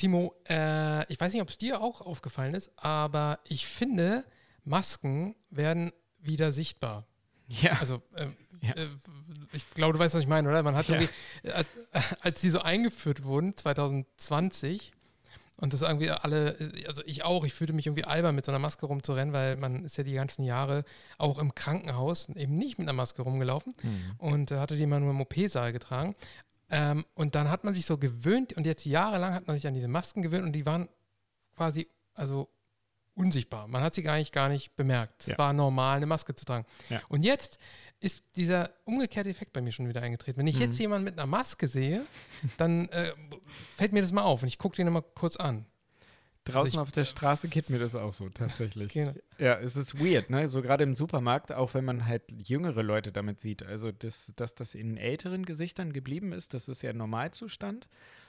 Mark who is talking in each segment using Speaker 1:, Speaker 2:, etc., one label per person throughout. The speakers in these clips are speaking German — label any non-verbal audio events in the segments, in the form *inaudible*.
Speaker 1: Timo, äh, ich weiß nicht, ob es dir auch aufgefallen ist, aber ich finde, Masken werden wieder sichtbar.
Speaker 2: Ja.
Speaker 1: Also, ähm,
Speaker 2: Ja.
Speaker 1: äh, ich glaube, du weißt, was ich meine, oder? Man hat
Speaker 2: Ja.
Speaker 1: irgendwie, als, als die so eingeführt wurden, 2020, und das irgendwie alle, also ich auch, ich fühlte mich irgendwie albern, mit so einer Maske rumzurennen, weil man ist ja die ganzen Jahre auch im Krankenhaus eben nicht mit einer Maske rumgelaufen
Speaker 2: Mhm.
Speaker 1: und äh, hatte die mal nur im OP-Saal getragen. Ähm, und dann hat man sich so gewöhnt und jetzt jahrelang hat man sich an diese Masken gewöhnt und die waren quasi, also unsichtbar. Man hat sie gar nicht, gar nicht bemerkt. Es
Speaker 2: Ja.
Speaker 1: war normal, eine Maske zu tragen.
Speaker 2: Ja.
Speaker 1: Und jetzt ist dieser umgekehrte Effekt bei mir schon wieder eingetreten. Wenn ich
Speaker 2: Mhm.
Speaker 1: jetzt jemanden mit einer Maske sehe, dann äh, fällt mir das mal auf und ich gucke den immer kurz an.
Speaker 2: Draußen
Speaker 1: ich-
Speaker 2: auf der Straße geht mir das auch so, tatsächlich.
Speaker 1: Genau.
Speaker 2: Ja, es ist weird, ne? So gerade im Supermarkt, auch wenn man halt jüngere Leute damit sieht. Also, das, dass das in älteren Gesichtern geblieben ist, das ist ja Normalzustand.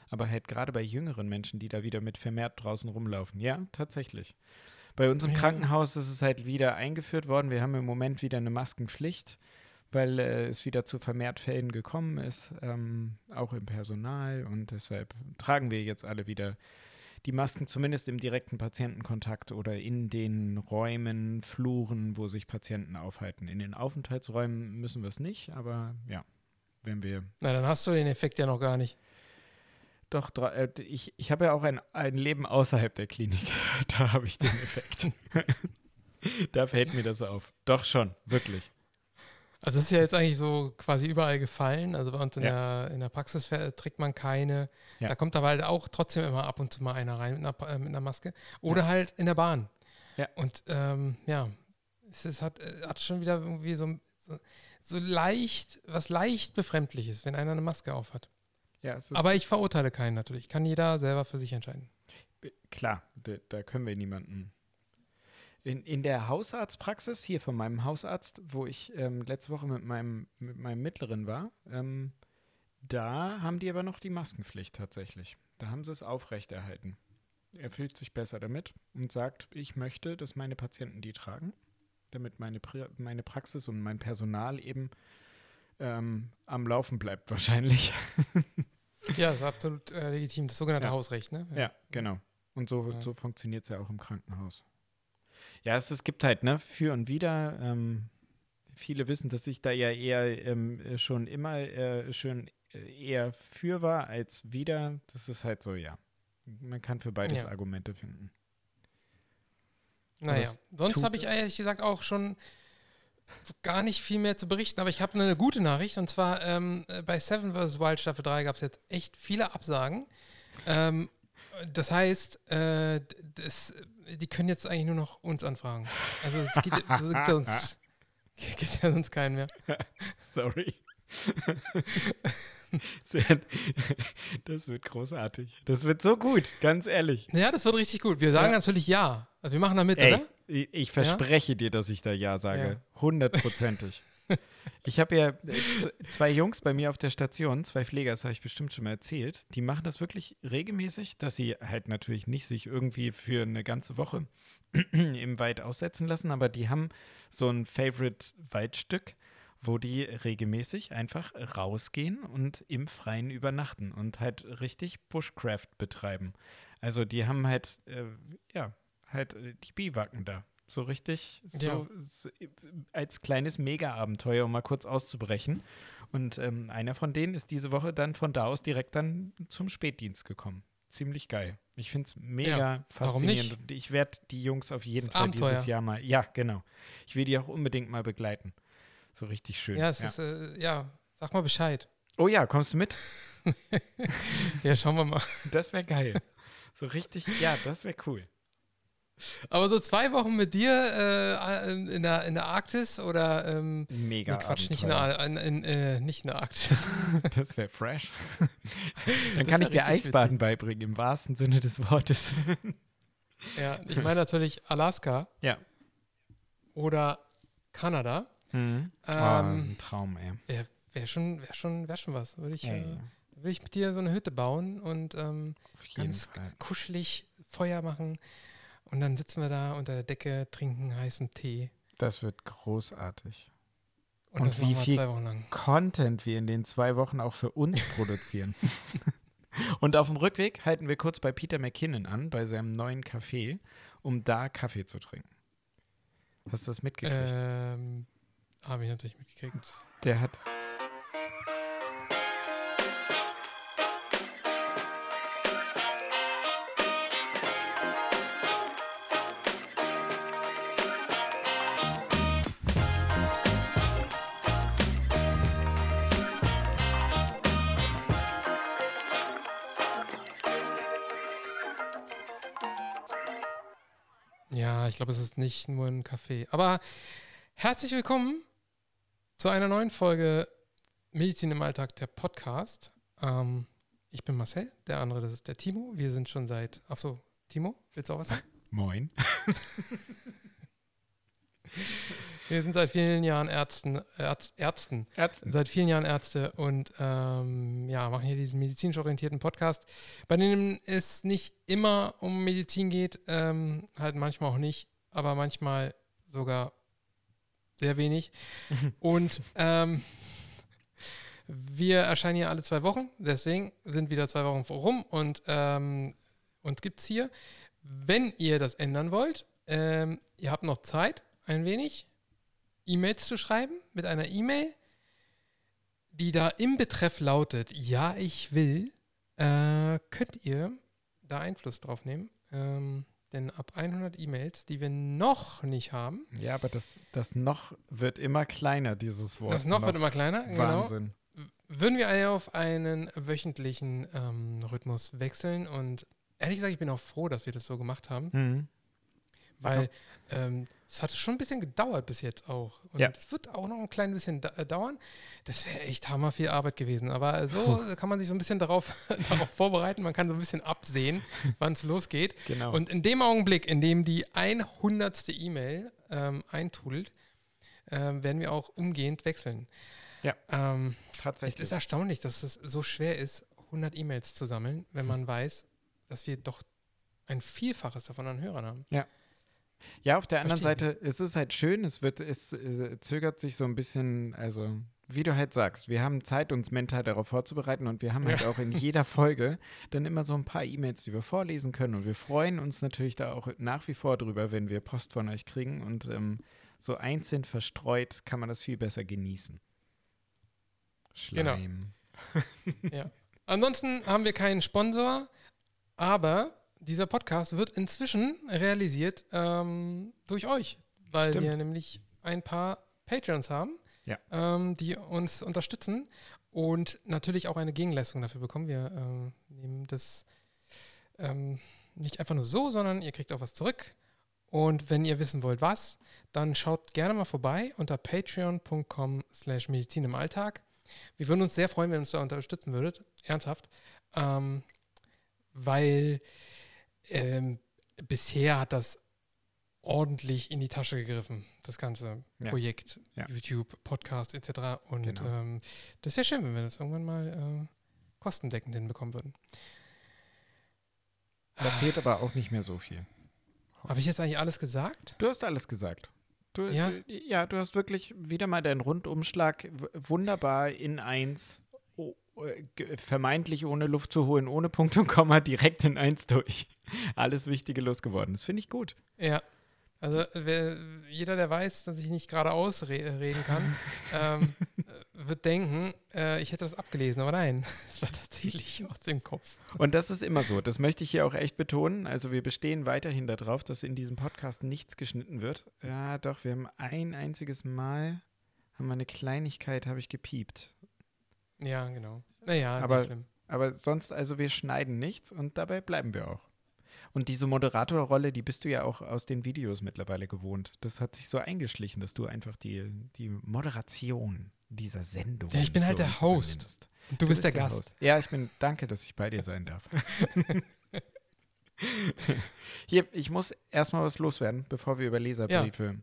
Speaker 2: Aber halt gerade bei jüngeren Menschen, die da wieder mit vermehrt draußen rumlaufen. Ja, tatsächlich. Bei uns im
Speaker 1: Ja.
Speaker 2: Krankenhaus ist es halt wieder eingeführt worden. Wir haben im Moment wieder eine Maskenpflicht, weil äh, es wieder zu vermehrt Fällen gekommen ist, ähm, auch im Personal. Und deshalb tragen wir jetzt alle wieder die Masken zumindest im direkten Patientenkontakt oder in den Räumen, Fluren, wo sich Patienten aufhalten. In den Aufenthaltsräumen müssen wir es nicht, aber ja, wenn wir
Speaker 1: Na, dann hast du den Effekt ja noch gar nicht.
Speaker 2: doch, äh, ich, ich habe ja auch ein, ein Leben außerhalb der Klinik. *laughs* da habe ich den Effekt. *laughs* da fällt mir das auf. Doch schon, wirklich.
Speaker 1: Also es ist ja jetzt eigentlich so quasi überall gefallen. Also bei uns in,
Speaker 2: Ja.
Speaker 1: der, in der Praxis trägt man keine.
Speaker 2: Ja.
Speaker 1: Da kommt aber halt auch trotzdem immer ab und zu mal einer rein mit einer, äh, mit einer Maske. Oder halt in der Bahn.
Speaker 2: Ja.
Speaker 1: Und ähm, ja, es ist, hat, äh, hat schon wieder irgendwie so, so, so leicht, was leicht befremdliches, wenn einer eine Maske aufhat.
Speaker 2: Ja,
Speaker 1: Aber ich verurteile keinen natürlich. Kann jeder selber für sich entscheiden.
Speaker 2: Klar, da, da können wir niemanden. In, in der Hausarztpraxis hier von meinem Hausarzt, wo ich ähm, letzte Woche mit meinem, mit meinem Mittleren war, ähm, da haben die aber noch die Maskenpflicht tatsächlich. Da haben sie es aufrechterhalten. Er fühlt sich besser damit und sagt, ich möchte, dass meine Patienten die tragen, damit meine, Pri meine Praxis und mein Personal eben ähm, am Laufen bleibt wahrscheinlich. *laughs*
Speaker 1: Ja, ist absolut äh, legitim. Das sogenannte
Speaker 2: Ja.
Speaker 1: Hausrecht, ne?
Speaker 2: Ja, genau. Und so,
Speaker 1: Ja.
Speaker 2: so funktioniert es ja auch im Krankenhaus. Ja, es, es gibt halt, ne, für und wider. Ähm, viele wissen, dass ich da ja eher ähm, äh, schon immer äh, schon äh, eher für war als wider. Das ist halt so, ja. Man kann für beides
Speaker 1: Ja.
Speaker 2: Argumente finden.
Speaker 1: Naja, sonst habe ich ehrlich gesagt auch schon gar nicht viel mehr zu berichten, aber ich habe eine gute Nachricht und zwar ähm, bei Seven vs. Wild Staffel 3 gab es jetzt echt viele Absagen. Ähm, das heißt, äh, das, die können jetzt eigentlich nur noch uns anfragen. Also es gibt, es gibt, ja sonst, *laughs* gibt ja sonst keinen mehr. *laughs*
Speaker 2: Sorry. *laughs* Das wird großartig. Das wird so gut, ganz ehrlich.
Speaker 1: Ja, das wird richtig gut. Wir sagen
Speaker 2: Ja.
Speaker 1: natürlich ja. Also wir machen da mit,
Speaker 2: Ey,
Speaker 1: oder?
Speaker 2: ich, ich verspreche dir, dass ich da Ja sage.
Speaker 1: Ja.
Speaker 2: Hundertprozentig. *laughs* ich habe ja äh, zwei Jungs bei mir auf der Station, zwei Pfleger, das habe ich bestimmt schon mal erzählt. Die machen das wirklich regelmäßig, dass sie halt natürlich nicht sich irgendwie für eine ganze Woche *clears throat* im Wald aussetzen lassen, aber die haben so ein Favorite-Waldstück, wo die regelmäßig einfach rausgehen und im Freien übernachten und halt richtig Bushcraft betreiben. Also die haben halt, äh, ja, halt äh, die Biwaken da. So richtig, so,
Speaker 1: Ja.
Speaker 2: so äh, als kleines Mega-Abenteuer, um mal kurz auszubrechen. Und ähm, einer von denen ist diese Woche dann von da aus direkt dann zum Spätdienst gekommen. Ziemlich geil. Ich finde es mega
Speaker 1: Ja,
Speaker 2: faszinierend. Und ich werde die Jungs auf jeden
Speaker 1: Das
Speaker 2: Fall
Speaker 1: Abenteuer.
Speaker 2: dieses Jahr mal, ja, genau. Ich will die auch unbedingt mal begleiten. So richtig schön.
Speaker 1: Ja, es ist, äh, ja, sag mal Bescheid.
Speaker 2: Oh ja, kommst du mit? *laughs*
Speaker 1: Ja, schauen wir mal.
Speaker 2: Das wäre geil. So richtig, ja, das wäre cool.
Speaker 1: Aber so zwei Wochen mit dir äh, in, der, in der Arktis oder ähm,
Speaker 2: Mega.
Speaker 1: nee, Quatsch, nicht in der, in, in, äh, nicht in der Arktis. *laughs*
Speaker 2: Das wäre fresh. *laughs* Dann
Speaker 1: Das
Speaker 2: kann ich dir Eisbaden beibringen, im wahrsten Sinne des Wortes. *laughs*
Speaker 1: ja, ich meine natürlich Alaska
Speaker 2: ja.
Speaker 1: oder Kanada.
Speaker 2: Mhm. oh,
Speaker 1: Ähm,
Speaker 2: ein Traum, ey.
Speaker 1: Wäre wär schon, wär schon, wär schon was. Würde ich,
Speaker 2: Ja,
Speaker 1: äh,
Speaker 2: ja,
Speaker 1: würde ich mit dir so eine Hütte bauen und ähm, ganz
Speaker 2: Fall.
Speaker 1: kuschelig Feuer machen. Und dann sitzen wir da unter der Decke, trinken heißen Tee.
Speaker 2: Das wird großartig.
Speaker 1: Und,
Speaker 2: Und
Speaker 1: das
Speaker 2: wie viel-
Speaker 1: zwei Wochen lang.
Speaker 2: Content wir in den zwei Wochen auch für uns produzieren. *laughs* Und auf dem Rückweg halten wir kurz bei Peter McKinnon an, bei seinem neuen Café, um da Kaffee zu trinken. Hast du das mitgekriegt?
Speaker 1: Ähm, habe ich natürlich mitgekriegt.
Speaker 2: Der hat.
Speaker 1: Glaube, es ist nicht nur ein Café. Aber herzlich willkommen zu einer neuen Folge Medizin im Alltag, der Podcast. Ähm, ich bin Marcel, der andere, das ist der Timo. Wir sind schon seit. Achso, Timo, willst du auch was sagen?
Speaker 2: Moin. *laughs*
Speaker 1: Wir sind seit vielen Jahren Ärzten, Ärz, Ärzten,
Speaker 2: Ärzten.
Speaker 1: seit vielen Jahren Ärzte und ähm, ja, machen hier diesen medizinisch orientierten Podcast, bei dem es nicht immer um Medizin geht, ähm, halt manchmal auch nicht, aber manchmal sogar sehr wenig. *laughs* und ähm, wir erscheinen hier alle zwei Wochen, deswegen sind wieder zwei Wochen rum und ähm, uns gibt es hier. Wenn ihr das ändern wollt, ähm, ihr habt noch Zeit, ein wenig, E-Mails zu schreiben mit einer E-Mail, die da im Betreff lautet, ja, ich will, äh, könnt ihr da Einfluss drauf nehmen. Ähm, denn ab 100 E-Mails, die wir noch nicht haben,
Speaker 2: Ja, aber das, das noch wird immer kleiner, dieses Wort.
Speaker 1: das noch wird immer kleiner, genau,
Speaker 2: Wahnsinn.
Speaker 1: würden wir alle auf einen wöchentlichen ähm, Rhythmus wechseln. Und ehrlich gesagt, ich bin auch froh, dass wir das so gemacht haben,
Speaker 2: Mhm.
Speaker 1: weil ähm, es hat schon ein bisschen gedauert bis jetzt auch. Und
Speaker 2: Ja.
Speaker 1: es wird auch noch ein klein bisschen äh, dauern. Das wäre echt hammer viel Arbeit gewesen. Aber so kann man sich so ein bisschen darauf, *laughs* darauf vorbereiten. Man kann so ein bisschen absehen, *laughs* wann es losgeht.
Speaker 2: Genau.
Speaker 1: Und in dem Augenblick, in dem die 100. E-Mail ähm, eintudelt, ähm, werden wir auch umgehend wechseln.
Speaker 2: Ja.
Speaker 1: Ähm, es
Speaker 2: Tatsächlich.
Speaker 1: ist erstaunlich, dass es so schwer ist, 100 E-Mails zu sammeln, wenn man weiß, dass wir doch ein Vielfaches davon an Hörern haben.
Speaker 2: Ja, auf der anderen
Speaker 1: Verstehe
Speaker 2: Seite, es ist halt schön, es wird, es äh, zögert sich so ein bisschen, also wie du halt sagst, wir haben Zeit, uns mental darauf vorzubereiten und wir haben halt auch in jeder Folge dann immer so ein paar E-Mails, die wir vorlesen können und wir freuen uns natürlich da auch nach wie vor drüber, wenn wir Post von euch kriegen und ähm, so einzeln verstreut kann man das viel besser genießen.
Speaker 1: Genau.
Speaker 2: Schleim. *laughs*
Speaker 1: Ansonsten haben wir keinen Sponsor, aber dieser Podcast wird inzwischen realisiert ähm, durch euch, weil
Speaker 2: Stimmt.
Speaker 1: wir nämlich ein paar Patreons haben,
Speaker 2: Ja.
Speaker 1: ähm, die uns unterstützen und natürlich auch eine Gegenleistung dafür bekommen. Wir ähm, nehmen das ähm, nicht einfach nur so, sondern ihr kriegt auch was zurück. Und wenn ihr wissen wollt, was, dann schaut gerne mal vorbei unter patreon.com slash Medizin im Alltag. Wir würden uns sehr freuen, wenn ihr uns da unterstützen würdet. Ernsthaft. Ähm, weil ähm, bisher hat das ordentlich in die Tasche gegriffen, das ganze
Speaker 2: Ja.
Speaker 1: Projekt,
Speaker 2: Ja.
Speaker 1: YouTube, Podcast etc. Und
Speaker 2: Genau.
Speaker 1: ähm, das wäre schön, wenn wir das irgendwann mal äh, kostendeckend hinbekommen würden.
Speaker 2: Da fehlt aber auch nicht mehr so viel.
Speaker 1: Habe ich jetzt eigentlich alles gesagt?
Speaker 2: Du hast alles gesagt. Du,
Speaker 1: Ja?
Speaker 2: äh, ja, du hast wirklich wieder mal deinen Rundumschlag wunderbar in eins, vermeintlich ohne Luft zu holen, ohne Punkt und Komma, direkt in eins durch. Alles Wichtige losgeworden. Das finde ich gut.
Speaker 1: Ja. Also wer, jeder, der weiß, dass ich nicht geradeaus re reden kann, *laughs* ähm, äh, wird denken, äh, ich hätte das abgelesen, aber nein, *laughs* es war tatsächlich aus dem Kopf.
Speaker 2: Und das ist immer so. Das möchte ich hier auch echt betonen. Also wir bestehen weiterhin darauf, dass in diesem Podcast nichts geschnitten wird. Ja, doch, wir haben ein einziges Mal, haben wir eine Kleinigkeit, habe ich gepiept.
Speaker 1: Ja, genau. Naja,
Speaker 2: Aber-. Aber sonst, also wir schneiden nichts und dabei bleiben wir auch. Und diese Moderatorrolle, die bist du ja auch aus den Videos mittlerweile gewohnt. Das hat sich so eingeschlichen, dass du einfach die, die Moderation dieser Sendung.
Speaker 1: Ja, ich bin halt der Host.
Speaker 2: übernimmst.
Speaker 1: Du, bist der Gast.
Speaker 2: Host. Ja, ich bin, danke, dass ich bei dir sein darf. *laughs* *laughs* Hier, ich muss erstmal was loswerden, bevor wir über Leserbriefe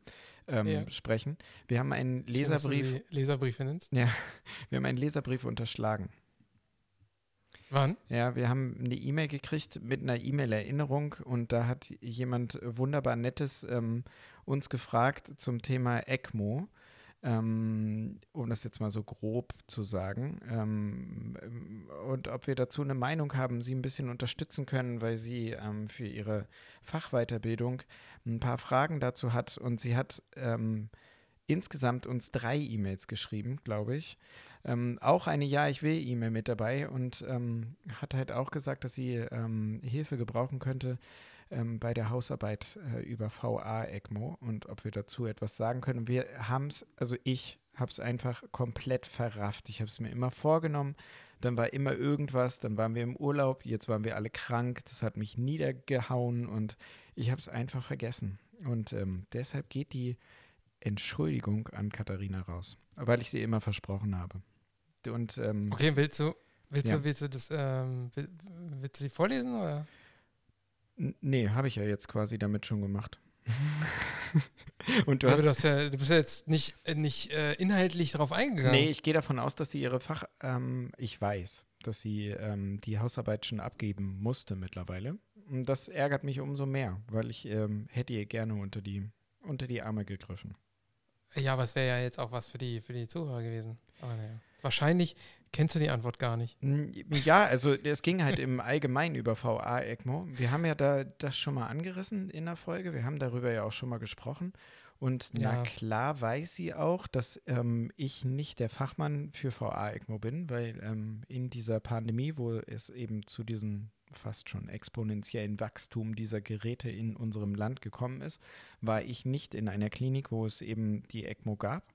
Speaker 2: ähm,
Speaker 1: Ja.
Speaker 2: sprechen. Wir haben einen Leserbrief,
Speaker 1: Leserbriefe nennst. *laughs*
Speaker 2: wir haben einen Leserbrief unterschlagen.
Speaker 1: Wann?
Speaker 2: Ja, wir haben eine E-Mail gekriegt mit einer E-Mail-Erinnerung und da hat jemand wunderbar Nettes ähm, uns gefragt zum Thema ECMO. ähm, um das jetzt mal so grob zu sagen. Ähm, und ob wir dazu eine Meinung haben, sie ein bisschen unterstützen können, weil sie ähm, für ihre Fachweiterbildung ein paar Fragen dazu hat. Und sie hat ähm, insgesamt uns drei E-Mails geschrieben, glaube ich. Ähm, auch eine Ja, ich will E-Mail mit dabei und ähm, hat halt auch gesagt, dass sie Hilfe gebrauchen könnte ähm, bei der Hausarbeit äh, über VA ECMO und ob wir dazu etwas sagen können. Wir haben es, also ich habe es einfach komplett verrafft. Ich habe es mir immer vorgenommen, dann war immer irgendwas, dann waren wir im Urlaub, jetzt waren wir alle krank, das hat mich niedergehauen und ich habe es einfach vergessen. Und ähm, deshalb geht die Entschuldigung an Katharina raus, weil ich sie immer versprochen habe. Und, ähm,
Speaker 1: okay, willst du, willst ja. du, willst du das, ähm, willst du die vorlesen oder?
Speaker 2: Nee, habe ich ja jetzt quasi damit schon gemacht. *laughs*
Speaker 1: und du, hast, du, hast ja, du bist ja jetzt nicht, nicht äh, inhaltlich darauf eingegangen.
Speaker 2: Nee, ich gehe davon aus, dass sie ihre Fach, ähm, ich weiß, dass sie ähm, die Hausarbeit schon abgeben musste mittlerweile. Und das ärgert mich umso mehr, weil ich ähm, hätte ihr gerne unter die, unter die Arme gegriffen.
Speaker 1: Ja, aber es wäre ja jetzt auch was für die, für die Zuhörer gewesen. Aber naja. Wahrscheinlich kennst du die Antwort gar nicht.
Speaker 2: Ja, also es ging halt im Allgemeinen über VA ECMO. Wir haben ja da das schon mal angerissen in der Folge. Wir haben darüber ja auch schon mal gesprochen. Und ja. na klar weiß sie auch, dass ähm, ich nicht der Fachmann für VA ECMO bin, weil ähm, in dieser Pandemie, wo es eben zu diesem fast schon exponentiellen Wachstum dieser Geräte in unserem Land gekommen ist, war ich nicht in einer Klinik, wo es eben die ECMO gab.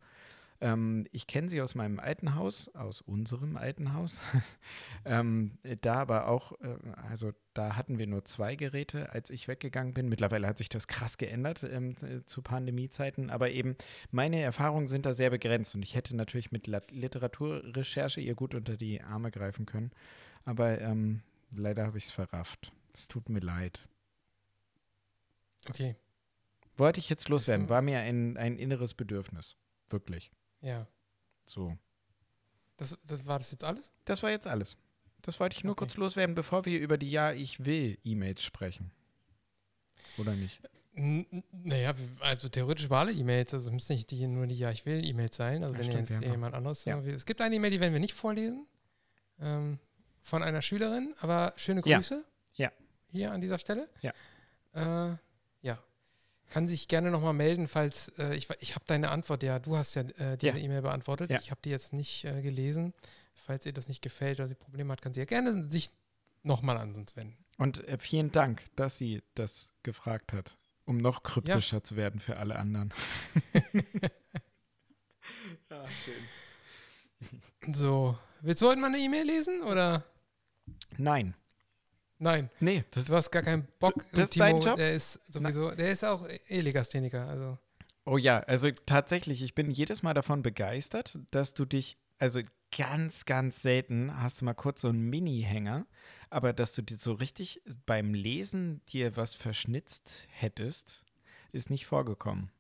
Speaker 2: Ähm, ich kenne sie aus meinem alten Haus, aus unserem alten Haus. *laughs* ähm, da aber auch, äh, also da hatten wir nur zwei Geräte, als ich weggegangen bin. Mittlerweile hat sich das krass geändert ähm, zu Pandemiezeiten, aber eben meine Erfahrungen sind da sehr begrenzt und ich hätte natürlich mit Literaturrecherche ihr gut unter die Arme greifen können. Aber ähm, leider habe ich es verrafft. Es tut mir leid.
Speaker 1: Okay.
Speaker 2: Wollte ich jetzt loswerden, war mir ein, ein inneres Bedürfnis. Wirklich.
Speaker 1: Ja.
Speaker 2: So.
Speaker 1: Das, das war das jetzt alles?
Speaker 2: Das war jetzt alles. Das wollte ich nur okay. kurz loswerden, bevor wir über die Ja, ich will E-Mails sprechen. Oder nicht?
Speaker 1: N naja, also theoretisch war alle E-Mails, also müssen nicht die, nur die Ja, ich will E-Mails sein. Also ja, wenn stimmt, jetzt jemand anderes. Ja. Es gibt eine E-Mail, die werden wir nicht vorlesen. Ähm, von einer Schülerin, aber schöne Grüße.
Speaker 2: Ja. ja.
Speaker 1: Hier an dieser Stelle.
Speaker 2: Ja.
Speaker 1: Äh, ja kann sich gerne nochmal melden, falls äh, ich, ich habe deine Antwort, ja, du hast ja äh, diese ja. E-Mail beantwortet. Ja. Ich habe die jetzt nicht äh, gelesen. Falls ihr das nicht gefällt oder sie Probleme hat, kann sie ja gerne sich nochmal an uns wenden.
Speaker 2: Und äh, vielen Dank, dass sie das gefragt hat, um noch kryptischer ja. zu werden für alle anderen.
Speaker 1: ja, *laughs* schön. So, willst du heute mal eine E-Mail lesen oder?
Speaker 2: Nein.
Speaker 1: Nein.
Speaker 2: Nee.
Speaker 1: Das du hast gar keinen Bock.
Speaker 2: Das ist dein Job?
Speaker 1: Der ist sowieso, der ist auch E-Legastheniker, also.
Speaker 2: Oh ja, also tatsächlich, ich bin jedes Mal davon begeistert, dass du dich, also ganz, ganz selten hast du mal kurz so einen Mini-Hänger, aber dass du dir so richtig beim Lesen dir was verschnitzt hättest, ist nicht vorgekommen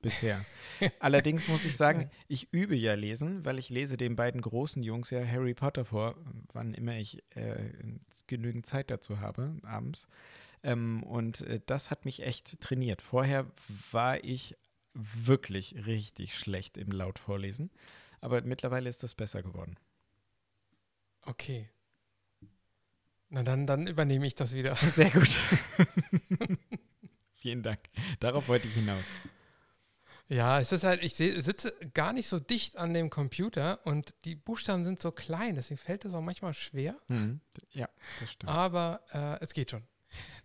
Speaker 2: bisher. *laughs* Allerdings muss ich sagen, ich übe ja lesen, weil ich lese den beiden großen Jungs ja Harry Potter vor, wann immer ich äh, genügend Zeit dazu habe, abends. Ähm, und äh, das hat mich echt trainiert. Vorher war ich wirklich richtig schlecht im Lautvorlesen, aber mittlerweile ist das besser geworden.
Speaker 1: Okay. Na dann, dann übernehme ich das wieder.
Speaker 2: Sehr gut. *laughs* *laughs* Vielen Dank. Darauf wollte ich hinaus.
Speaker 1: Ja, es ist halt, ich sitze gar nicht so dicht an dem Computer und die Buchstaben sind so klein, deswegen fällt es auch manchmal schwer.
Speaker 2: Mhm. Ja, das stimmt.
Speaker 1: Aber äh, es geht schon.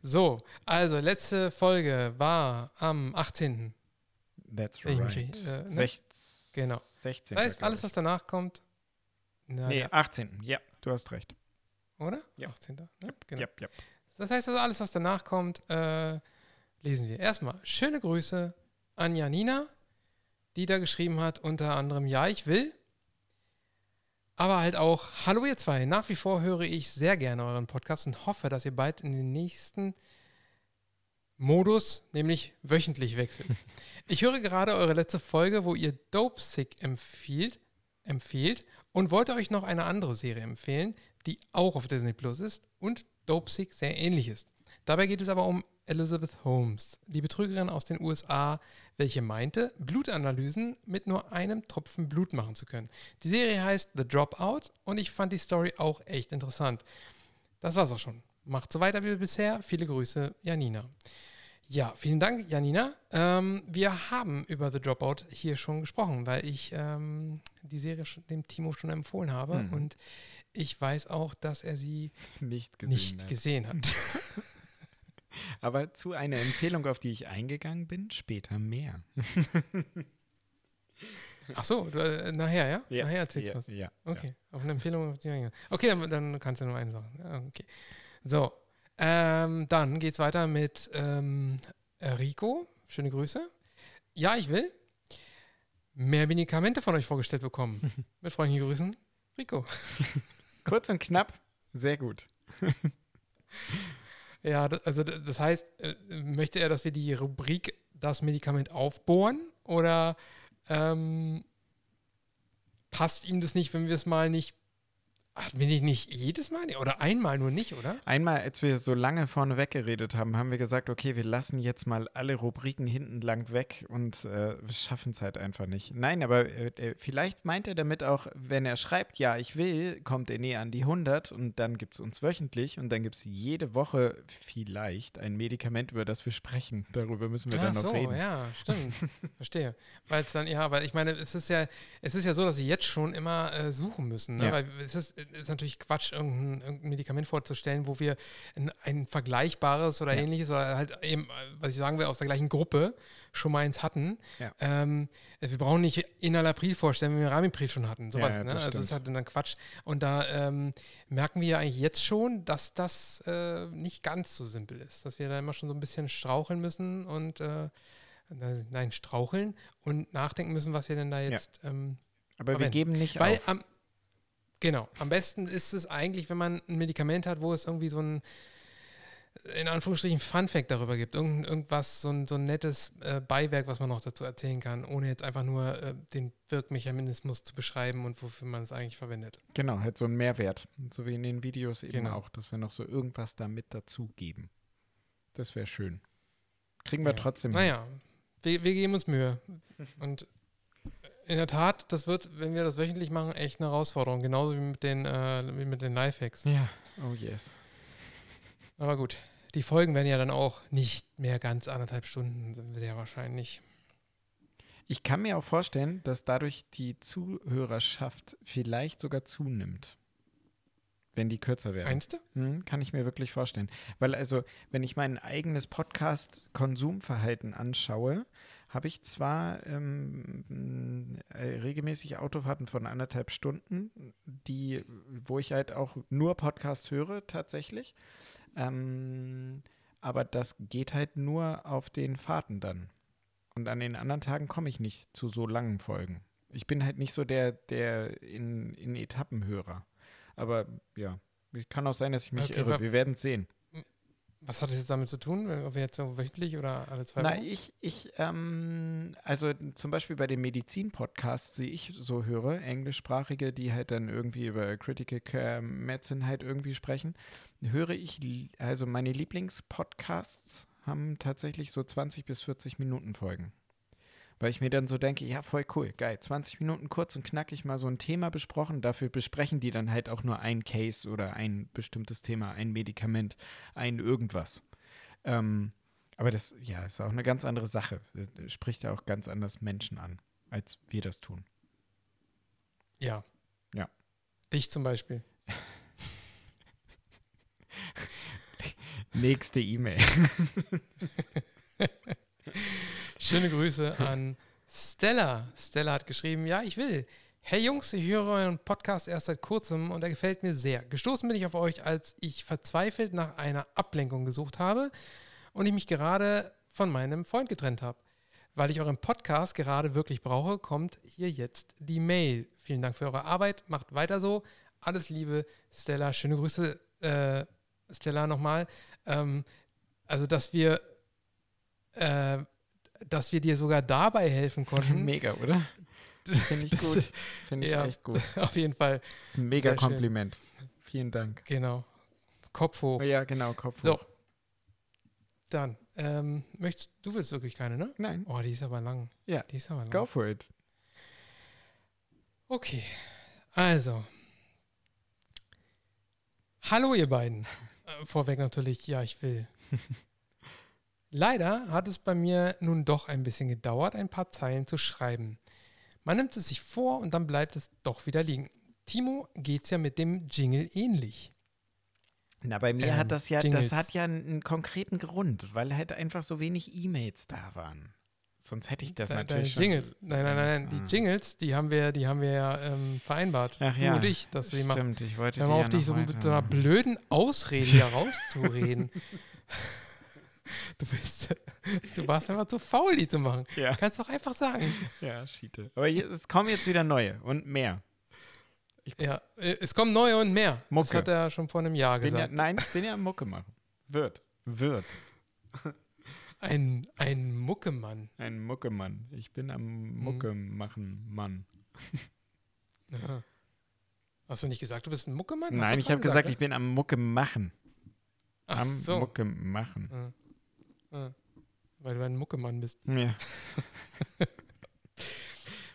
Speaker 1: So, also letzte Folge war am 18.
Speaker 2: That's right. Mich, äh, ne? 16,
Speaker 1: genau.
Speaker 2: 16.
Speaker 1: Das heißt, alles, was danach kommt.
Speaker 2: Na, nee, 18. Ja, du hast recht.
Speaker 1: Oder?
Speaker 2: Ja.
Speaker 1: 18. Ne? Genau.
Speaker 2: Ja, ja.
Speaker 1: Das heißt also, alles, was danach kommt, äh, lesen wir. Erstmal schöne Grüße an Janina die da geschrieben hat, unter anderem, ja, ich will. Aber halt auch, hallo ihr zwei, nach wie vor höre ich sehr gerne euren Podcast und hoffe, dass ihr bald in den nächsten Modus, nämlich wöchentlich wechselt. *laughs* Ich höre gerade eure letzte Folge, wo ihr Dope Sick empfiehlt, empfehlt und wollte euch noch eine andere Serie empfehlen, die auch auf Disney Plus ist und Dope Sick sehr ähnlich ist. Dabei geht es aber um Elizabeth Holmes, die Betrügerin aus den USA, welche meinte, Blutanalysen mit nur einem Tropfen Blut machen zu können. Die Serie heißt The Dropout und ich fand die Story auch echt interessant. Das war's auch schon. Macht so weiter wie bisher. Viele Grüße, Janina. Ja, vielen Dank, Janina. Ähm, wir haben über The Dropout hier schon gesprochen, weil ich ähm, die Serie dem Timo schon empfohlen habe mhm. und ich weiß auch, dass er sie
Speaker 2: nicht gesehen
Speaker 1: nicht
Speaker 2: hat.
Speaker 1: Gesehen hat. *laughs*
Speaker 2: Aber zu einer Empfehlung, auf die ich eingegangen bin, später mehr. *laughs*
Speaker 1: Ach so, du, äh, nachher, ja?
Speaker 2: ja?
Speaker 1: Nachher erzählst
Speaker 2: du
Speaker 1: ja, was.
Speaker 2: Ja.
Speaker 1: Okay, ja. auf eine Empfehlung. Auf die okay, dann, dann kannst du nur eine sagen. Okay. So, ähm, dann geht's weiter mit ähm, Rico. Schöne Grüße. Ja, ich will mehr Medikamente von euch vorgestellt bekommen. *laughs* mit freundlichen Grüßen, Rico.
Speaker 2: Kurz und knapp, sehr gut. *laughs*
Speaker 1: ja, also das heißt, äh, möchte er, dass wir die Rubrik das Medikament aufbohren oder ähm, passt ihm das nicht, wenn wir es mal nicht Hatten wir nicht jedes Mal oder einmal nur nicht, oder?
Speaker 2: Einmal, als wir so lange vorne weggeredet haben, haben wir gesagt, okay, wir lassen jetzt mal alle Rubriken hinten lang weg und äh, schaffen es halt einfach nicht. Nein, aber äh, äh, vielleicht meint er damit auch, wenn er schreibt, ja, ich will, kommt er näher an die 100 und dann gibt es uns wöchentlich und dann gibt es jede Woche vielleicht ein Medikament, über das wir sprechen. Darüber müssen wir
Speaker 1: Ach
Speaker 2: dann noch
Speaker 1: so,
Speaker 2: reden.
Speaker 1: ja, stimmt. *laughs* Verstehe. Weil es dann, ja, aber ich meine, es ist ja, es ist ja so, dass wir jetzt schon immer äh, suchen müssen, ne?
Speaker 2: Ja.
Speaker 1: weil es ist ist natürlich Quatsch, irgendein, irgendein Medikament vorzustellen, wo wir ein, ein vergleichbares oder
Speaker 2: Ja.
Speaker 1: ähnliches oder halt eben, äh, was ich sagen will, aus der gleichen Gruppe schon mal eins hatten.
Speaker 2: Ja.
Speaker 1: Ähm, wir brauchen nicht Enalapril vorstellen, wenn wir Ramipril schon hatten. Sowas,
Speaker 2: Ja,
Speaker 1: ne?
Speaker 2: das
Speaker 1: Also das ist halt dann Quatsch. Und da ähm, merken wir ja eigentlich jetzt schon, dass das äh, nicht ganz so simpel ist. Dass wir da immer schon so ein bisschen straucheln müssen und äh, nein, straucheln und nachdenken müssen, was wir denn da jetzt ähm,
Speaker 2: Aber wir geben nicht
Speaker 1: weil
Speaker 2: auf.
Speaker 1: am, genau, am besten ist es eigentlich, wenn man ein Medikament hat, wo es irgendwie so ein, in Anführungsstrichen, Fun-Fact darüber gibt. Irgend, irgendwas, so ein, so ein nettes äh, Beiwerk, was man noch dazu erzählen kann, ohne jetzt einfach nur äh, den Wirkmechanismus zu beschreiben und wofür man es eigentlich verwendet.
Speaker 2: Genau, halt so ein Mehrwert. So wie in den Videos eben
Speaker 1: Genau.
Speaker 2: auch, dass wir noch so irgendwas da mit dazugeben. Das wäre schön. Kriegen wir
Speaker 1: Ja.
Speaker 2: trotzdem.
Speaker 1: Naja, wir, wir geben uns Mühe. *laughs* Und in der Tat, das wird, wenn wir das wöchentlich machen, echt eine Herausforderung. Genauso wie mit den, äh, wie mit den Lifehacks.
Speaker 2: Ja, oh yes.
Speaker 1: Aber gut, die Folgen werden ja dann auch nicht mehr ganz anderthalb Stunden, sehr wahrscheinlich.
Speaker 2: Ich kann mir auch vorstellen, dass dadurch die Zuhörerschaft vielleicht sogar zunimmt. Wenn die kürzer werden.
Speaker 1: Meinst du?
Speaker 2: Hm, kann ich mir wirklich vorstellen. Weil also, wenn ich mein eigenes Podcast-Konsumverhalten anschaue, habe ich zwar ähm, äh, regelmäßig Autofahrten von anderthalb Stunden, die, wo ich halt auch nur Podcasts höre tatsächlich. Ähm, aber das geht halt nur auf den Fahrten dann. Und an den anderen Tagen komme ich nicht zu so langen Folgen. Ich bin halt nicht so der, der in, in Etappenhörer. Aber ja, kann auch sein, dass ich mich
Speaker 1: Okay,
Speaker 2: irre. Wir werden es sehen.
Speaker 1: Was hat das jetzt damit zu tun? Ob wir jetzt so wöchentlich oder alle zwei
Speaker 2: Na,
Speaker 1: Wochen?
Speaker 2: ich, ich, ähm, also zum Beispiel bei den Medizin-Podcasts, die ich so höre, englischsprachige, die halt dann irgendwie über Critical Care Medicine halt irgendwie sprechen, höre ich, also meine Lieblingspodcasts haben tatsächlich so 20 bis 40 Minuten Folgen. Weil ich mir dann so denke, ja, voll cool, geil, 20 Minuten kurz und knackig mal so ein Thema besprochen. Dafür besprechen die dann halt auch nur ein Case oder ein bestimmtes Thema, ein Medikament, ein irgendwas. Ähm, aber das, ja, ist auch eine ganz andere Sache. Das Spricht ja auch ganz anders Menschen an, als wir das tun.
Speaker 1: Ja.
Speaker 2: Ja.
Speaker 1: Dich zum Beispiel. *laughs*
Speaker 2: Nächste E-Mail. *laughs*
Speaker 1: Schöne Grüße an Stella. Stella hat geschrieben, ja, ich will. Hey Jungs, ich höre euren Podcast erst seit kurzem und er gefällt mir sehr. Gestoßen bin ich auf euch, als ich verzweifelt nach einer Ablenkung gesucht habe und ich mich gerade von meinem Freund getrennt habe. Weil ich euren Podcast gerade wirklich brauche, kommt hier jetzt die Mail. Vielen Dank für eure Arbeit, macht weiter so. Alles Liebe, Stella. Schöne Grüße, äh, Stella, nochmal. Ähm, also, dass wir, äh, dass wir dir sogar dabei helfen konnten. *laughs*
Speaker 2: Mega, oder? Finde ich *laughs*
Speaker 1: Das
Speaker 2: gut. Finde ich
Speaker 1: ja.
Speaker 2: echt gut. *laughs*
Speaker 1: Auf jeden Fall,
Speaker 2: Das ist ein mega
Speaker 1: Sehr schön.
Speaker 2: Kompliment. Vielen Dank.
Speaker 1: genau. Kopf hoch.
Speaker 2: Ja, genau, Kopf
Speaker 1: So.
Speaker 2: hoch.
Speaker 1: Dann, ähm, möchtest du willst wirklich keine, ne?
Speaker 2: Nein.
Speaker 1: Oh, die ist aber lang.
Speaker 2: Ja.
Speaker 1: Die ist aber lang.
Speaker 2: Go for it.
Speaker 1: Okay. Also. Hallo, ihr beiden. Äh, vorweg natürlich, ja, ich will. Leider hat es bei mir nun doch ein bisschen gedauert, ein paar Zeilen zu schreiben. Man nimmt es sich vor und dann bleibt es doch wieder liegen. Timo geht's ja mit dem Jingle ähnlich.
Speaker 2: Na, bei mir
Speaker 1: Ähm,
Speaker 2: hat das ja,
Speaker 1: Jingles.
Speaker 2: das hat ja einen, konkreten Grund, weil halt einfach so wenig E-Mails da waren. Sonst hätte ich das
Speaker 1: De-
Speaker 2: natürlich schon.
Speaker 1: Jingles. Nein, nein, nein, nein.
Speaker 2: Ah.
Speaker 1: Die Jingles, die haben wir, die haben wir ja ähm, vereinbart.
Speaker 2: Ach
Speaker 1: Du
Speaker 2: ja,
Speaker 1: und ich, dass du die machst.
Speaker 2: Stimmt, ich wollte
Speaker 1: Hör mal
Speaker 2: ja
Speaker 1: auf, dich
Speaker 2: noch
Speaker 1: so mit so einer blöden Ausrede hier rauszureden. *laughs* *laughs* Du bist, du warst einfach zu faul, die zu machen.
Speaker 2: Ja,
Speaker 1: Kannst doch einfach sagen.
Speaker 2: ja, Schiete. Aber hier, es kommen jetzt wieder neue und mehr.
Speaker 1: Ja, äh, es kommen neue und mehr.
Speaker 2: Mucke.
Speaker 1: Das hat er schon vor einem Jahr
Speaker 2: Bin ja,
Speaker 1: gesagt.
Speaker 2: nein, bin ja am Mucke machen. Wird. Wird.
Speaker 1: Ein, ein Muckemann.
Speaker 2: Ein Muckemann. Ich bin am
Speaker 1: Mhm.
Speaker 2: Mucke machen Mann. *laughs*
Speaker 1: Ja. Hast du nicht gesagt, du bist ein Muckemann? Hast
Speaker 2: Nein, ich habe gesagt,
Speaker 1: ne?
Speaker 2: ich bin am Mucke machen.
Speaker 1: Ach
Speaker 2: am
Speaker 1: so.
Speaker 2: Mucke machen.
Speaker 1: Ja. Weil du ein Muckemann bist.
Speaker 2: Ja. *laughs*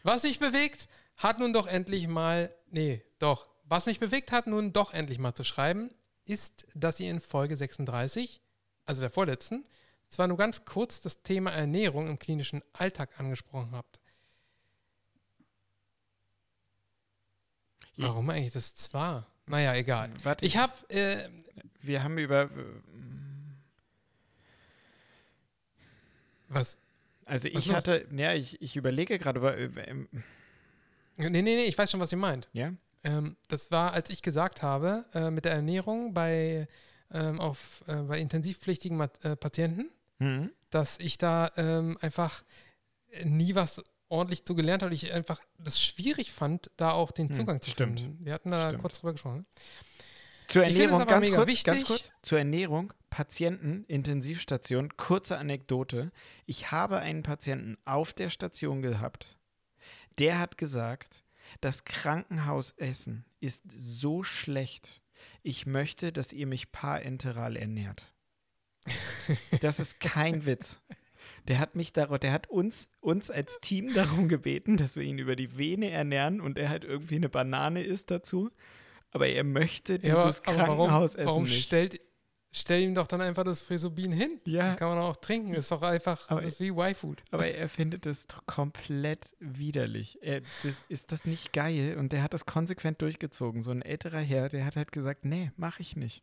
Speaker 1: Was sich bewegt, hat nun doch endlich mal, nee, doch, was mich bewegt hat, nun doch endlich mal zu schreiben, ist, dass ihr in Folge 36, also der vorletzten, zwar nur ganz kurz das Thema Ernährung im klinischen Alltag angesprochen habt.
Speaker 2: Ja.
Speaker 1: Warum eigentlich das zwar? Naja, egal.
Speaker 2: Warte,
Speaker 1: Ich habe, äh,
Speaker 2: wir haben über.
Speaker 1: Was?
Speaker 2: Also
Speaker 1: Was
Speaker 2: ich
Speaker 1: los?
Speaker 2: hatte, ja, ich, ich überlege gerade, wa- ähm,
Speaker 1: Nee, nee, nee, ich weiß schon, was ihr meint.
Speaker 2: ja,
Speaker 1: Ähm, das war, als ich gesagt habe, äh, mit der Ernährung bei, ähm, auf, äh, bei intensivpflichtigen Mat äh, Patienten,
Speaker 2: mhm.
Speaker 1: dass ich da ähm, einfach nie was ordentlich zu gelernt habe. Ich einfach das schwierig fand, da auch den
Speaker 2: Hm,
Speaker 1: Zugang zu
Speaker 2: stimmt.
Speaker 1: finden. Wir hatten da
Speaker 2: Stimmt.
Speaker 1: kurz drüber gesprochen.
Speaker 2: Zur Ernährung, ganz kurz, ganz kurz. Zur Ernährung, Patienten, Intensivstation, kurze Anekdote. Ich habe einen Patienten auf der Station gehabt, der hat gesagt, das Krankenhausessen ist so schlecht. Ich möchte, dass ihr mich parenteral ernährt. *laughs* Das ist kein Witz. Der hat mich darauf, der hat uns, uns als Team darum gebeten, dass wir ihn über die Vene ernähren und er halt irgendwie eine Banane isst dazu. Aber er möchte dieses
Speaker 1: aber, aber warum,
Speaker 2: Krankenhausessen
Speaker 1: warum
Speaker 2: nicht.
Speaker 1: stellt, stell ihm doch dann einfach das Frisobin hin?
Speaker 2: Ja,
Speaker 1: Das kann man auch trinken. Ist doch einfach,
Speaker 2: Aber
Speaker 1: das ist wie Y-Food.
Speaker 2: aber er findet es doch komplett widerlich. Er, das, ist das nicht geil? Und der hat das konsequent durchgezogen. So ein älterer Herr, der hat halt gesagt, nee, mach ich nicht.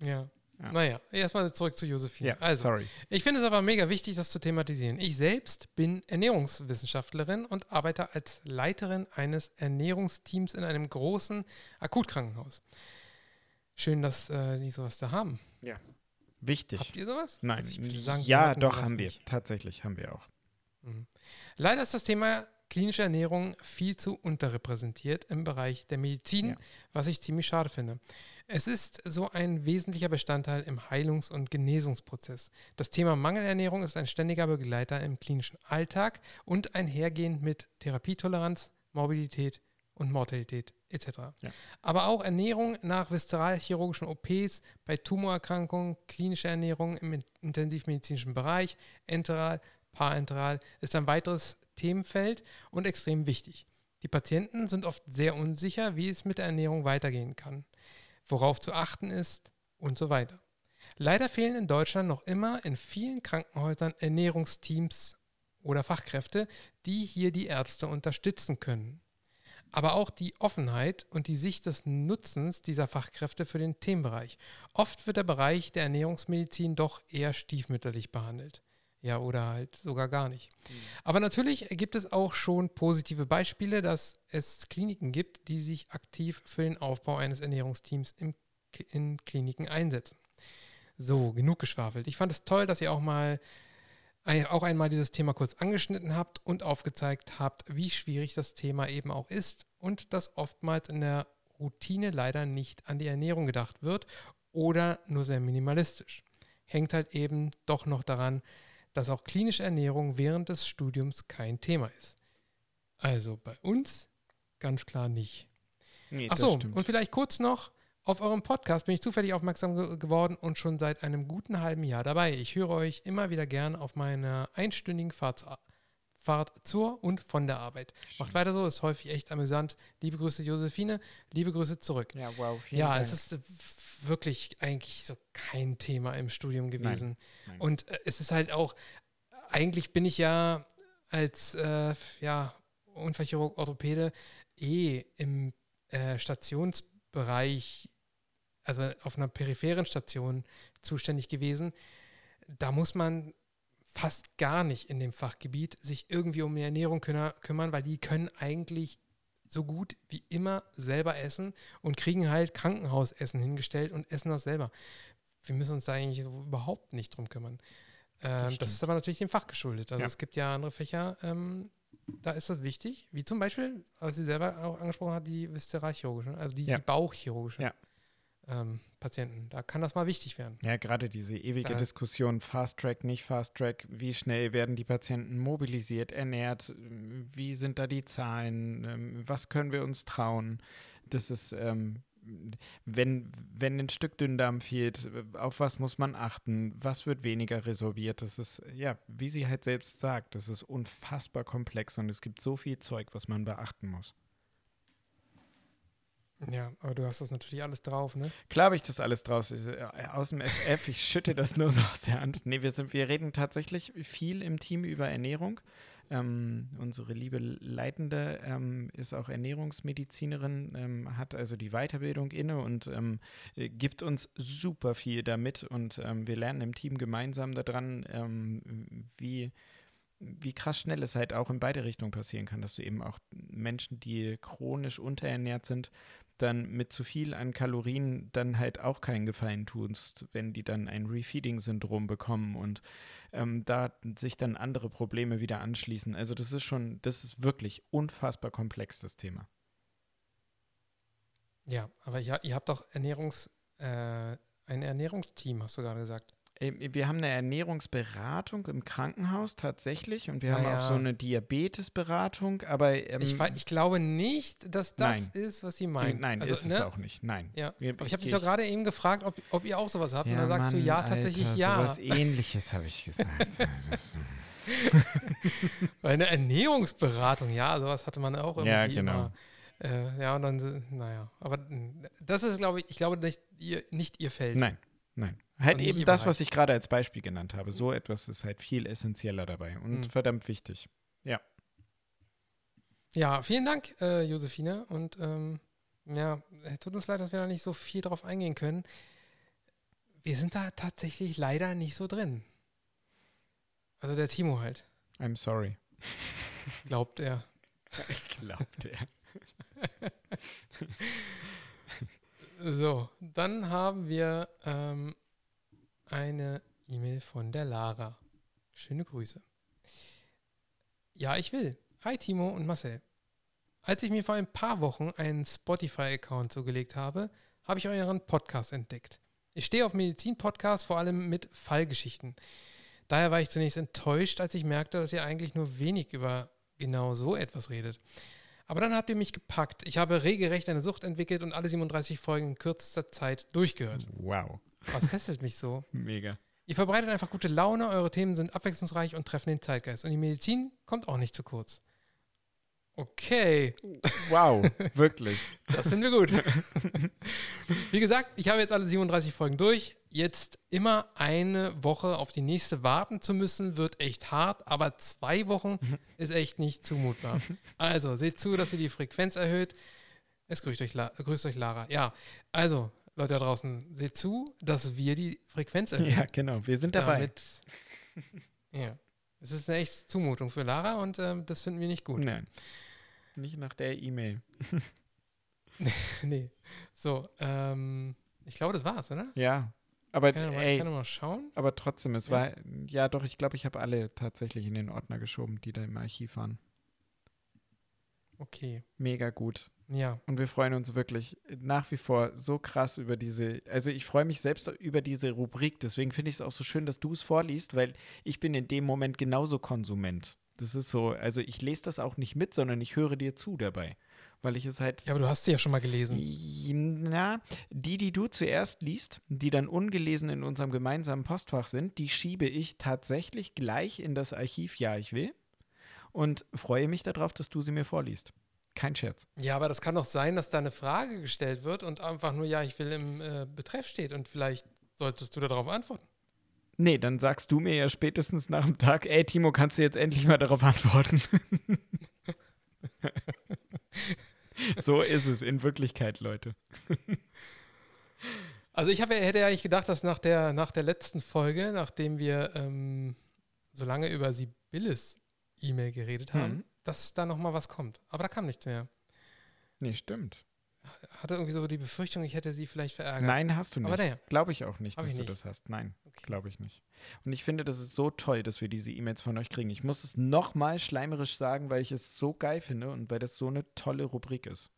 Speaker 1: Ja.
Speaker 2: Ja.
Speaker 1: Naja, erstmal zurück zu Josephine. also,
Speaker 2: sorry.
Speaker 1: Ich finde es aber mega wichtig, das zu thematisieren. Ich selbst bin Ernährungswissenschaftlerin und arbeite als Leiterin eines Ernährungsteams in einem großen Akutkrankenhaus. Schön, dass äh, die sowas da haben.
Speaker 2: Wichtig.
Speaker 1: Habt ihr sowas?
Speaker 2: Nein,
Speaker 1: Also ich würde sagen,
Speaker 2: ja, doch, haben wir.
Speaker 1: nicht.
Speaker 2: Tatsächlich haben wir auch.
Speaker 1: Mhm. Leider ist das Thema klinische Ernährung viel zu unterrepräsentiert im Bereich der Medizin,
Speaker 2: Ja.
Speaker 1: was ich ziemlich schade finde. Es ist so ein wesentlicher Bestandteil im Heilungs- und Genesungsprozess. Das Thema Mangelernährung ist ein ständiger Begleiter im klinischen Alltag und einhergehend mit Therapietoleranz, Morbidität und Mortalität etc.
Speaker 2: Ja.
Speaker 1: Aber auch Ernährung nach viszeralchirurgischen OPs, bei Tumorerkrankungen, klinische Ernährung im intensivmedizinischen Bereich, enteral, parenteral ist ein weiteres Themenfeld und extrem wichtig. Die Patienten sind oft sehr unsicher, wie es mit der Ernährung weitergehen kann, worauf zu achten ist und so weiter. Leider fehlen in Deutschland noch immer in vielen Krankenhäusern Ernährungsteams oder Fachkräfte, die hier die Ärzte unterstützen können. Aber auch die Offenheit und die Sicht des Nutzens dieser Fachkräfte für den Themenbereich. Oft wird der Bereich der Ernährungsmedizin doch eher stiefmütterlich behandelt. Ja, oder halt sogar gar nicht. Aber natürlich gibt es auch schon positive Beispiele, dass es Kliniken gibt, die sich aktiv für den Aufbau eines Ernährungsteams im, in Kliniken einsetzen. So, genug geschwafelt. Ich fand es toll, dass ihr auch mal auch einmal dieses Thema kurz angeschnitten habt und aufgezeigt habt, wie schwierig das Thema eben auch ist und dass oftmals in der Routine leider nicht an die Ernährung gedacht wird oder nur sehr minimalistisch. Hängt halt eben doch noch daran, dass auch klinische Ernährung während des Studiums kein Thema ist. Also bei uns ganz klar nicht.
Speaker 2: Nee,
Speaker 1: Ach
Speaker 2: das
Speaker 1: so,
Speaker 2: stimmt.
Speaker 1: und vielleicht kurz noch Auf eurem Podcast bin ich zufällig aufmerksam ge geworden und schon seit einem guten halben Jahr dabei. Ich höre euch immer wieder gern auf meiner einstündigen Fahrt, Fahrt zur und von der Arbeit. Schön. Macht weiter so, ist häufig echt amüsant. Liebe Grüße, Josephine. Liebe Grüße zurück.
Speaker 2: Ja, wow.
Speaker 1: ja, Dank. es ist wirklich eigentlich so kein Thema im Studium gewesen. Nein. Nein. Und äh, es ist halt auch, eigentlich bin ich ja als äh, ja, Unfallchirurg, Orthopäde eh im äh, Stationsbereich, also auf einer peripheren Station zuständig gewesen. Da muss man fast gar nicht in dem Fachgebiet sich irgendwie um die Ernährung kümmern, weil die können eigentlich so gut wie immer selber essen und kriegen halt Krankenhausessen hingestellt und essen das selber. Wir müssen uns da eigentlich überhaupt nicht drum kümmern. Ähm, das, das, ist aber natürlich dem Fach geschuldet. Also ja. es gibt ja andere Fächer, ähm, da ist das wichtig, wie zum Beispiel, was sie selber auch angesprochen hat, die viszeralchirurgische, also die, ja. die Bauchchirurgische. Ja. Ähm, Patienten. Da kann das mal wichtig werden.
Speaker 2: Ja, gerade diese ewige äh, Diskussion, Fast Track, nicht Fast Track, wie schnell werden die Patienten mobilisiert, ernährt, wie sind da die Zahlen, ähm, was können wir uns trauen? Das ist, ähm, wenn, wenn ein Stück Dünndarm fehlt, auf was muss man achten? Was wird weniger resorbiert? Das ist, ja, wie sie halt selbst sagt, das ist unfassbar komplex und es gibt so viel Zeug, was man beachten muss.
Speaker 1: Ja, aber du hast das natürlich alles drauf, ne?
Speaker 2: Klar habe ich das alles drauf. Äh, aus dem SF, ich schütte das nur so aus der Hand. Nee, wir, sind, wir reden tatsächlich viel im Team über Ernährung. Ähm, unsere liebe Leitende ähm, ist auch Ernährungsmedizinerin, ähm, hat also die Weiterbildung inne und ähm, äh, gibt uns super viel damit. Und ähm, wir lernen im Team gemeinsam daran, ähm, wie wie krass schnell es halt auch in beide Richtungen passieren kann, dass du eben auch Menschen, die chronisch unterernährt sind, dann mit zu viel an Kalorien dann halt auch keinen Gefallen tust, wenn die dann ein Refeeding-Syndrom bekommen und ähm, da sich dann andere Probleme wieder anschließen. Also das ist schon, das ist wirklich unfassbar komplex, das Thema.
Speaker 1: Ja, aber ihr, ihr habt doch Ernährungs, äh, ein Ernährungsteam, hast du gerade gesagt.
Speaker 2: Wir haben eine Ernährungsberatung im Krankenhaus tatsächlich und wir haben ja. auch so eine Diabetesberatung, aber
Speaker 1: ähm, ich, ich, glaube nicht, dass das nein. ist, was Sie meinen.
Speaker 2: Nein, also, ist ne? es auch nicht. Nein.
Speaker 1: Ja. aber ich habe dich doch gerade eben gefragt, ob, ob, ihr auch sowas habt ja, und dann sagst Mann, du ja, tatsächlich Alter, ja.
Speaker 2: Sowas ähnliches habe ich gesagt. *laughs* *laughs*
Speaker 1: Eine Ernährungsberatung, ja, sowas hatte man auch irgendwie
Speaker 2: ja, genau.
Speaker 1: immer. Äh, ja, und dann, naja, aber das ist, glaube ich, ich glaube nicht ihr, nicht ihr Feld.
Speaker 2: Nein, nein. Halt eben das, was ich gerade als Beispiel genannt habe. So etwas ist halt viel essentieller dabei und mhm. verdammt wichtig. Ja.
Speaker 1: Ja, vielen Dank, äh, Josephine. Und ähm, ja, tut uns leid, dass wir da nicht so viel drauf eingehen können. Wir sind da tatsächlich leider nicht so drin. Also der Timo halt.
Speaker 2: I'm sorry.
Speaker 1: Glaubt er. *laughs*
Speaker 2: Glaubt er. *laughs*
Speaker 1: so, dann haben wir ähm, eine E-Mail von der Lara. Schöne Grüße. Ja, ich will. Hi Timo und Marcel. Als ich mir vor ein paar Wochen einen Spotify-Account zugelegt habe, habe ich euren Podcast entdeckt. Ich stehe auf Medizin-Podcasts vor allem mit Fallgeschichten. Daher war ich zunächst enttäuscht, als ich merkte, dass ihr eigentlich nur wenig über genau so etwas redet. Aber dann habt ihr mich gepackt. Ich habe regelrecht eine Sucht entwickelt und alle 37 Folgen in kürzester Zeit durchgehört.
Speaker 2: Wow.
Speaker 1: Was fesselt mich so? *laughs*
Speaker 2: Mega.
Speaker 1: Ihr verbreitet einfach gute Laune, eure Themen sind abwechslungsreich und treffen den Zeitgeist. Und die Medizin kommt auch nicht zu kurz. Okay.
Speaker 2: Wow, wirklich.
Speaker 1: Das finden wir gut. *laughs* Wie gesagt, ich habe jetzt alle 37 Folgen durch. Jetzt immer eine Woche auf die nächste warten zu müssen, wird echt hart, aber zwei Wochen *laughs* ist echt nicht zumutbar. Also seht zu, dass ihr die Frequenz erhöht. Es grüßt euch, grüßt euch Lara. Ja, also Leute da draußen, seht zu, dass wir die Frequenz erhöhen.
Speaker 2: Ja, genau, wir sind dabei. Damit, *laughs*
Speaker 1: ja, es ist eine echte Zumutung für Lara und ähm, das finden wir nicht gut.
Speaker 2: Nein, nicht nach der E-Mail. *laughs*
Speaker 1: nee, so, ähm, ich glaube, das war's, oder?
Speaker 2: Ja, aber
Speaker 1: kann
Speaker 2: ey,
Speaker 1: kann mal schauen.
Speaker 2: Aber trotzdem, es ja. war, ja doch, ich glaube, ich habe alle tatsächlich in den Ordner geschoben, die da im Archiv waren.
Speaker 1: Okay.
Speaker 2: Mega gut.
Speaker 1: Ja.
Speaker 2: Und wir freuen uns wirklich nach wie vor so krass über diese, also ich freue mich selbst über diese Rubrik, deswegen finde ich es auch so schön, dass du es vorliest, weil ich bin in dem Moment genauso Konsument. Das ist so, also ich lese das auch nicht mit, sondern ich höre dir zu dabei. Weil ich es halt.
Speaker 1: Ja, aber du hast sie ja schon mal gelesen.
Speaker 2: Na, die, die du zuerst liest, die dann ungelesen in unserem gemeinsamen Postfach sind, die schiebe ich tatsächlich gleich in das Archiv Ja, ich will und freue mich darauf, dass du sie mir vorliest. Kein Scherz.
Speaker 1: Ja, aber das kann doch sein, dass da eine Frage gestellt wird und einfach nur Ja, ich will im äh, Betreff steht und vielleicht solltest du darauf antworten.
Speaker 2: Nee, dann sagst du mir ja spätestens nach dem Tag, ey Timo, kannst du jetzt endlich mal darauf antworten? *laughs* so ist es in Wirklichkeit, Leute. *laughs*
Speaker 1: Also ich hab, hätte ja eigentlich gedacht, dass nach der, nach der letzten Folge, nachdem wir ähm, so lange über Sibylles E-Mail geredet haben, mhm. dass da nochmal was kommt. Aber da kam nichts mehr.
Speaker 2: Nee, stimmt.
Speaker 1: Hatte irgendwie so die Befürchtung, ich hätte sie vielleicht verärgert.
Speaker 2: Nein, hast du nicht.
Speaker 1: Aber naja.
Speaker 2: Glaube ich auch nicht, Hab dass du nicht. das hast. Nein, okay. glaube ich nicht. Und ich finde, das ist so toll, dass wir diese E-Mails von euch kriegen. Ich muss es nochmal schleimerisch sagen, weil ich es so geil finde und weil das so eine tolle Rubrik ist.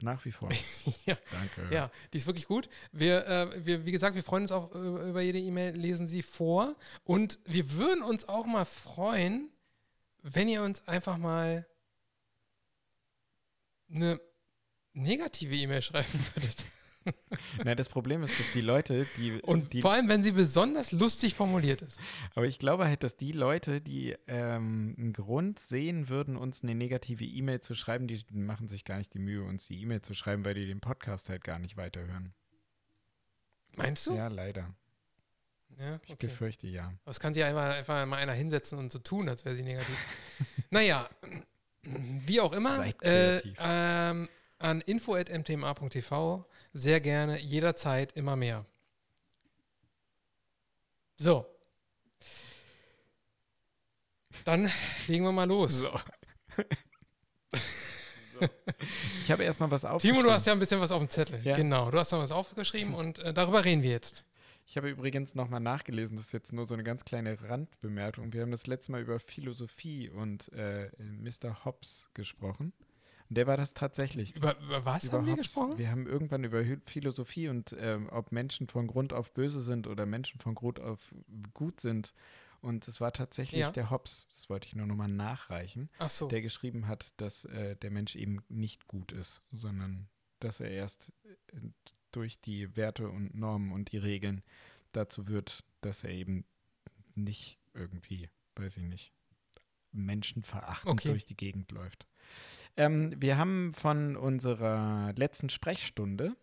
Speaker 2: Nach wie vor. *laughs*
Speaker 1: ja. Danke. Ja, die ist wirklich gut. Wir, äh, wir, wie gesagt, wir freuen uns auch äh, über jede E-Mail, lesen sie vor. Und wir würden uns auch mal freuen, wenn ihr uns einfach mal eine negative E-Mail schreiben würdet.
Speaker 2: Na, das Problem ist, dass die Leute, die.
Speaker 1: Und
Speaker 2: die,
Speaker 1: vor allem, wenn sie besonders lustig formuliert ist.
Speaker 2: Aber ich glaube halt, dass die Leute, die ähm, einen Grund sehen würden, uns eine negative E-Mail zu schreiben, die machen sich gar nicht die Mühe, uns die E-Mail zu schreiben, weil die den Podcast halt gar nicht weiterhören.
Speaker 1: Meinst du?
Speaker 2: Ja, leider.
Speaker 1: Ja, okay.
Speaker 2: Ich befürchte ja.
Speaker 1: Aber es kann sich einfach, einfach mal einer hinsetzen und so tun, als wäre sie negativ. *laughs* naja, wie auch immer. Äh, ähm, an info.mtma.tv sehr gerne, jederzeit, immer mehr. So. Dann legen wir mal los. So.
Speaker 2: so. *laughs* Ich habe erstmal was aufgeschrieben.
Speaker 1: Timo, du hast ja ein bisschen was auf dem Zettel. Ja. Genau, du hast noch was aufgeschrieben *laughs* und äh, darüber reden wir jetzt.
Speaker 2: Ich habe übrigens nochmal nachgelesen, das ist jetzt nur so eine ganz kleine Randbemerkung. Wir haben das letzte Mal über Philosophie und äh, Mr. Hobbes gesprochen. Und der war das tatsächlich.
Speaker 1: Über, über was über haben wir gesprochen?
Speaker 2: Wir haben irgendwann über Philosophie und ähm, ob Menschen von Grund auf böse sind oder Menschen von Grund auf gut sind. Und es war tatsächlich ja. der Hobbes, das wollte ich nur nochmal nachreichen,
Speaker 1: so.
Speaker 2: der geschrieben hat, dass äh, der Mensch eben nicht gut ist, sondern dass er erst äh, durch die Werte und Normen und die Regeln dazu wird, dass er eben nicht irgendwie, weiß ich nicht, menschenverachtend okay. durch die Gegend läuft. Ähm, wir haben von unserer letzten Sprechstunde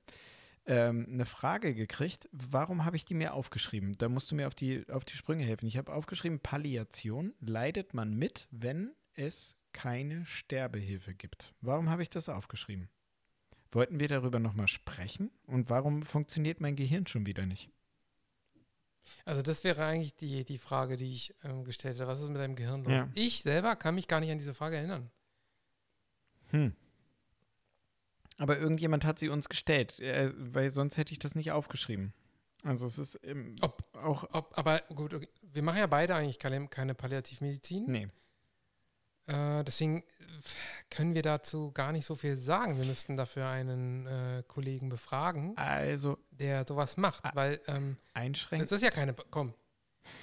Speaker 2: ähm, eine Frage gekriegt. Warum habe ich die mir aufgeschrieben? Da musst du mir auf die, auf die Sprünge helfen. Ich habe aufgeschrieben, Palliation leidet man mit, wenn es keine Sterbehilfe gibt. Warum habe ich das aufgeschrieben? Wollten wir darüber nochmal sprechen? Und warum funktioniert mein Gehirn schon wieder nicht?
Speaker 1: Also das wäre eigentlich die, die Frage, die ich ähm, gestellt hätte. Was ist mit deinem Gehirn los? Ja. Ich selber kann mich gar nicht an diese Frage erinnern.
Speaker 2: Hm. Aber irgendjemand hat sie uns gestellt, äh, weil sonst hätte ich das nicht aufgeschrieben. Also es ist ähm,
Speaker 1: ob, auch. Ob, aber gut, okay. wir machen ja beide eigentlich keine, keine Palliativmedizin.
Speaker 2: Nee.
Speaker 1: Äh, deswegen können wir dazu gar nicht so viel sagen. Wir müssten dafür einen äh, Kollegen befragen,
Speaker 2: also,
Speaker 1: der sowas macht. Weil ähm,
Speaker 2: einschränken.
Speaker 1: Das ist ja keine. Komm,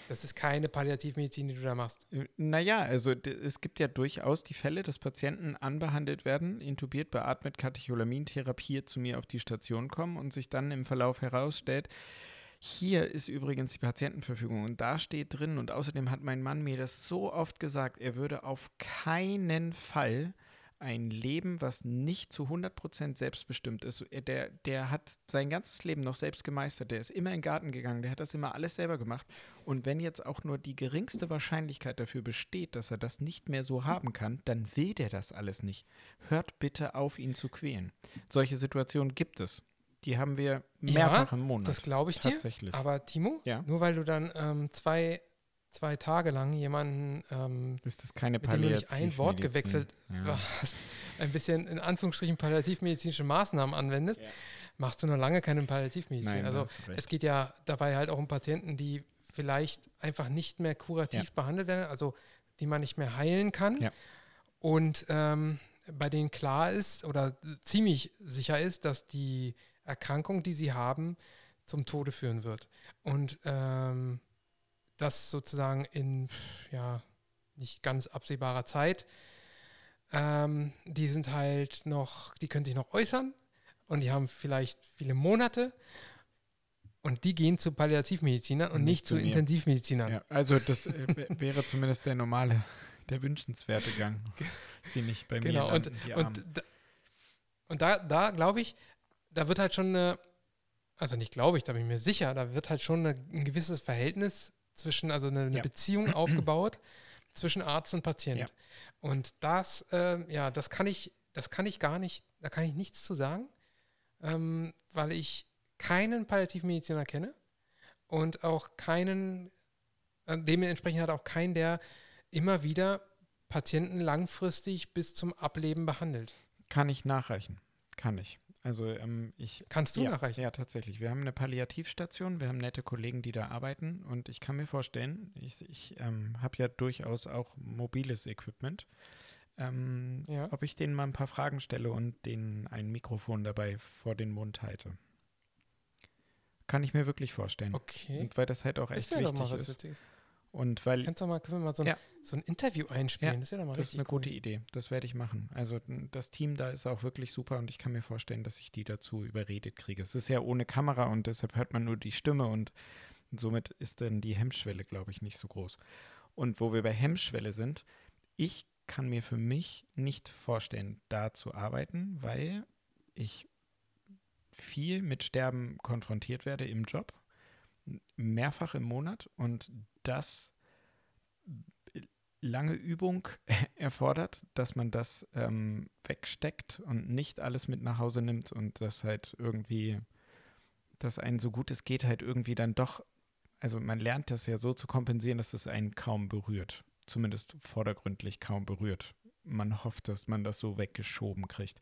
Speaker 1: das ist keine Palliativmedizin, die du da machst.
Speaker 2: Äh, naja, also es gibt ja durchaus die Fälle, dass Patienten anbehandelt werden, intubiert, beatmet, Katecholamintherapie zu mir auf die Station kommen und sich dann im Verlauf herausstellt, hier ist übrigens die Patientenverfügung und da steht drin und außerdem hat mein Mann mir das so oft gesagt, er würde auf keinen Fall ein Leben, was nicht zu 100% selbstbestimmt ist. Der, der hat sein ganzes Leben noch selbst gemeistert. Der ist immer in den Garten gegangen. Der hat das immer alles selber gemacht. Und wenn jetzt auch nur die geringste Wahrscheinlichkeit dafür besteht, dass er das nicht mehr so haben kann, dann will der das alles nicht. Hört bitte auf, ihn zu quälen. Solche Situationen gibt es. Die haben wir mehrfach ja, im Monat.
Speaker 1: Das glaube ich
Speaker 2: Tatsächlich.
Speaker 1: dir. Aber Timo,
Speaker 2: ja?
Speaker 1: nur weil du dann ähm, zwei zwei Tage lang jemanden, ähm,
Speaker 2: ist das keine
Speaker 1: mit dem du nicht ein Wort gewechselt ja. hast, ein bisschen in Anführungsstrichen palliativmedizinische Maßnahmen anwendest, ja. machst du noch lange keine Palliativmedizin. Nein, also es geht ja dabei halt auch um Patienten, die vielleicht einfach nicht mehr kurativ ja. behandelt werden, also die man nicht mehr heilen kann. Und ähm, bei denen klar ist oder ziemlich sicher ist, dass die Erkrankung, die sie haben, zum Tode führen wird. Und ähm, das sozusagen in ja, nicht ganz absehbarer Zeit. Ähm, die sind halt noch, die können sich noch äußern und die haben vielleicht viele Monate und die gehen zu Palliativmedizinern und nicht, nicht zu, zu Intensivmedizinern.
Speaker 2: Ja, also das äh, wäre zumindest der normale, der wünschenswerte Gang. *laughs* Sie nicht bei
Speaker 1: genau,
Speaker 2: mir
Speaker 1: und, die und, da, und da, da glaube ich, da wird halt schon eine, also nicht glaube ich, da bin ich mir sicher, da wird halt schon eine, ein gewisses Verhältnis zwischen, also eine, eine ja. Beziehung *clears throat* aufgebaut zwischen Arzt und Patient. Ja. Und das, äh, ja, das kann ich, das kann ich gar nicht, da kann ich nichts zu sagen, ähm, weil ich keinen Palliativmediziner kenne und auch keinen, äh, dementsprechend hat auch keinen, der immer wieder Patienten langfristig bis zum Ableben behandelt.
Speaker 2: Kann ich nachreichen. Kann ich. Also ähm, ich.
Speaker 1: Kannst du
Speaker 2: ja,
Speaker 1: nachreichen?
Speaker 2: Ja, tatsächlich. Wir haben eine Palliativstation, wir haben nette Kollegen, die da arbeiten und ich kann mir vorstellen, ich, ich ähm, habe ja durchaus auch mobiles Equipment. Ähm, ja. Ob ich denen mal ein paar Fragen stelle und denen ein Mikrofon dabei vor den Mund halte. Kann ich mir wirklich vorstellen.
Speaker 1: Okay.
Speaker 2: Und weil das halt auch echt wichtig ist. Und weil.
Speaker 1: Kannst du mal, können wir mal so ein, ja. so ein Interview einspielen? Ja,
Speaker 2: das ist ja mal Das ist eine cool. gute Idee. Das werde ich machen. Also das Team da ist auch wirklich super und ich kann mir vorstellen, dass ich die dazu überredet kriege. Es ist ja ohne Kamera und deshalb hört man nur die Stimme und somit ist dann die Hemmschwelle, glaube ich, nicht so groß. Und wo wir bei Hemmschwelle sind, ich kann mir für mich nicht vorstellen, da zu arbeiten, weil ich viel mit Sterben konfrontiert werde im Job mehrfach im Monat und das lange Übung *laughs* erfordert, dass man das ähm, wegsteckt und nicht alles mit nach Hause nimmt und das halt irgendwie, dass einen so gut es geht halt irgendwie dann doch, also man lernt das ja so zu kompensieren, dass es einen kaum berührt, zumindest vordergründlich kaum berührt man hofft, dass man das so weggeschoben kriegt.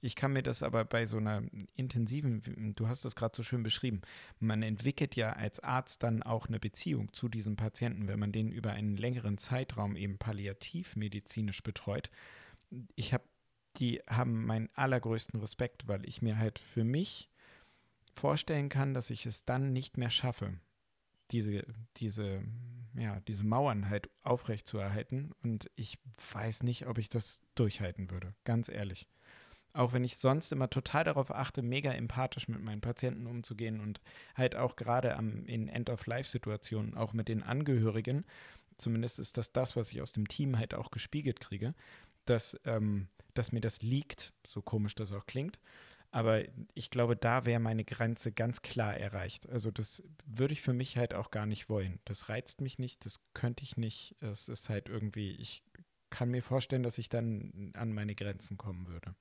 Speaker 2: Ich kann mir das aber bei so einer intensiven, du hast das gerade so schön beschrieben, man entwickelt ja als Arzt dann auch eine Beziehung zu diesem Patienten, wenn man den über einen längeren Zeitraum eben palliativmedizinisch betreut. Ich habe, die haben meinen allergrößten Respekt, weil ich mir halt für mich vorstellen kann, dass ich es dann nicht mehr schaffe, diese, diese ja, diese Mauern halt aufrecht zu erhalten. Und ich weiß nicht, ob ich das durchhalten würde, ganz ehrlich. Auch wenn ich sonst immer total darauf achte, mega empathisch mit meinen Patienten umzugehen und halt auch gerade am, in End-of-Life-Situationen, auch mit den Angehörigen, zumindest ist das das, was ich aus dem Team halt auch gespiegelt kriege, dass, ähm, dass mir das liegt, so komisch das auch klingt, aber ich glaube, da wäre meine Grenze ganz klar erreicht. Also das würde ich für mich halt auch gar nicht wollen. Das reizt mich nicht, das könnte ich nicht. Es ist halt irgendwie, ich kann mir vorstellen, dass ich dann an meine Grenzen kommen würde.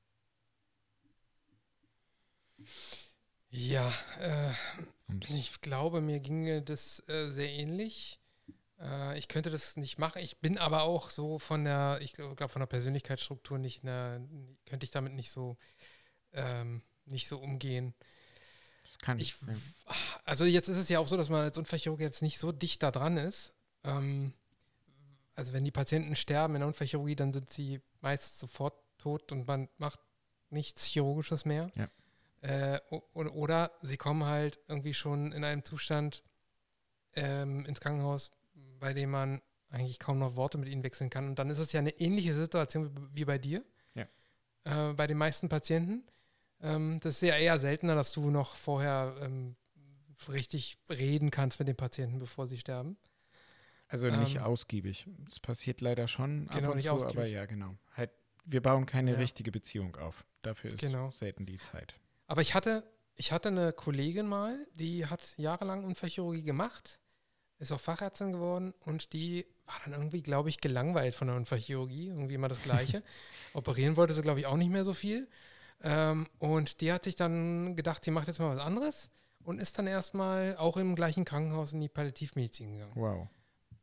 Speaker 1: Ja, äh, ich glaube, mir ginge das äh, sehr ähnlich. Äh, ich könnte das nicht machen. Ich bin aber auch so von der, ich glaube, von der Persönlichkeitsstruktur nicht, der, könnte ich damit nicht so ähm, nicht so umgehen.
Speaker 2: Das kann ich.
Speaker 1: ich also jetzt ist es ja auch so, dass man als Unfallchirurg jetzt nicht so dicht da dran ist. Ähm, also wenn die Patienten sterben in der Unfallchirurgie, dann sind sie meist sofort tot und man macht nichts Chirurgisches mehr.
Speaker 2: Ja.
Speaker 1: Äh, oder sie kommen halt irgendwie schon in einem Zustand ähm, ins Krankenhaus, bei dem man eigentlich kaum noch Worte mit ihnen wechseln kann. Und dann ist es ja eine ähnliche Situation wie bei dir,
Speaker 2: ja.
Speaker 1: äh, bei den meisten Patienten. Ähm, das ist ja eher seltener, dass du noch vorher ähm, richtig reden kannst mit den Patienten, bevor sie sterben.
Speaker 2: Also nicht ähm, ausgiebig. Es passiert leider schon
Speaker 1: genau, ab und
Speaker 2: nicht
Speaker 1: zu, ausgiebig.
Speaker 2: aber ja, genau. Halt, wir bauen keine ja. richtige Beziehung auf. Dafür ist genau. selten die Zeit.
Speaker 1: Aber ich hatte, ich hatte eine Kollegin mal, die hat jahrelang Unfallchirurgie gemacht, ist auch Fachärztin geworden und die war dann irgendwie, glaube ich, gelangweilt von der Unfallchirurgie. Irgendwie immer das Gleiche. *laughs* Operieren wollte sie, glaube ich, auch nicht mehr so viel. Ähm, und die hat sich dann gedacht, sie macht jetzt mal was anderes und ist dann erstmal auch im gleichen Krankenhaus in die Palliativmedizin gegangen.
Speaker 2: Wow.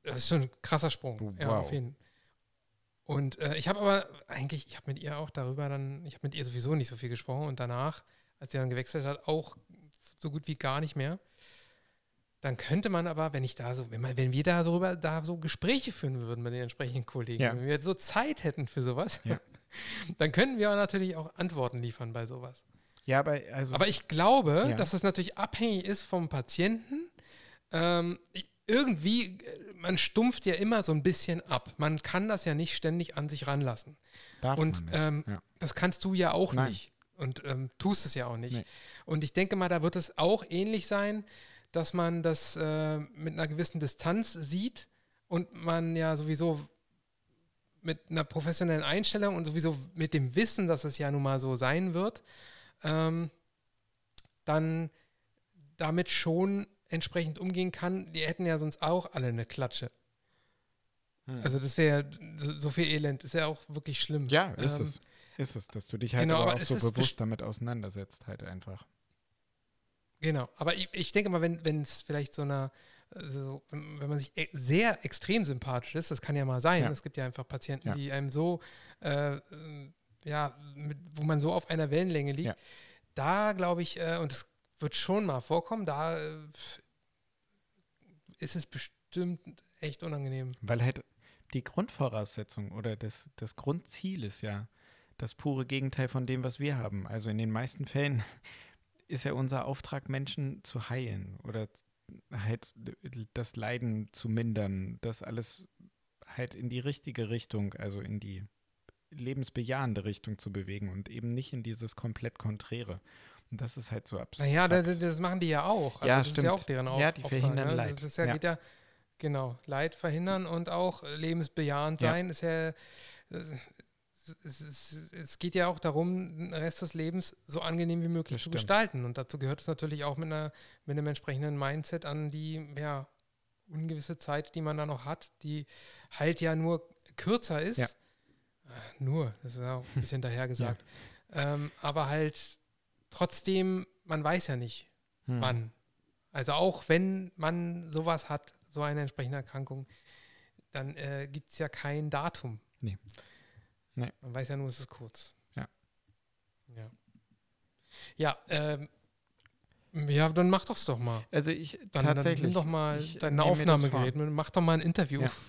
Speaker 1: Das ist schon ein krasser Sprung. Wow. Ja, auf jeden Und äh, ich habe aber eigentlich, ich habe mit ihr auch darüber dann, ich habe mit ihr sowieso nicht so viel gesprochen und danach, als sie dann gewechselt hat, auch so gut wie gar nicht mehr. Dann könnte man aber, wenn ich da so, wenn, man, wenn wir da darüber, da so Gespräche führen würden mit den entsprechenden Kollegen, ja. wenn wir so Zeit hätten für sowas, ja. *laughs* dann könnten wir natürlich auch Antworten liefern bei sowas.
Speaker 2: Ja, aber also.
Speaker 1: Aber ich glaube, ja. dass das natürlich abhängig ist vom Patienten. Ähm, irgendwie, man stumpft ja immer so ein bisschen ab. Man kann das ja nicht ständig an sich ranlassen.
Speaker 2: Darf
Speaker 1: Und
Speaker 2: man nicht.
Speaker 1: ähm,
Speaker 2: ja.
Speaker 1: das kannst du ja auch
Speaker 2: Nein.
Speaker 1: nicht. Und ähm, tust es ja auch nicht.
Speaker 2: Nee.
Speaker 1: Und ich denke mal, da wird es auch ähnlich sein, dass man das äh, mit einer gewissen Distanz sieht und man ja sowieso mit einer professionellen Einstellung und sowieso mit dem Wissen, dass es ja nun mal so sein wird, ähm, dann damit schon entsprechend umgehen kann. Die hätten ja sonst auch alle eine Klatsche.
Speaker 2: Hm.
Speaker 1: Also das wäre ja so viel Elend. Ist ja auch wirklich schlimm.
Speaker 2: ja, ist
Speaker 1: ähm,
Speaker 2: es. Ist es, dass du dich halt
Speaker 1: genau,
Speaker 2: aber auch so bewusst damit auseinandersetzt, halt einfach.
Speaker 1: Genau, aber ich, ich denke mal, wenn es vielleicht so einer, also, wenn, wenn man sich e sehr extrem sympathisch ist, das kann ja mal sein.
Speaker 2: Ja.
Speaker 1: Es gibt ja einfach Patienten,
Speaker 2: Ja.
Speaker 1: die einem so, äh, äh, ja, mit, wo man so auf einer Wellenlänge liegt.
Speaker 2: Ja.
Speaker 1: Da glaube ich, äh, und das wird schon mal vorkommen, da äh, ist es bestimmt echt unangenehm.
Speaker 2: Weil halt die Grundvoraussetzung oder das, das Grundziel ist ja das pure Gegenteil von dem, was wir haben. Also in den meisten Fällen ist ja unser Auftrag, Menschen zu heilen oder halt das Leiden zu mindern, das alles halt in die richtige Richtung, also in die lebensbejahende Richtung zu bewegen und eben nicht in dieses komplett Konträre. Und das ist halt so absurd.
Speaker 1: Naja, das, das machen die ja auch. Also
Speaker 2: Ja,
Speaker 1: das ist ja
Speaker 2: stimmt.
Speaker 1: auch deren Auf
Speaker 2: Ja, die
Speaker 1: Auftrag,
Speaker 2: verhindern
Speaker 1: ne?
Speaker 2: Leid.
Speaker 1: Das ist ja,
Speaker 2: Ja.
Speaker 1: geht ja, genau, Leid verhindern und auch lebensbejahend
Speaker 2: Ja.
Speaker 1: sein ist ja, es, es, es, geht ja auch darum, den Rest des Lebens so angenehm wie möglich
Speaker 2: Das
Speaker 1: zu
Speaker 2: stimmt.
Speaker 1: gestalten. Und dazu gehört es natürlich auch mit, einer, mit einem entsprechenden Mindset an die, ja, ungewisse Zeit, die man da noch hat, die halt ja nur kürzer ist.
Speaker 2: Ja.
Speaker 1: Äh, Nur, das ist auch ein bisschen *laughs* dahergesagt. Ähm, aber halt trotzdem, man weiß ja nicht,
Speaker 2: Hm.
Speaker 1: wann. Also auch wenn man sowas hat, so eine entsprechende Erkrankung, dann äh, gibt es ja kein Datum.
Speaker 2: Nee. Nee.
Speaker 1: Man weiß ja nur, es ist kurz.
Speaker 2: Ja.
Speaker 1: Ja, ja, ähm, ja dann mach doch doch mal.
Speaker 2: Also ich
Speaker 1: Dann,
Speaker 2: tatsächlich.
Speaker 1: dann nimm doch mal dein
Speaker 2: das
Speaker 1: Aufnahmegerät mach doch mal ein Interview.
Speaker 2: Ja. *laughs*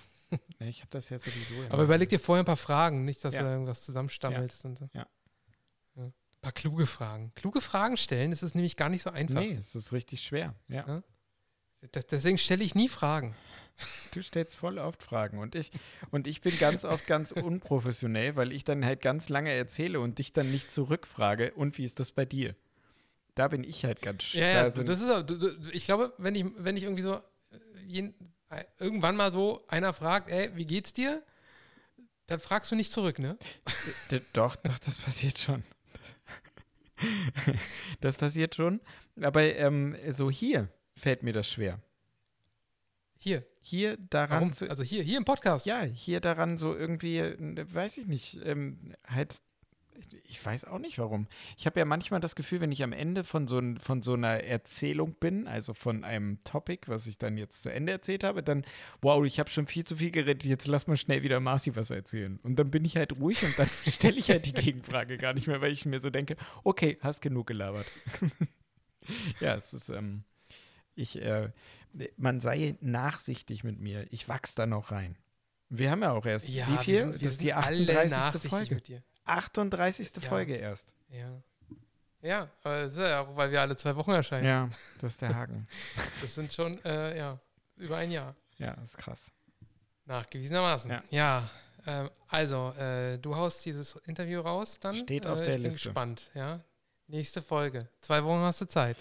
Speaker 2: Ja, ich habe das ja sowieso.
Speaker 1: Aber überleg dir vorher ein paar Fragen, nicht, dass
Speaker 2: Ja.
Speaker 1: du irgendwas zusammenstammelst. Und so.
Speaker 2: Ja.
Speaker 1: Ja. Ein paar kluge Fragen. Kluge Fragen stellen, das ist nämlich gar nicht so einfach.
Speaker 2: Nee, es ist richtig schwer. Ja.
Speaker 1: Ja. Das, deswegen stelle ich nie Fragen.
Speaker 2: Du stellst voll oft Fragen und ich und ich bin ganz oft ganz unprofessionell, weil ich dann halt ganz lange erzähle und dich dann nicht zurückfrage. Und wie ist das bei dir? Da bin ich halt ganz
Speaker 1: Ja,
Speaker 2: da
Speaker 1: ja,
Speaker 2: sind-
Speaker 1: das ist auch, ich glaube, wenn ich, wenn ich irgendwie so äh, äh, irgendwann mal so einer fragt, ey, wie geht's dir? Dann fragst du nicht zurück, ne?
Speaker 2: Doch, doch, das passiert schon. Das passiert schon. Aber ähm, so hier fällt mir das schwer.
Speaker 1: Hier.
Speaker 2: Hier daran
Speaker 1: Warum?
Speaker 2: zu.
Speaker 1: Also hier, hier im Podcast.
Speaker 2: Ja, hier daran so irgendwie, äh, weiß ich nicht, ähm, halt, ich weiß auch nicht warum. Ich habe ja manchmal das Gefühl, wenn ich am Ende von so, von so einer Erzählung bin, also von einem Topic, was ich dann jetzt zu Ende erzählt habe, dann, wow, ich habe schon viel zu viel geredet, jetzt lass mal schnell wieder Marci was erzählen. Und dann bin ich halt ruhig und dann *laughs* stelle ich halt die Gegenfrage gar nicht mehr, weil ich mir so denke, okay, hast genug gelabert. *laughs* ja, es ist, ähm, ich, äh, man sei nachsichtig mit mir. Ich wachs da noch rein. Wir haben ja auch erst,
Speaker 1: Ja,
Speaker 2: wie viel?
Speaker 1: Wir sind, wir
Speaker 2: das ist die
Speaker 1: alle
Speaker 2: 38.
Speaker 1: nachsichtig
Speaker 2: Folge.
Speaker 1: mit dir.
Speaker 2: 38.
Speaker 1: Ja.
Speaker 2: Folge erst.
Speaker 1: Ja. Ja, ja auch, weil wir alle zwei Wochen erscheinen.
Speaker 2: Ja, das ist der *laughs* Haken.
Speaker 1: Das sind schon, äh, ja, über ein Jahr.
Speaker 2: ja, das ist krass.
Speaker 1: Nachgewiesenermaßen.
Speaker 2: Ja.
Speaker 1: Ja. ähm, also, äh, du haust dieses Interview raus dann.
Speaker 2: Steht auf
Speaker 1: äh,
Speaker 2: der
Speaker 1: ich
Speaker 2: Liste.
Speaker 1: Bin gespannt, ja. Nächste Folge. Zwei Wochen hast du Zeit.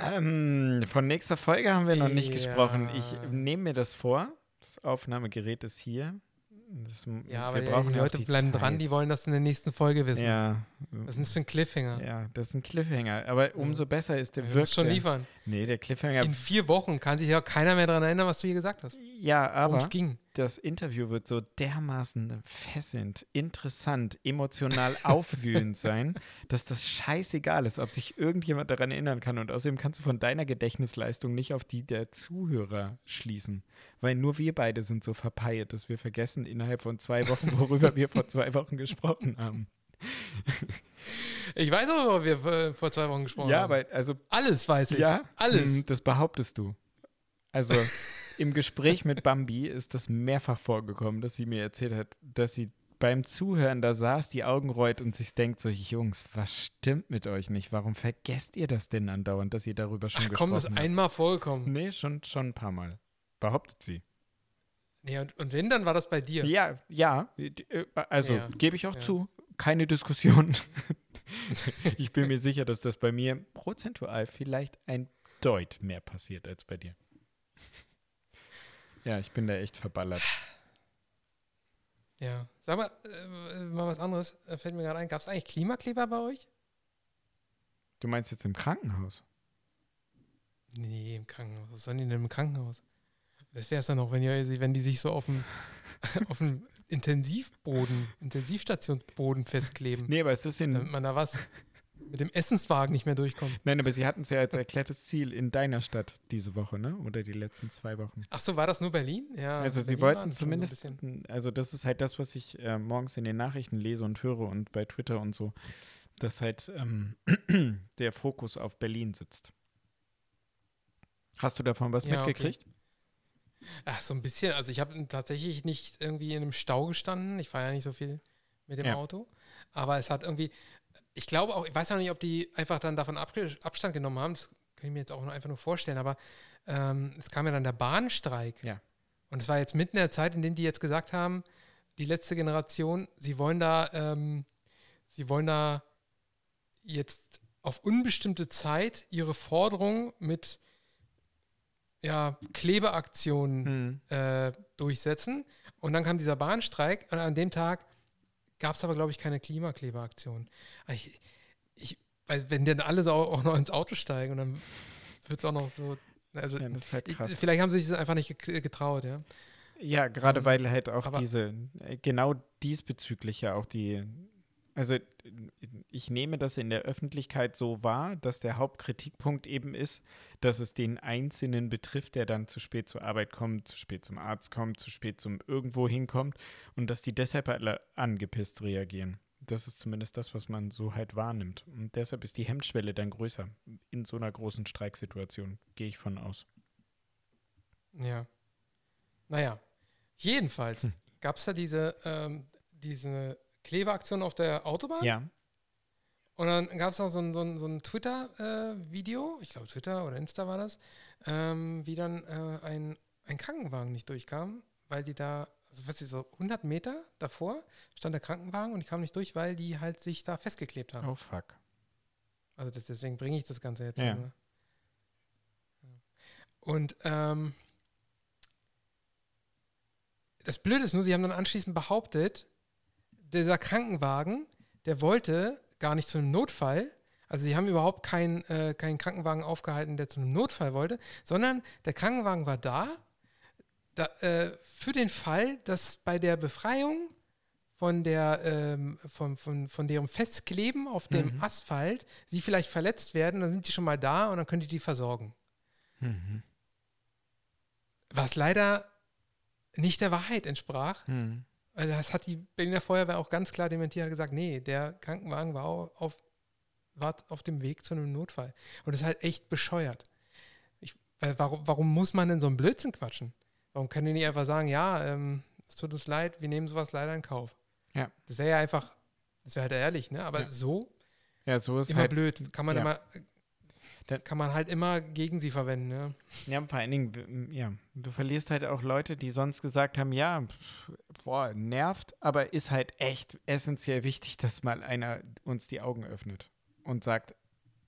Speaker 2: Ähm, von nächster Folge haben wir noch nicht
Speaker 1: Ja.
Speaker 2: gesprochen. Ich nehme mir das vor. Das Aufnahmegerät ist hier. Das,
Speaker 1: Ja, aber
Speaker 2: wir
Speaker 1: die,
Speaker 2: brauchen
Speaker 1: die
Speaker 2: ja auch
Speaker 1: Leute
Speaker 2: die
Speaker 1: bleiben
Speaker 2: Zeit.
Speaker 1: dran, die wollen das in der nächsten Folge wissen.
Speaker 2: Ja,
Speaker 1: ist das für ein Cliffhanger?
Speaker 2: ja, das ist ein Cliffhanger. Aber umso besser ist der
Speaker 1: Du
Speaker 2: wirklich.
Speaker 1: schon liefern.
Speaker 2: Nee, der Cliffhanger.
Speaker 1: In vier Wochen kann sich ja keiner mehr daran erinnern, was du hier gesagt hast.
Speaker 2: ja,
Speaker 1: Worum
Speaker 2: aber
Speaker 1: es ging.
Speaker 2: Das Interview wird so dermaßen fesselnd, interessant, emotional *laughs* aufwühlend sein, dass das scheißegal ist, ob sich irgendjemand daran erinnern kann. Und außerdem kannst du von deiner Gedächtnisleistung nicht auf die der Zuhörer schließen. Weil nur wir beide sind so verpeilt, dass wir vergessen innerhalb von zwei Wochen, worüber wir vor zwei Wochen gesprochen haben.
Speaker 1: Ich weiß aber, worüber wir vor- vor zwei Wochen gesprochen
Speaker 2: Ja,
Speaker 1: haben.
Speaker 2: aber also
Speaker 1: Alles weiß ich.
Speaker 2: Ja,
Speaker 1: Alles.
Speaker 2: hm, Das behauptest du. Also *laughs* im Gespräch mit Bambi ist das mehrfach vorgekommen, dass sie mir erzählt hat, dass sie beim Zuhören da saß, die Augen rollt und sich denkt so, Jungs, was stimmt mit euch nicht? Warum vergesst ihr das denn andauernd, dass ihr darüber schon
Speaker 1: Ach komm,
Speaker 2: gesprochen
Speaker 1: das ist
Speaker 2: habt?
Speaker 1: einmal vorgekommen.
Speaker 2: Nee, schon, schon ein paar Mal. Behauptet sie.
Speaker 1: Nee, und, und wenn, dann war das bei dir.
Speaker 2: Ja, ja. Also
Speaker 1: Ja,
Speaker 2: gebe ich auch
Speaker 1: ja.
Speaker 2: zu. Keine Diskussion. *laughs* ich bin mir sicher, dass das bei mir prozentual vielleicht ein Deut mehr passiert als bei dir. Ja, ich bin da echt verballert.
Speaker 1: Ja. Sag mal, äh, mal was anderes. Äh, fällt mir gerade ein. Gab es eigentlich Klimakleber bei euch?
Speaker 2: Du meinst jetzt im Krankenhaus?
Speaker 1: Nee, im Krankenhaus. Was sollen die denn im Krankenhaus? Das wäre es dann noch, wenn, ihr, wenn die sich so auf dem, *laughs* auf dem Intensivboden, Intensivstationsboden festkleben,
Speaker 2: Nee, aber es ist in.
Speaker 1: damit man da was mit dem Essenswagen nicht mehr durchkommt.
Speaker 2: Nein, aber sie hatten es ja als erklärtes Ziel in deiner Stadt diese Woche, ne? Oder die letzten zwei Wochen.
Speaker 1: Ach so, war das nur Berlin? Ja.
Speaker 2: Also sie
Speaker 1: Berlin waren
Speaker 2: wollten
Speaker 1: so
Speaker 2: zumindest,
Speaker 1: bisschen-
Speaker 2: also das ist halt das, was ich äh, morgens in den Nachrichten lese und höre und bei Twitter und so, dass halt ähm, *clears throat* der Fokus auf Berlin sitzt. Hast du davon was
Speaker 1: Ja, okay.
Speaker 2: mitgekriegt?
Speaker 1: Ach, so ein bisschen. Also ich habe tatsächlich nicht irgendwie in einem Stau gestanden. Ich fahre ja nicht so viel mit dem
Speaker 2: Ja.
Speaker 1: Auto. Aber es hat irgendwie, ich glaube auch, ich weiß auch nicht, ob die einfach dann davon Abstand genommen haben. Das kann ich mir jetzt auch einfach nur vorstellen. Aber ähm, es kam ja dann der Bahnstreik.
Speaker 2: Ja.
Speaker 1: Und es war jetzt mitten in der Zeit, in dem die jetzt gesagt haben, die letzte Generation, sie wollen da, ähm, sie wollen da jetzt auf unbestimmte Zeit ihre Forderung mit ja, Klebeaktionen
Speaker 2: Hm.
Speaker 1: äh, durchsetzen. Und dann kam dieser Bahnstreik und an dem Tag gab es aber, glaube ich, keine Klimaklebeaktion. Ich, ich, weil wenn dann alle so auch noch ins Auto steigen und dann wird es auch noch so. Also,
Speaker 2: Ja, das ist halt
Speaker 1: ich, vielleicht haben sie sich das einfach nicht ge- getraut, ja.
Speaker 2: Ja, gerade
Speaker 1: Ähm,
Speaker 2: weil halt auch diese, äh, genau diesbezüglich ja auch die, also äh, ich nehme das in der Öffentlichkeit so wahr, dass der Hauptkritikpunkt eben ist, dass es den Einzelnen betrifft, der dann zu spät zur Arbeit kommt, zu spät zum Arzt kommt, zu spät zum irgendwo hinkommt und dass die deshalb alle angepisst reagieren. Das ist zumindest das, was man so halt wahrnimmt. Und deshalb ist die Hemmschwelle dann größer in so einer großen Streiksituation, gehe ich von aus.
Speaker 1: Ja. Naja. Jedenfalls
Speaker 2: Hm.
Speaker 1: gab es da diese, ähm, diese Klebeaktion auf der Autobahn.
Speaker 2: Ja,
Speaker 1: Und dann gab es noch so ein, so ein, so ein Twitter-Video, ich glaube Twitter oder Insta war das, ähm, wie dann äh, ein, ein Krankenwagen nicht durchkam, weil die da, also was ist so 100 Meter davor stand der Krankenwagen und die kam nicht durch, weil die halt sich da festgeklebt haben.
Speaker 2: oh fuck.
Speaker 1: Also das, deswegen bringe ich das Ganze jetzt.
Speaker 2: Ja.
Speaker 1: nur. Und ähm, das Blöde ist nur, sie haben dann anschließend behauptet, dieser Krankenwagen, der wollte gar nicht zu einem Notfall. Also sie haben überhaupt keinen, äh, keinen Krankenwagen aufgehalten, der zu einem Notfall wollte, sondern der Krankenwagen war da, da äh, für den Fall, dass bei der Befreiung von, der, ähm, von, von, von deren Festkleben auf dem
Speaker 2: Mhm.
Speaker 1: Asphalt sie vielleicht verletzt werden, dann sind die schon mal da und dann können die die versorgen.
Speaker 2: Mhm.
Speaker 1: Was leider nicht der Wahrheit entsprach.
Speaker 2: Mhm.
Speaker 1: Also das hat die Berliner Feuerwehr auch ganz klar dementiert, hat gesagt, nee, der Krankenwagen war au- auf, war auf dem Weg zu einem Notfall. Und das ist halt echt bescheuert. Ich, weil warum, warum muss man denn so einen Blödsinn quatschen? Warum können die nicht einfach sagen, ja, ähm, es tut uns leid, wir nehmen sowas leider in Kauf?
Speaker 2: Ja.
Speaker 1: Das wäre ja einfach, das wäre halt ehrlich, ne? Aber
Speaker 2: Ja.
Speaker 1: so
Speaker 2: Ja, so ist
Speaker 1: immer
Speaker 2: halt,
Speaker 1: blöd. Kann man
Speaker 2: ja.
Speaker 1: immer, kann man halt immer gegen sie verwenden, ne?
Speaker 2: Ja, vor allen Dingen, ja, du verlierst halt auch Leute, die sonst gesagt haben, ja, pf, boah, nervt, aber ist halt echt essentiell wichtig, dass mal einer uns die Augen öffnet und sagt,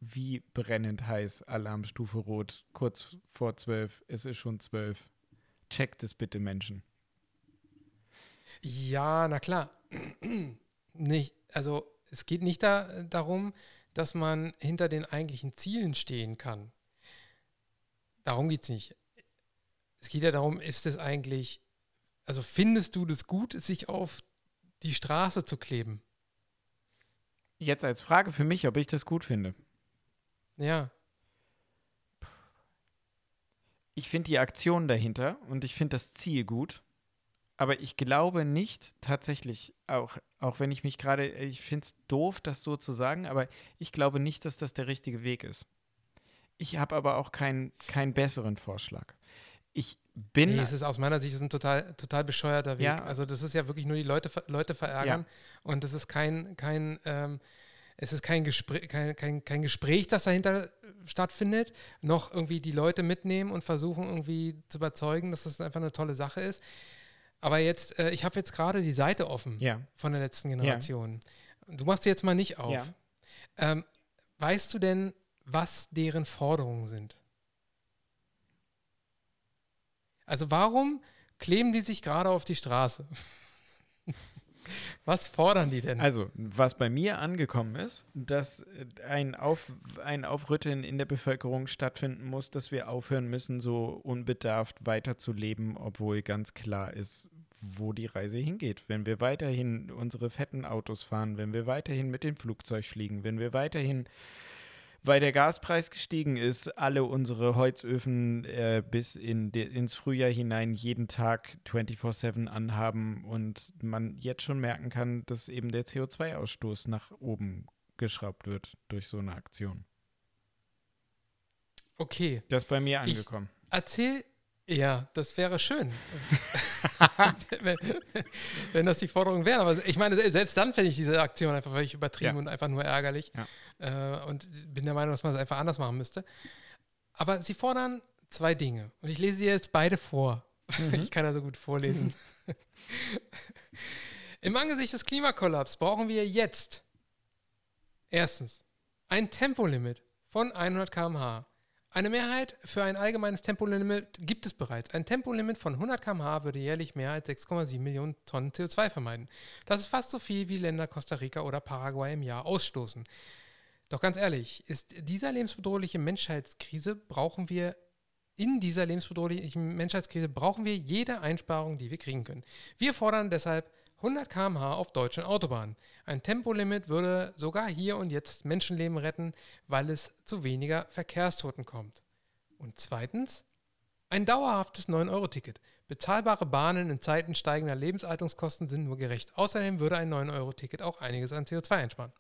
Speaker 2: wie brennend heiß, Alarmstufe rot, kurz vor zwölf, es ist schon zwölf. Checkt es bitte, Menschen.
Speaker 1: Ja, na klar. nicht, also es geht nicht da, darum, dass man hinter den eigentlichen Zielen stehen kann. Darum geht es nicht. Es geht ja darum, ist es eigentlich, also findest du das gut, sich auf die Straße zu kleben?
Speaker 2: Jetzt als Frage für mich, ob ich das gut finde.
Speaker 1: Ja.
Speaker 2: Ich finde die Aktion dahinter und ich finde das Ziel gut. Aber ich glaube nicht tatsächlich, auch, auch wenn ich mich gerade, ich finde es doof, das so zu sagen, aber ich glaube nicht, dass das der richtige Weg ist. Ich habe aber auch keinen keinen besseren Vorschlag. Ich bin.
Speaker 1: Nee, es ist aus meiner Sicht ist ein total, total bescheuerter Weg.
Speaker 2: Ja.
Speaker 1: Also das ist ja wirklich nur die Leute, Leute verärgern und das ist kein, kein, ähm, es ist kein Gespräch, kein, kein, kein Gespräch, das dahinter stattfindet, noch irgendwie die Leute mitnehmen und versuchen irgendwie zu überzeugen, dass das einfach eine tolle Sache ist. Aber jetzt, äh, ich habe jetzt gerade die Seite offen
Speaker 2: Ja.
Speaker 1: von der letzten Generation. Du machst sie jetzt mal nicht auf.
Speaker 2: Ja.
Speaker 1: Ähm, weißt du denn, was deren Forderungen sind? Also warum kleben die sich gerade auf die Straße? was fordern die denn?
Speaker 2: Also, was bei mir angekommen ist, dass äh, ein, auf, ein Aufrütteln in der Bevölkerung stattfinden muss, dass wir aufhören müssen, so unbedarft weiterzuleben, obwohl ganz klar ist, wo die Reise hingeht. Wenn wir weiterhin unsere fetten Autos fahren, wenn wir weiterhin mit dem Flugzeug fliegen, wenn wir weiterhin, weil der Gaspreis gestiegen ist, alle unsere Holzöfen äh, bis in ins Frühjahr hinein jeden Tag 24-7 anhaben und man jetzt schon merken kann, dass eben der CO2-Ausstoß nach oben geschraubt wird durch so eine Aktion.
Speaker 1: Okay,
Speaker 2: Das ist bei mir
Speaker 1: Ich-
Speaker 2: angekommen.
Speaker 1: erzähl. Ja, das wäre schön. *laughs* wenn, wenn das die Forderung wäre. Aber ich meine, selbst dann fände ich diese Aktion einfach völlig übertrieben
Speaker 2: Ja.
Speaker 1: und einfach nur ärgerlich. Äh, und bin der Meinung, dass man es einfach anders machen müsste. Aber sie fordern zwei Dinge. Und ich lese sie jetzt beide vor. Ich kann also gut vorlesen. *laughs* Im Angesicht des Klimakollaps brauchen wir jetzt erstens ein Tempolimit von 100 km/h. Eine Mehrheit für ein allgemeines Tempolimit gibt es bereits. Ein Tempolimit von 100 km/h würde jährlich mehr als 6,7 Millionen Tonnen CO2 vermeiden. Das ist fast so viel, wie Länder Costa Rica oder Paraguay im Jahr ausstoßen. Doch ganz ehrlich, ist dieser lebensbedrohliche Menschheitskrise brauchen wir in dieser lebensbedrohlichen Menschheitskrise brauchen wir jede Einsparung, die wir kriegen können. Wir fordern deshalb 100 km/h auf deutschen Autobahnen. Ein Tempolimit würde sogar hier und jetzt Menschenleben retten, weil es zu weniger Verkehrstoten kommt. Und zweitens, ein dauerhaftes 9-Euro-Ticket. Bezahlbare Bahnen in Zeiten steigender Lebensaltungskosten sind nur gerecht. Außerdem würde ein 9-Euro-Ticket auch einiges an CO2 einsparen.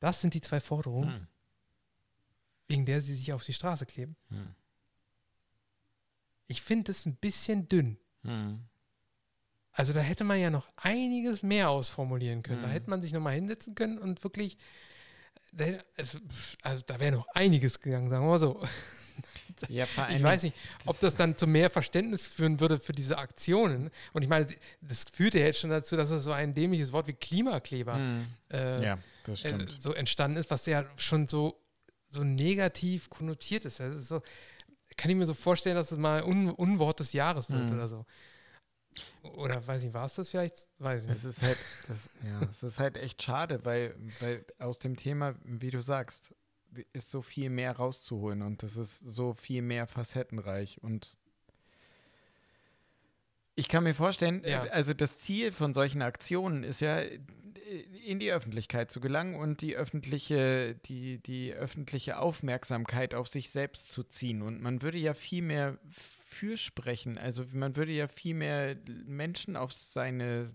Speaker 1: Das sind die zwei Forderungen,
Speaker 2: Hm.
Speaker 1: wegen der sie sich auf die Straße kleben.
Speaker 2: Hm.
Speaker 1: Ich finde es ein bisschen dünn.
Speaker 2: Hm.
Speaker 1: Also da hätte man ja noch einiges mehr ausformulieren können. Da
Speaker 2: Mhm.
Speaker 1: hätte man sich nochmal hinsetzen können und wirklich, da, hätte- also, also da wäre noch einiges gegangen, sagen wir mal so. *laughs*
Speaker 2: Ja, vor
Speaker 1: Ich weiß nicht, ob das dann zu mehr Verständnis führen würde für diese Aktionen. Und ich meine, das führte ja jetzt schon dazu, dass es so ein dämliches Wort wie Klimakleber
Speaker 2: Hm.
Speaker 1: äh,
Speaker 2: Ja, das
Speaker 1: äh, so entstanden ist, was ja schon so, so negativ konnotiert ist. Das ist so, kann ich mir so vorstellen, dass es mal Un Unwort des Jahres wird
Speaker 2: Mhm.
Speaker 1: oder so. Oder weiß nicht, war es das vielleicht? Weiß ich nicht.
Speaker 2: Es ist halt, das, ja, es ist halt echt schade, weil, weil aus dem Thema, wie du sagst, ist so viel mehr rauszuholen und das ist so viel mehr facettenreich und ich kann mir vorstellen,
Speaker 1: Ja.
Speaker 2: also das Ziel von solchen Aktionen ist ja, in die Öffentlichkeit zu gelangen und die öffentliche, die, die öffentliche Aufmerksamkeit auf sich selbst zu ziehen. Und man würde ja viel mehr fürsprechen. Also man würde ja viel mehr Menschen auf seine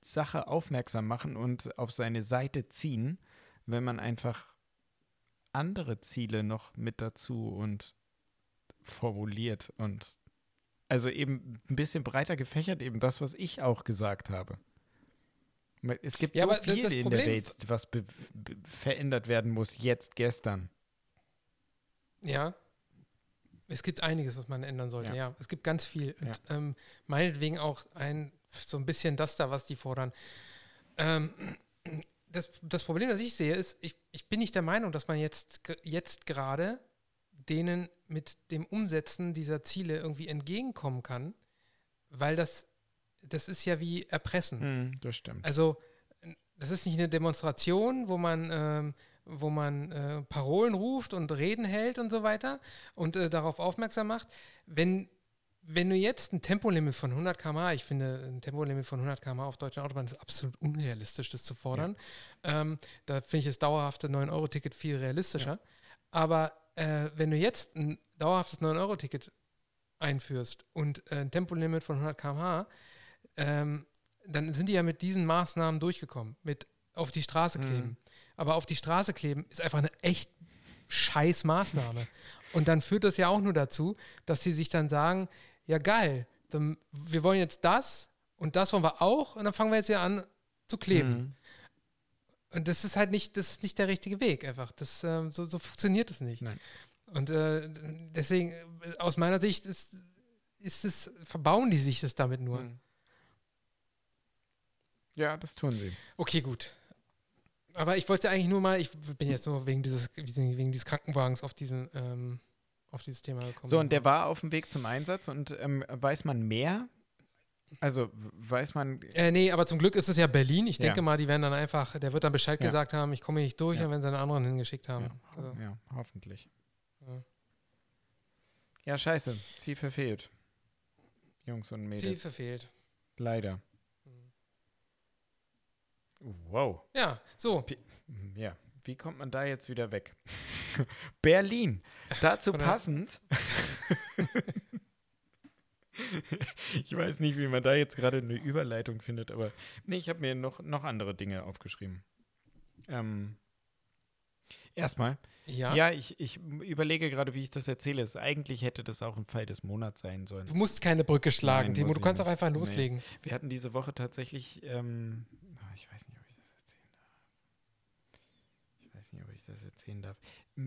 Speaker 2: Sache aufmerksam machen und auf seine Seite ziehen, wenn man einfach andere Ziele noch mit dazu und formuliert und also eben ein bisschen breiter gefächert, eben das, was ich auch gesagt habe. Es gibt
Speaker 1: Ja,
Speaker 2: so viel in
Speaker 1: Problem-
Speaker 2: der Welt, was verändert werden muss, jetzt, gestern.
Speaker 1: Ja. Es gibt einiges, was man ändern sollte, ja.
Speaker 2: Ja.
Speaker 1: Es gibt ganz viel. Und ähm, meinetwegen auch ein, so ein bisschen das da, was die fordern. Ähm, das, das Problem, das ich sehe, ist, ich, ich bin nicht der Meinung, dass man jetzt, jetzt gerade denen mit dem Umsetzen dieser Ziele irgendwie entgegenkommen kann, weil das, das ist ja wie Erpressen.
Speaker 2: Hm, das stimmt.
Speaker 1: Also, das ist nicht eine Demonstration, wo man, ähm, wo man äh, Parolen ruft und Reden hält und so weiter und äh, darauf aufmerksam macht. Wenn, wenn du jetzt ein Tempolimit von 100 km/h, ich finde ein Tempolimit von 100 km/h auf deutschen Autobahnen ist absolut unrealistisch, das zu fordern. Ähm, da finde ich das dauerhafte 9-Euro-Ticket viel realistischer. Aber äh, wenn du jetzt ein dauerhaftes 9-Euro-Ticket einführst und äh, ein Tempolimit von 100 km/h, ähm, dann sind die ja mit diesen Maßnahmen durchgekommen, mit auf die Straße kleben. Aber auf die Straße kleben ist einfach eine echt scheiß Maßnahme. Und dann führt das ja auch nur dazu, dass sie sich dann sagen, ja geil, dann, wir wollen jetzt das und das wollen wir auch und dann fangen wir jetzt wieder an zu kleben.
Speaker 2: Hm.
Speaker 1: Und das ist halt nicht, das ist nicht der richtige Weg einfach. Das, ähm, so, so funktioniert es nicht.
Speaker 2: Nein.
Speaker 1: Und äh, deswegen, aus meiner Sicht ist, ist es, verbauen die sich das damit nur?
Speaker 2: Hm. Ja, das tun sie.
Speaker 1: Okay, gut. Aber ich wollte ja eigentlich nur mal, ich bin jetzt nur wegen dieses, wegen dieses Krankenwagens auf diesen, ähm, auf dieses Thema gekommen.
Speaker 2: So, und der war auf dem Weg zum Einsatz und ähm, weiß man mehr? Also weiß man.
Speaker 1: Äh, nee, aber zum Glück ist es ja Berlin. Ich
Speaker 2: Ja.
Speaker 1: denke mal, die werden dann einfach, der wird dann Bescheid
Speaker 2: Ja.
Speaker 1: gesagt haben, ich komme hier nicht durch,
Speaker 2: Ja.
Speaker 1: und wenn sie einen anderen hingeschickt haben.
Speaker 2: Ja,
Speaker 1: Also,
Speaker 2: ja hoffentlich.
Speaker 1: Ja.
Speaker 2: Ja, scheiße. Ziel verfehlt. Jungs und Mädels.
Speaker 1: Ziel verfehlt.
Speaker 2: Leider. Wow.
Speaker 1: Ja, so.
Speaker 2: Ja, wie kommt man da jetzt wieder weg? *laughs* Berlin. Dazu passend. *laughs* ich weiß nicht, wie man da jetzt gerade eine Überleitung findet, aber nee, ich habe mir noch, noch andere Dinge aufgeschrieben. Ähm, erstmal,
Speaker 1: Ja.
Speaker 2: ja, ich, ich überlege gerade, wie ich das erzähle. Es, eigentlich hätte das auch ein Fall des Monats sein sollen.
Speaker 1: Du musst keine Brücke schlagen,
Speaker 2: Nein,
Speaker 1: Timo. Du kannst auch
Speaker 2: nicht.
Speaker 1: einfach
Speaker 2: Nee.
Speaker 1: loslegen.
Speaker 2: Wir hatten diese Woche tatsächlich, ähm, ich weiß nicht, ob ich das erzählen darf. Ich weiß nicht, ob ich das erzählen darf.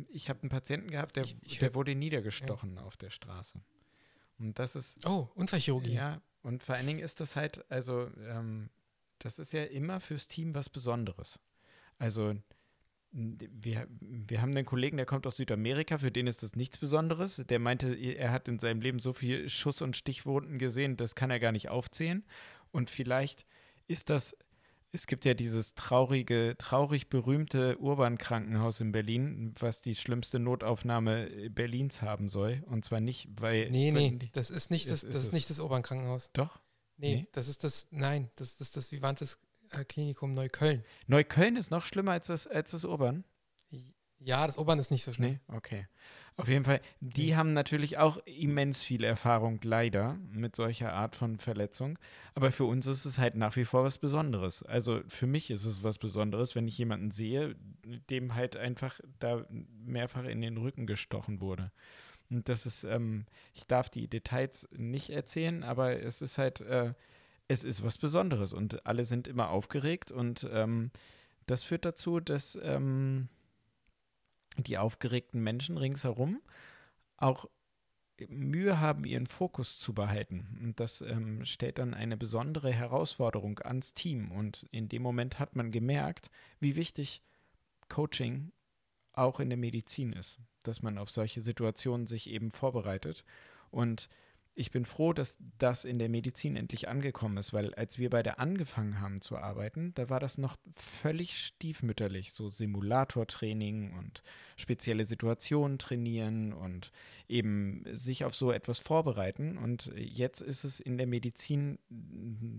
Speaker 2: Ich habe einen Patienten gehabt, der,
Speaker 1: Ich- ich
Speaker 2: der wurde niedergestochen auf der Straße. Und das ist,
Speaker 1: Oh, Unfallchirurgie.
Speaker 2: ja, und vor allen Dingen ist das halt, also, ähm, das ist ja immer fürs Team was Besonderes. Also, wir, wir haben einen Kollegen, der kommt aus Südamerika, für den ist das nichts Besonderes. Der meinte, er hat in seinem Leben so viel Schuss- und Stichwunden gesehen, das kann er gar nicht aufzählen. Und vielleicht ist das, es gibt ja dieses traurige, traurig berühmte Urban-Krankenhaus in Berlin, was die schlimmste Notaufnahme Berlins haben soll. Und zwar nicht, weil.
Speaker 1: Nee, nee,
Speaker 2: die-
Speaker 1: das ist nicht das,
Speaker 2: ist
Speaker 1: das ist nicht das Obernkrankenhaus.
Speaker 2: Doch.
Speaker 1: Nee,
Speaker 2: Nee?
Speaker 1: das ist das, nein, das ist das Vivantes äh, Klinikum Neukölln.
Speaker 2: Neukölln ist noch schlimmer als das, als das Urban.
Speaker 1: Ja, das Obern ist nicht so schlimm.
Speaker 2: Nee, okay. Auf jeden Fall, die
Speaker 1: Nee.
Speaker 2: haben natürlich auch immens viel Erfahrung, leider, mit solcher Art von Verletzung. Aber für uns ist es halt nach wie vor was Besonderes. Also für mich ist es was Besonderes, wenn ich jemanden sehe, dem halt einfach da mehrfach in den Rücken gestochen wurde. Und das ist, ähm, ich darf die Details nicht erzählen, aber es ist halt, äh, es ist was Besonderes und alle sind immer aufgeregt und ähm, das führt dazu, dass ähm, die aufgeregten Menschen ringsherum auch Mühe haben, ihren Fokus zu behalten. Und das ähm, stellt dann eine besondere Herausforderung ans Team. Und in dem Moment hat man gemerkt, wie wichtig Coaching auch in der Medizin ist, dass man auf solche Situationen sich eben vorbereitet. Und ich bin froh, dass das in der Medizin endlich angekommen ist, weil als wir beide angefangen haben zu arbeiten, da war das noch völlig stiefmütterlich, so Simulatortraining und spezielle Situationen trainieren und eben sich auf so etwas vorbereiten. Und jetzt ist es in der Medizin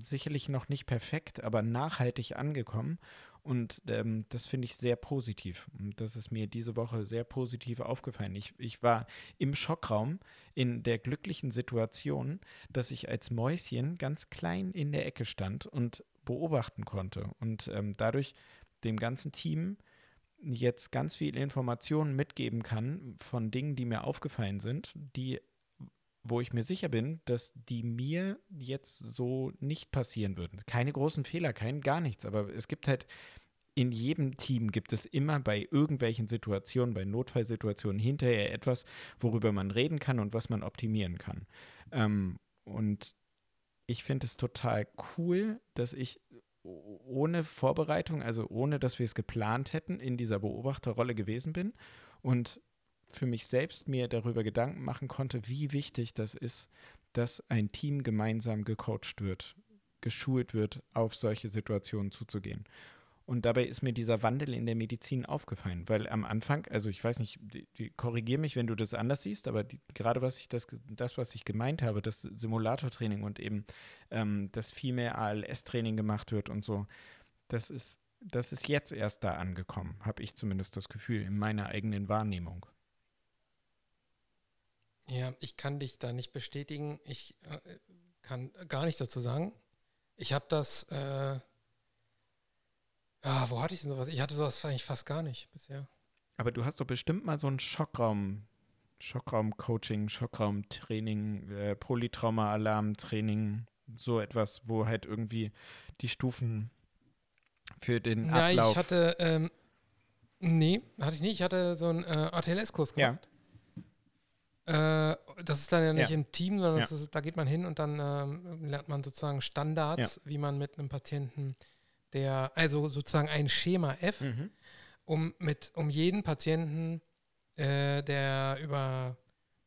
Speaker 2: sicherlich noch nicht perfekt, aber nachhaltig angekommen. Und ähm, das finde ich sehr positiv. Und das ist mir diese Woche sehr positiv aufgefallen. Ich, ich war im Schockraum in der glücklichen Situation, dass ich als Mäuschen ganz klein in der Ecke stand und beobachten konnte. Und ähm, dadurch dem ganzen Team jetzt ganz viel Informationen mitgeben kann von Dingen, die mir aufgefallen sind, die wo ich mir sicher bin, dass die mir jetzt so nicht passieren würden. Keine großen Fehler, kein gar nichts, aber es gibt halt in jedem Team gibt es immer bei irgendwelchen Situationen, bei Notfallsituationen hinterher etwas, worüber man reden kann und was man optimieren kann. Ähm, und ich finde es total cool, dass ich ohne Vorbereitung, also ohne dass wir es geplant hätten, in dieser Beobachterrolle gewesen bin und für mich selbst mir darüber Gedanken machen konnte, wie wichtig das ist, dass ein Team gemeinsam gecoacht wird, geschult wird, auf solche Situationen zuzugehen. Und dabei ist mir dieser Wandel in der Medizin aufgefallen, weil am Anfang, also ich weiß nicht, die, die, korrigier mich, wenn du das anders siehst, aber die, gerade was ich das, das, was ich gemeint habe, das Simulatortraining und eben, ähm, dass viel mehr ALS-Training gemacht wird und so, das ist, das ist jetzt erst da angekommen, habe ich zumindest das Gefühl, in meiner eigenen Wahrnehmung.
Speaker 1: Ja, ich kann dich da nicht bestätigen. Ich äh, kann gar nichts dazu sagen. Ich habe das, äh, ja, wo hatte ich denn sowas? Ich hatte sowas eigentlich fast gar nicht bisher.
Speaker 2: Aber du hast doch bestimmt mal so einen Schockraum, Schockraum-Coaching, Schockraumtraining, äh, Polytrauma-Alarm-Training, so etwas, wo halt irgendwie die Stufen für den
Speaker 1: Ja,
Speaker 2: Ablauf.
Speaker 1: ich hatte, ähm, nee, hatte ich nicht. Ich hatte so einen äh, ATLS-Kurs
Speaker 2: Ja.
Speaker 1: Äh, das ist dann ja nicht
Speaker 2: Ja.
Speaker 1: im Team, sondern
Speaker 2: Ja.
Speaker 1: ist, da geht man hin und dann ähm, lernt man sozusagen Standards, wie man mit einem Patienten, der, also sozusagen ein Schema F,
Speaker 2: Mhm.
Speaker 1: um mit, um jeden Patienten, äh, der über,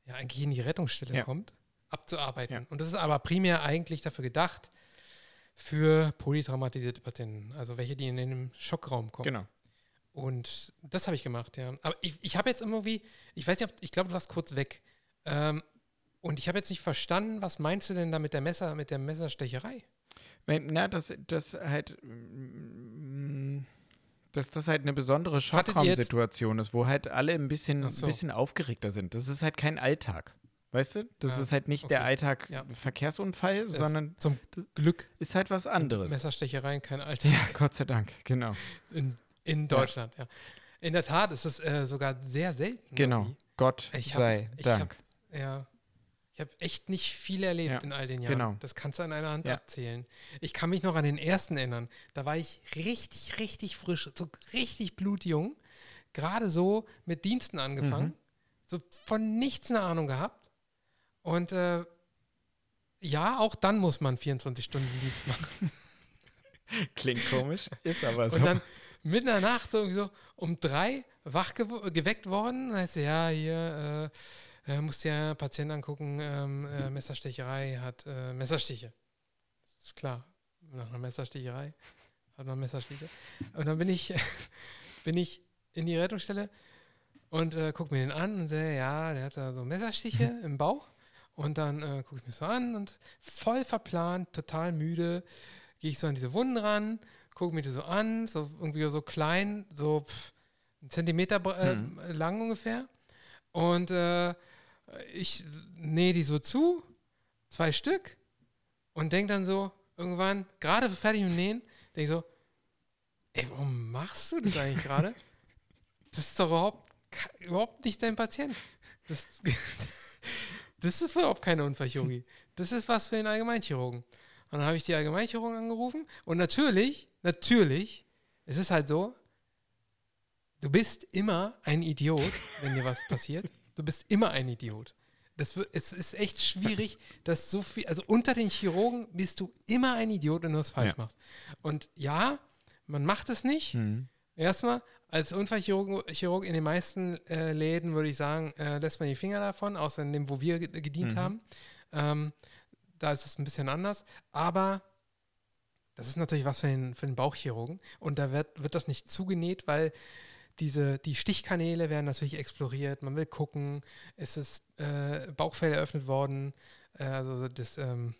Speaker 1: ja, eigentlich in die Rettungsstelle
Speaker 2: Ja.
Speaker 1: kommt, abzuarbeiten.
Speaker 2: Ja.
Speaker 1: Und das ist aber primär eigentlich dafür gedacht, für polytraumatisierte Patienten, also welche, die in den Schockraum kommen.
Speaker 2: Genau.
Speaker 1: Und das habe ich gemacht, ja. Aber ich, ich habe jetzt irgendwie, ich weiß nicht, ob, ich glaube, du warst kurz weg. Ähm, und ich habe jetzt nicht verstanden, was meinst du denn da mit der Messer, mit der Messerstecherei?
Speaker 2: Na, dass das halt, mm, dass das halt eine besondere Schockraumsituation ist, wo halt alle ein bisschen,
Speaker 1: so.
Speaker 2: ein bisschen aufgeregter sind. Das ist halt kein Alltag. Weißt du? Das
Speaker 1: Ja,
Speaker 2: ist halt nicht der
Speaker 1: okay.
Speaker 2: Alltag
Speaker 1: Ja.
Speaker 2: Verkehrsunfall,
Speaker 1: Das
Speaker 2: sondern
Speaker 1: zum Glück
Speaker 2: ist halt was anderes.
Speaker 1: Messerstechereien kein Alter
Speaker 2: Ja, Gott sei Dank, genau.
Speaker 1: in, in Deutschland, ja. In der Tat ist es äh, sogar sehr selten.
Speaker 2: Genau.
Speaker 1: irgendwie.
Speaker 2: Gott
Speaker 1: Ich hab-
Speaker 2: sei
Speaker 1: ich
Speaker 2: Dank.
Speaker 1: hab- Ja. Ich habe echt nicht viel erlebt
Speaker 2: Ja,
Speaker 1: in all den Jahren.
Speaker 2: genau.
Speaker 1: Das kannst du an einer Hand
Speaker 2: Ja.
Speaker 1: abzählen. Ich kann mich noch an den ersten erinnern. Da war ich richtig, richtig frisch, so richtig blutjung. Gerade so mit Diensten angefangen.
Speaker 2: Mhm.
Speaker 1: So von nichts eine Ahnung gehabt. Und äh, ja, auch dann muss man 24 Stunden Dienst machen. *laughs*
Speaker 2: Klingt komisch, ist aber so.
Speaker 1: Und dann mitten in der Nacht so, um drei wach geweckt worden. Dann heißt ja, hier äh, äh, musst ja Patient angucken, ähm, äh, Messerstecherei hat äh, Messerstiche. Ist klar. Nach einer Messersticherei hat man Messerstiche. Und dann bin ich, *laughs* bin ich in die Rettungsstelle und äh, gucke mir den an und sehe, ja, der hat da so Messerstiche im Bauch. Und dann äh, gucke ich mir so an und voll verplant, total müde, gehe ich so an diese Wunden ran, gucke mir die so an, so irgendwie so klein, so pff, einen Zentimeter äh,
Speaker 2: Hm.
Speaker 1: lang ungefähr. Und äh, ich nähe die so zu, zwei Stück, und denke dann so, irgendwann, gerade fertig mit dem Nähen, denke ich so, ey, warum machst du das eigentlich gerade? Das ist doch überhaupt, überhaupt nicht dein Patient. Das, *laughs* das ist überhaupt keine Unfallchirurgie. Das ist was für den Allgemeinchirurgen. Und dann habe ich die Allgemeinchirurgen angerufen und natürlich, natürlich, es ist halt so, du bist immer ein Idiot, wenn dir was passiert. Du bist immer ein Idiot. Das wird, es ist echt schwierig, dass so viel, also unter den Chirurgen bist du immer ein Idiot, wenn du was falsch
Speaker 2: Ja.
Speaker 1: machst. Und ja, man macht es nicht.
Speaker 2: Hm.
Speaker 1: Erstmal, als Unfallchirurg Chirurg in den meisten äh, Läden würde ich sagen, äh, lässt man die Finger davon, außer in dem, wo wir ge- gedient
Speaker 2: Mhm.
Speaker 1: haben. Ähm, da ist es ein bisschen anders. Aber das ist natürlich was für den, für den Bauchchirurgen. Und da wird, wird das nicht zugenäht, weil diese, die Stichkanäle werden natürlich exploriert. Man will gucken, ist es äh, Bauchfell eröffnet worden, äh, also das ähm,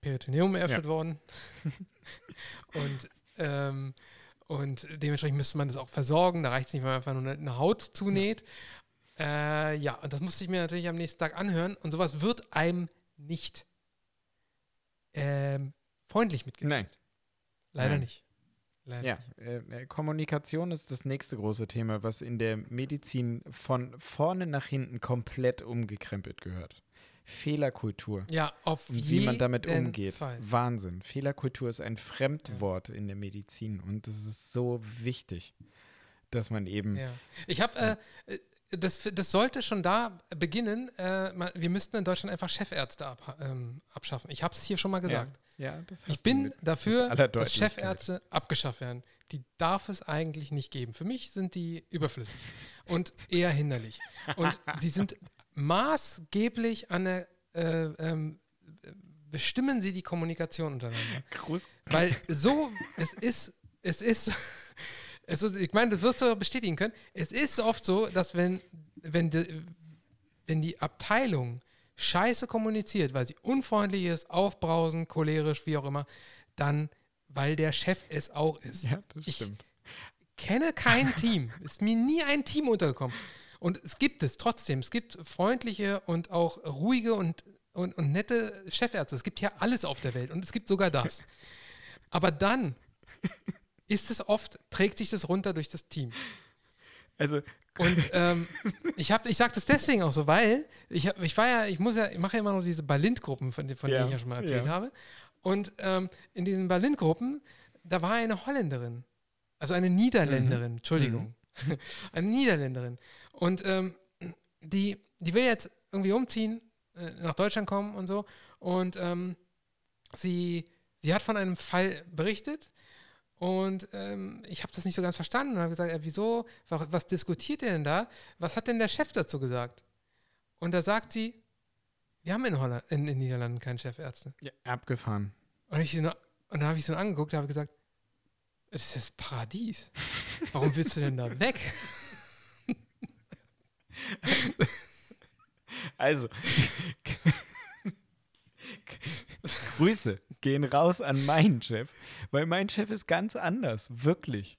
Speaker 1: Peritoneum eröffnet worden. *laughs* und, ähm, und dementsprechend müsste man das auch versorgen. Da reicht es nicht, wenn man einfach nur eine, eine Haut zunäht. Ja. Äh, ja, und das musste ich mir natürlich am nächsten Tag anhören. Und sowas wird einem nicht ähm, freundlich mitgeteilt.
Speaker 2: Nein.
Speaker 1: Leider
Speaker 2: Nein.
Speaker 1: nicht. Leider
Speaker 2: Ja,
Speaker 1: nicht.
Speaker 2: äh, äh, Kommunikation ist das nächste große Thema, was in der Medizin von vorne nach hinten komplett umgekrempelt gehört. Fehlerkultur.
Speaker 1: Ja, auf
Speaker 2: Und wie man damit
Speaker 1: jeden
Speaker 2: umgeht.
Speaker 1: Fall.
Speaker 2: Wahnsinn. Fehlerkultur ist ein Fremdwort in der Medizin und es ist so wichtig, dass man eben.
Speaker 1: Ja. Ich habe, äh, äh, das, das sollte schon da beginnen. Äh, wir müssten in Deutschland einfach Chefärzte ab, ähm, abschaffen. Ich habe es hier schon mal gesagt.
Speaker 2: Ja, hast
Speaker 1: Ich bin
Speaker 2: mit-
Speaker 1: dafür,
Speaker 2: aller
Speaker 1: dass. Chefärzte abgeschafft werden. Die darf es eigentlich nicht geben. Für mich sind die überflüssig und eher hinderlich. Und die sind maßgeblich an der, äh, ähm, bestimmen sie die Kommunikation untereinander.
Speaker 2: Gruß.
Speaker 1: Weil so, es ist, es ist, es ist ich meine, das wirst du bestätigen können, es ist oft so, dass wenn, wenn, die, wenn die Abteilung scheiße kommuniziert, weil sie unfreundlich ist, aufbrausend, cholerisch, wie auch immer, dann, weil der Chef es auch ist.
Speaker 2: Ja, das
Speaker 1: Ich-
Speaker 2: stimmt.
Speaker 1: Kenne kein Team, *laughs* ist mir nie ein Team untergekommen. Und es gibt es trotzdem. Es gibt freundliche und auch ruhige und, und, und nette Chefärzte. Es gibt ja alles auf der Welt und es gibt sogar das. *laughs* Aber dann ist es oft, trägt sich das runter durch das Team.
Speaker 2: Also,
Speaker 1: Und *laughs* ähm, ich habe, ich sage das deswegen auch so, weil ich, hab, ich war ja, ich muss ja, ich mache ja immer noch diese Berlin-Gruppen, von, denen- von
Speaker 2: Ja,
Speaker 1: denen ich ja schon mal erzählt
Speaker 2: ja.
Speaker 1: habe. Und ähm, in diesen Berlin-Gruppen, da war eine Holländerin, also eine Niederländerin,
Speaker 2: Mhm.
Speaker 1: Entschuldigung, *laughs* eine Niederländerin. Und ähm, die, die will jetzt irgendwie umziehen, äh, nach Deutschland kommen und so. Und ähm, sie, sie hat von einem Fall berichtet und ähm, ich habe das nicht so ganz verstanden und habe gesagt, äh, wieso, was, was diskutiert ihr denn da? Was hat denn der Chef dazu gesagt? Und da sagt sie, wir haben in Holland, in, in Niederlanden keine Chefärzte.
Speaker 2: Ja, abgefahren.
Speaker 1: Und, ich, und da habe ich so angeguckt und habe gesagt, das ist das Paradies. Warum willst du denn da weg? *laughs*
Speaker 2: Also, *laughs* *laughs* Grüße gehen raus an meinen Chef, weil mein Chef ist ganz anders, wirklich.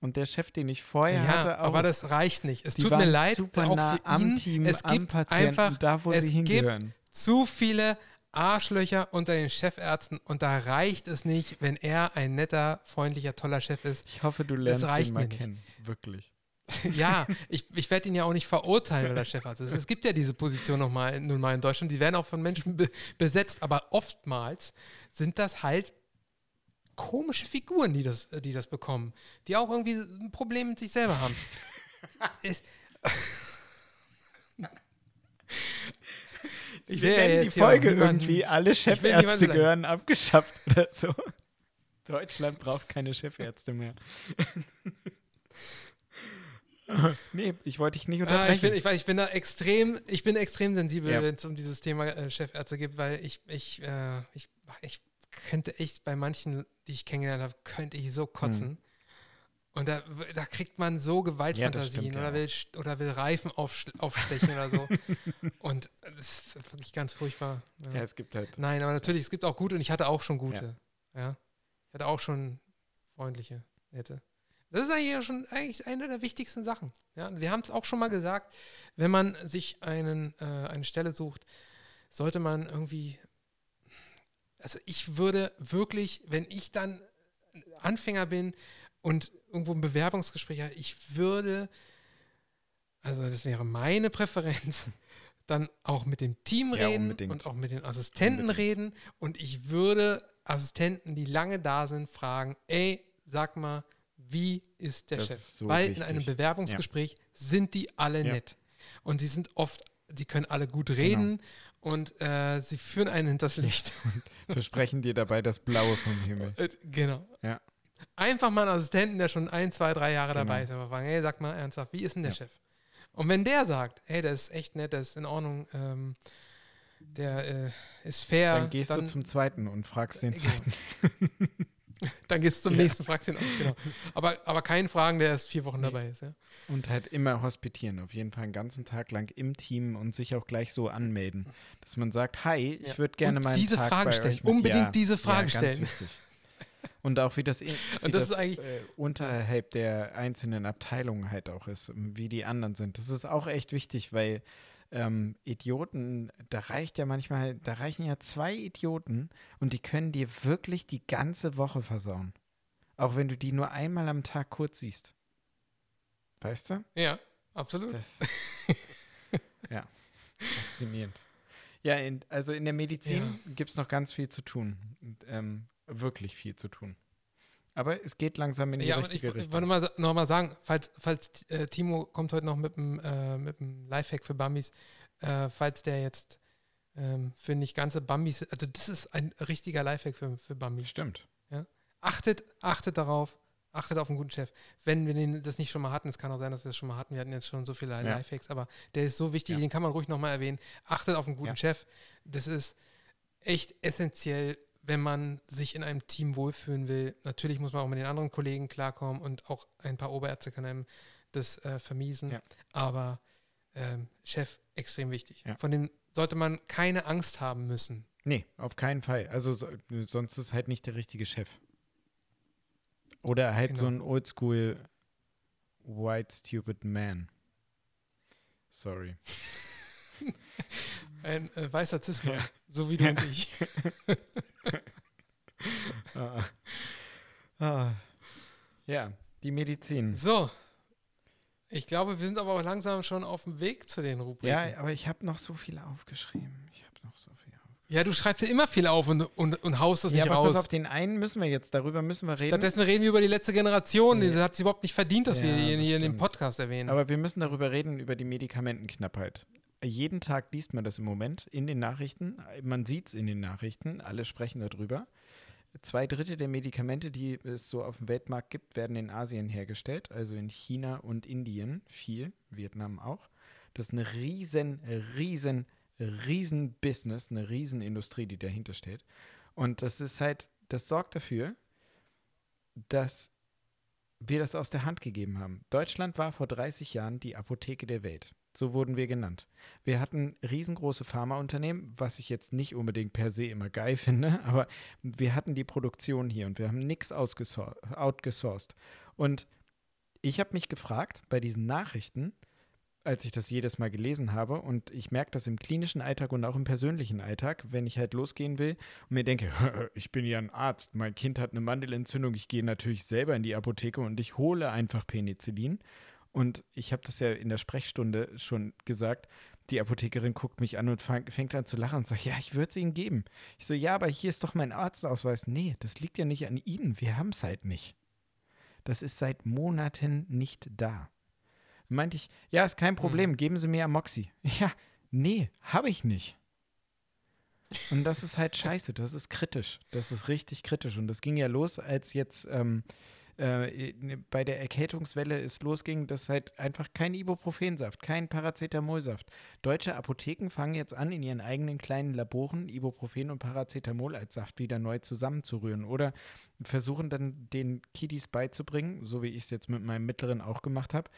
Speaker 2: Und der Chef, den ich vorher
Speaker 1: ja,
Speaker 2: hatte, auch.
Speaker 1: aber das reicht nicht. Es tut mir leid,
Speaker 2: super
Speaker 1: auch
Speaker 2: nah
Speaker 1: für
Speaker 2: am
Speaker 1: ihn.
Speaker 2: Team,
Speaker 1: es gibt
Speaker 2: Patienten,
Speaker 1: einfach
Speaker 2: da, wo
Speaker 1: es
Speaker 2: sie
Speaker 1: gibt
Speaker 2: hingehören.
Speaker 1: zu viele Arschlöcher unter den Chefärzten und da reicht es nicht, wenn er ein netter, freundlicher, toller Chef ist.
Speaker 2: Ich hoffe, du lernst ihn mal kennen. Wirklich.
Speaker 1: Ja, ich, ich werde ihn ja auch nicht verurteilen, weil er Chefarzt ist. Es gibt ja diese Position noch mal, nun mal in Deutschland, die werden auch von Menschen be besetzt, aber oftmals sind das halt komische Figuren, die das, die das bekommen, die auch irgendwie ein Problem mit sich selber haben. *laughs* es,
Speaker 2: Ich
Speaker 1: will ja
Speaker 2: die Folge irgendwie, alle Chefärzte gehören abgeschafft oder so. Deutschland braucht keine Chefärzte mehr. *laughs* nee, ich wollte dich nicht
Speaker 1: Ah,
Speaker 2: unterbrechen.
Speaker 1: ich, bin, ich, ich bin da extrem, ich bin extrem sensibel,
Speaker 2: Ja.
Speaker 1: wenn es um dieses Thema äh, Chefärzte geht, weil ich, ich, äh, ich, ich könnte echt bei manchen, die ich kennengelernt habe, könnte ich so kotzen. Und da, da kriegt man so Gewaltfantasien
Speaker 2: stimmt, ja
Speaker 1: oder,
Speaker 2: auch.
Speaker 1: will, st- oder will Reifen aufstechen oder so. *laughs* Und das ist wirklich ganz furchtbar. Ja.
Speaker 2: ja, es gibt halt.
Speaker 1: Nein, aber natürlich, es gibt auch gute und ich hatte auch schon gute. Ja. Ich hatte auch schon freundliche, nette. Das ist eigentlich schon eigentlich eine der wichtigsten Sachen. Ja, wir haben es auch schon mal gesagt, wenn man sich einen, äh, eine Stelle sucht, sollte man irgendwie, also ich würde wirklich, wenn ich dann Anfänger bin und irgendwo ein Bewerbungsgespräch habe, ich würde, also das wäre meine Präferenz, *laughs* dann auch mit dem Team
Speaker 2: Ja,
Speaker 1: reden
Speaker 2: unbedingt.
Speaker 1: und auch mit den Assistenten
Speaker 2: Unbedingt.
Speaker 1: reden und ich würde Assistenten, die lange da sind, fragen, ey, sag mal, wie ist der
Speaker 2: Das
Speaker 1: Chef?
Speaker 2: ist so
Speaker 1: Weil
Speaker 2: wichtig.
Speaker 1: in einem Bewerbungsgespräch sind die alle
Speaker 2: Ja.
Speaker 1: nett. Und sie sind oft, sie können alle gut reden und äh, sie führen einen hinters Licht. *laughs*
Speaker 2: Versprechen dir dabei das Blaue vom Himmel.
Speaker 1: Äh, genau.
Speaker 2: Ja.
Speaker 1: Einfach mal einen Assistenten, der schon ein, zwei, drei Jahre
Speaker 2: Genau.
Speaker 1: dabei ist, aber fragen, hey, sag mal ernsthaft, wie ist denn der
Speaker 2: Ja.
Speaker 1: Chef? Und wenn der sagt, hey, der ist echt nett, der ist in Ordnung, ähm, der äh, ist fair,
Speaker 2: Dann gehst
Speaker 1: dann,
Speaker 2: du zum zweiten und fragst den
Speaker 1: Genau. *laughs* *laughs* dann gehst du zum
Speaker 2: Ja.
Speaker 1: nächsten, auch, genau. Aber, aber keinen fragen, der erst vier Wochen
Speaker 2: Nee.
Speaker 1: dabei ist. Ja?
Speaker 2: Und halt immer hospitieren, auf jeden Fall einen ganzen Tag lang im Team und sich auch gleich so anmelden. Dass man sagt, hi, ich
Speaker 1: Ja.
Speaker 2: würde gerne mal
Speaker 1: diese
Speaker 2: Tag
Speaker 1: Fragen
Speaker 2: bei
Speaker 1: stellen. Unbedingt diese Fragen stellen.
Speaker 2: Wichtig. Und auch wie das, *laughs* wie
Speaker 1: Und das eigentlich-
Speaker 2: äh, unterhalb der einzelnen Abteilungen halt auch ist, wie die anderen sind. Das ist auch echt wichtig, weil ähm, Idioten, da reicht ja manchmal, da reichen ja zwei Idioten und die können dir wirklich die ganze Woche versauen. Auch wenn du die nur einmal am Tag kurz siehst. Weißt du?
Speaker 1: Ja, absolut.
Speaker 2: Das, *laughs* ja, faszinierend. Ja, in, also in der Medizin gibt es noch ganz viel zu tun. Und, ähm, wirklich viel zu tun. Aber es geht langsam in die
Speaker 1: Ja, ich,
Speaker 2: richtige
Speaker 1: ich
Speaker 2: Richtung.
Speaker 1: wollte mal, noch mal sagen, falls, falls äh, Timo kommt heute noch mit einem äh, mit Lifehack für Bambis, äh, falls der jetzt ähm, für nicht ganze Bambis, also das ist ein richtiger Lifehack für, für Bambis.
Speaker 2: Stimmt.
Speaker 1: Achtet, achtet darauf, achtet auf einen guten Chef. Wenn wir den, das nicht schon mal hatten, es kann auch sein, dass wir das schon mal hatten, wir hatten jetzt schon so viele
Speaker 2: Ja.
Speaker 1: Lifehacks, aber der ist so wichtig,
Speaker 2: Ja.
Speaker 1: den kann man ruhig nochmal erwähnen. Achtet auf einen guten
Speaker 2: Ja.
Speaker 1: Chef. Das ist echt essentiell, wenn man sich in einem Team wohlfühlen will. Natürlich muss man auch mit den anderen Kollegen klarkommen und auch ein paar Oberärzte können einem das äh, vermiesen.
Speaker 2: Ja.
Speaker 1: Aber ähm, Chef, extrem wichtig.
Speaker 2: Ja.
Speaker 1: Von dem sollte man keine Angst haben müssen.
Speaker 2: Nee, auf keinen Fall. Also so, sonst ist halt nicht der richtige Chef. Oder halt
Speaker 1: Genau.
Speaker 2: so ein oldschool white stupid man. Sorry. *laughs*
Speaker 1: Ein äh, weißer Cis-Mann,
Speaker 2: Ja.
Speaker 1: so wie du und ich. *laughs*
Speaker 2: Ah. Ah. Ja, die Medizin.
Speaker 1: So. Ich glaube, wir sind aber auch langsam schon auf dem Weg zu den Rubriken.
Speaker 2: Ja, aber ich habe noch so viel aufgeschrieben. Ich habe noch so viel aufgeschrieben.
Speaker 1: Ja, du schreibst ja immer viel auf und, und, und haust das
Speaker 2: Ja,
Speaker 1: nicht
Speaker 2: aber
Speaker 1: raus.
Speaker 2: pass auf, den einen müssen wir jetzt, darüber müssen wir reden.
Speaker 1: Stattdessen reden wir über die letzte Generation.
Speaker 2: Nee.
Speaker 1: Die hat es überhaupt nicht verdient, dass wir
Speaker 2: Ja,
Speaker 1: die hier, in dem. Podcast erwähnen.
Speaker 2: Aber wir müssen darüber reden, über die Medikamentenknappheit. Jeden Tag liest man das im Moment in den Nachrichten. Man sieht es in den Nachrichten. Alle sprechen darüber. Zwei Drittel der Medikamente, die es so auf dem Weltmarkt gibt, werden in Asien hergestellt, also in China und Indien viel, Vietnam auch. Das ist eine riesen, riesen, riesen Business, eine riesen Industrie, die dahinter steht. Und das ist halt, das sorgt dafür, dass wir das aus der Hand gegeben haben. Deutschland war vor 30 Jahren die Apotheke der Welt. So wurden wir genannt. Wir hatten riesengroße Pharmaunternehmen, was ich jetzt nicht unbedingt per se immer geil *laughs* finde, aber wir hatten die Produktion hier und wir haben nichts outgesourced. Und ich habe mich gefragt bei diesen Nachrichten, als ich das jedes Mal gelesen habe. Und ich merke das im klinischen Alltag und auch im persönlichen Alltag, wenn ich halt losgehen will und mir denke, *laughs* ich bin ja ein Arzt, mein Kind hat eine Mandelentzündung, ich gehe natürlich selber in die Apotheke und ich hole einfach Penicillin. Und ich habe das ja in der Sprechstunde schon gesagt. Die Apothekerin guckt mich an und fang, fängt an zu lachen und sagt, ja, ich würde es Ihnen geben. Ich so, ja, aber hier ist doch mein Arztausweis. Nee, das liegt ja nicht an Ihnen. Wir haben es halt nicht. Das ist seit Monaten nicht da. Meinte ich, ja, ist kein Problem, mhm. geben Sie mir Amoxi. *laughs* Ja, nee, habe ich nicht. Und das ist halt scheiße, das ist kritisch. Das ist richtig kritisch. Und das ging ja los, als jetzt ähm, äh, bei der Erkältungswelle es losging, dass halt einfach kein Ibuprofensaft, kein Paracetamolsaft. Deutsche Apotheken fangen jetzt an, in ihren eigenen kleinen Laboren Ibuprofen und Paracetamol als Saft wieder neu zusammenzurühren oder versuchen dann den Kiddies beizubringen, so wie ich es jetzt mit meinem Mittleren auch gemacht habe,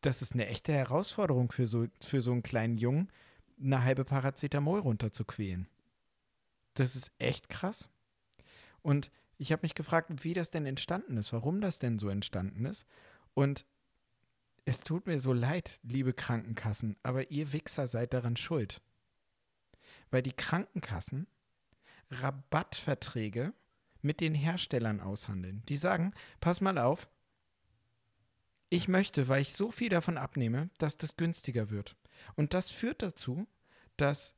Speaker 2: das ist eine echte Herausforderung für so, für so einen kleinen Jungen, eine halbe Paracetamol runterzuquälen. Das ist echt krass. Und ich habe mich gefragt, wie das denn entstanden ist, warum das denn so entstanden ist. Und es tut mir so leid, liebe Krankenkassen, aber ihr Wichser seid daran schuld. Weil die Krankenkassen Rabattverträge mit den Herstellern aushandeln. Die sagen, pass mal auf, ich möchte, weil ich so viel davon abnehme, dass das günstiger wird. Und das führt dazu, dass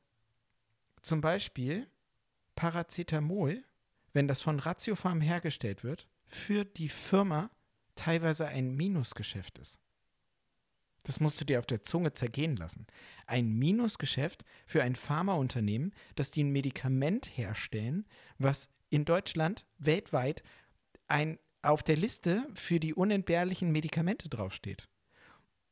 Speaker 2: zum Beispiel Paracetamol, wenn das von Ratiofarm hergestellt wird, für die Firma teilweise ein Minusgeschäft ist. Das musst du dir auf der Zunge zergehen lassen. Ein Minusgeschäft für ein Pharmaunternehmen, das die ein Medikament herstellen, was in Deutschland weltweit ein auf der Liste für die unentbehrlichen Medikamente draufsteht.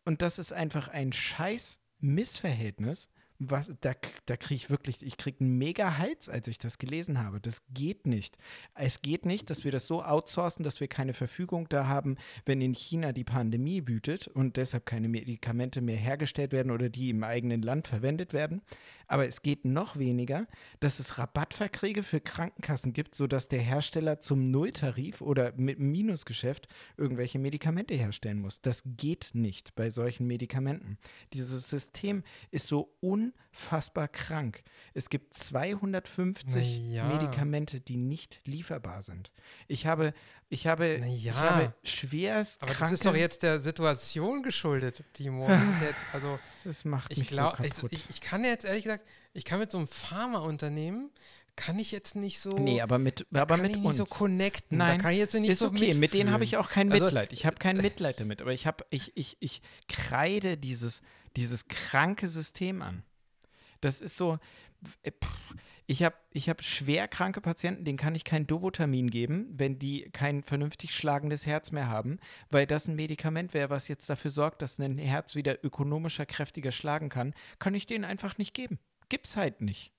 Speaker 2: Und das ist einfach ein scheiß Missverhältnis, was, da, da kriege ich wirklich, ich kriege einen mega Hals, als ich das gelesen habe. Das geht nicht. Es geht nicht, dass wir das so outsourcen, dass wir keine Verfügung da haben, wenn in China die Pandemie wütet und deshalb keine Medikamente mehr hergestellt werden oder die im eigenen Land verwendet werden. Aber es geht noch weniger, dass es Rabattverträge für Krankenkassen gibt, sodass der Hersteller zum Nulltarif oder mit Minusgeschäft irgendwelche Medikamente herstellen muss. Das geht nicht bei solchen Medikamenten. Dieses System ist so unfassbar krank. Es gibt 250 ja. Medikamente, die nicht lieferbar sind. Ich habe ich habe,
Speaker 1: ja,
Speaker 2: ich habe schwerst
Speaker 1: Aber das ist doch jetzt der Situation geschuldet, Timo. Das, jetzt, also, *laughs*
Speaker 2: das macht mich
Speaker 1: glaub,
Speaker 2: so kaputt.
Speaker 1: Ich, ich, kann jetzt ehrlich gesagt, ich kann mit so einem Pharmaunternehmen kann ich jetzt nicht so.
Speaker 2: Nee, aber mit, aber mit uns.
Speaker 1: so connecten.
Speaker 2: Nein,
Speaker 1: da kann ich jetzt nicht
Speaker 2: ist
Speaker 1: so
Speaker 2: okay. Mitfühlen. Mit denen habe ich auch kein also Mitleid. Also, ich habe kein Mitleid damit. Aber ich habe, ich, ich, ich kreide dieses, dieses kranke System an. Das ist so. Pff, ich habe ich hab schwer kranke Patienten, denen kann ich kein Dovotamin geben, wenn die kein vernünftig schlagendes Herz mehr haben, weil das ein Medikament wäre, was jetzt dafür sorgt, dass ein Herz wieder ökonomischer, kräftiger schlagen kann, kann ich denen einfach nicht geben. Gibt's halt nicht.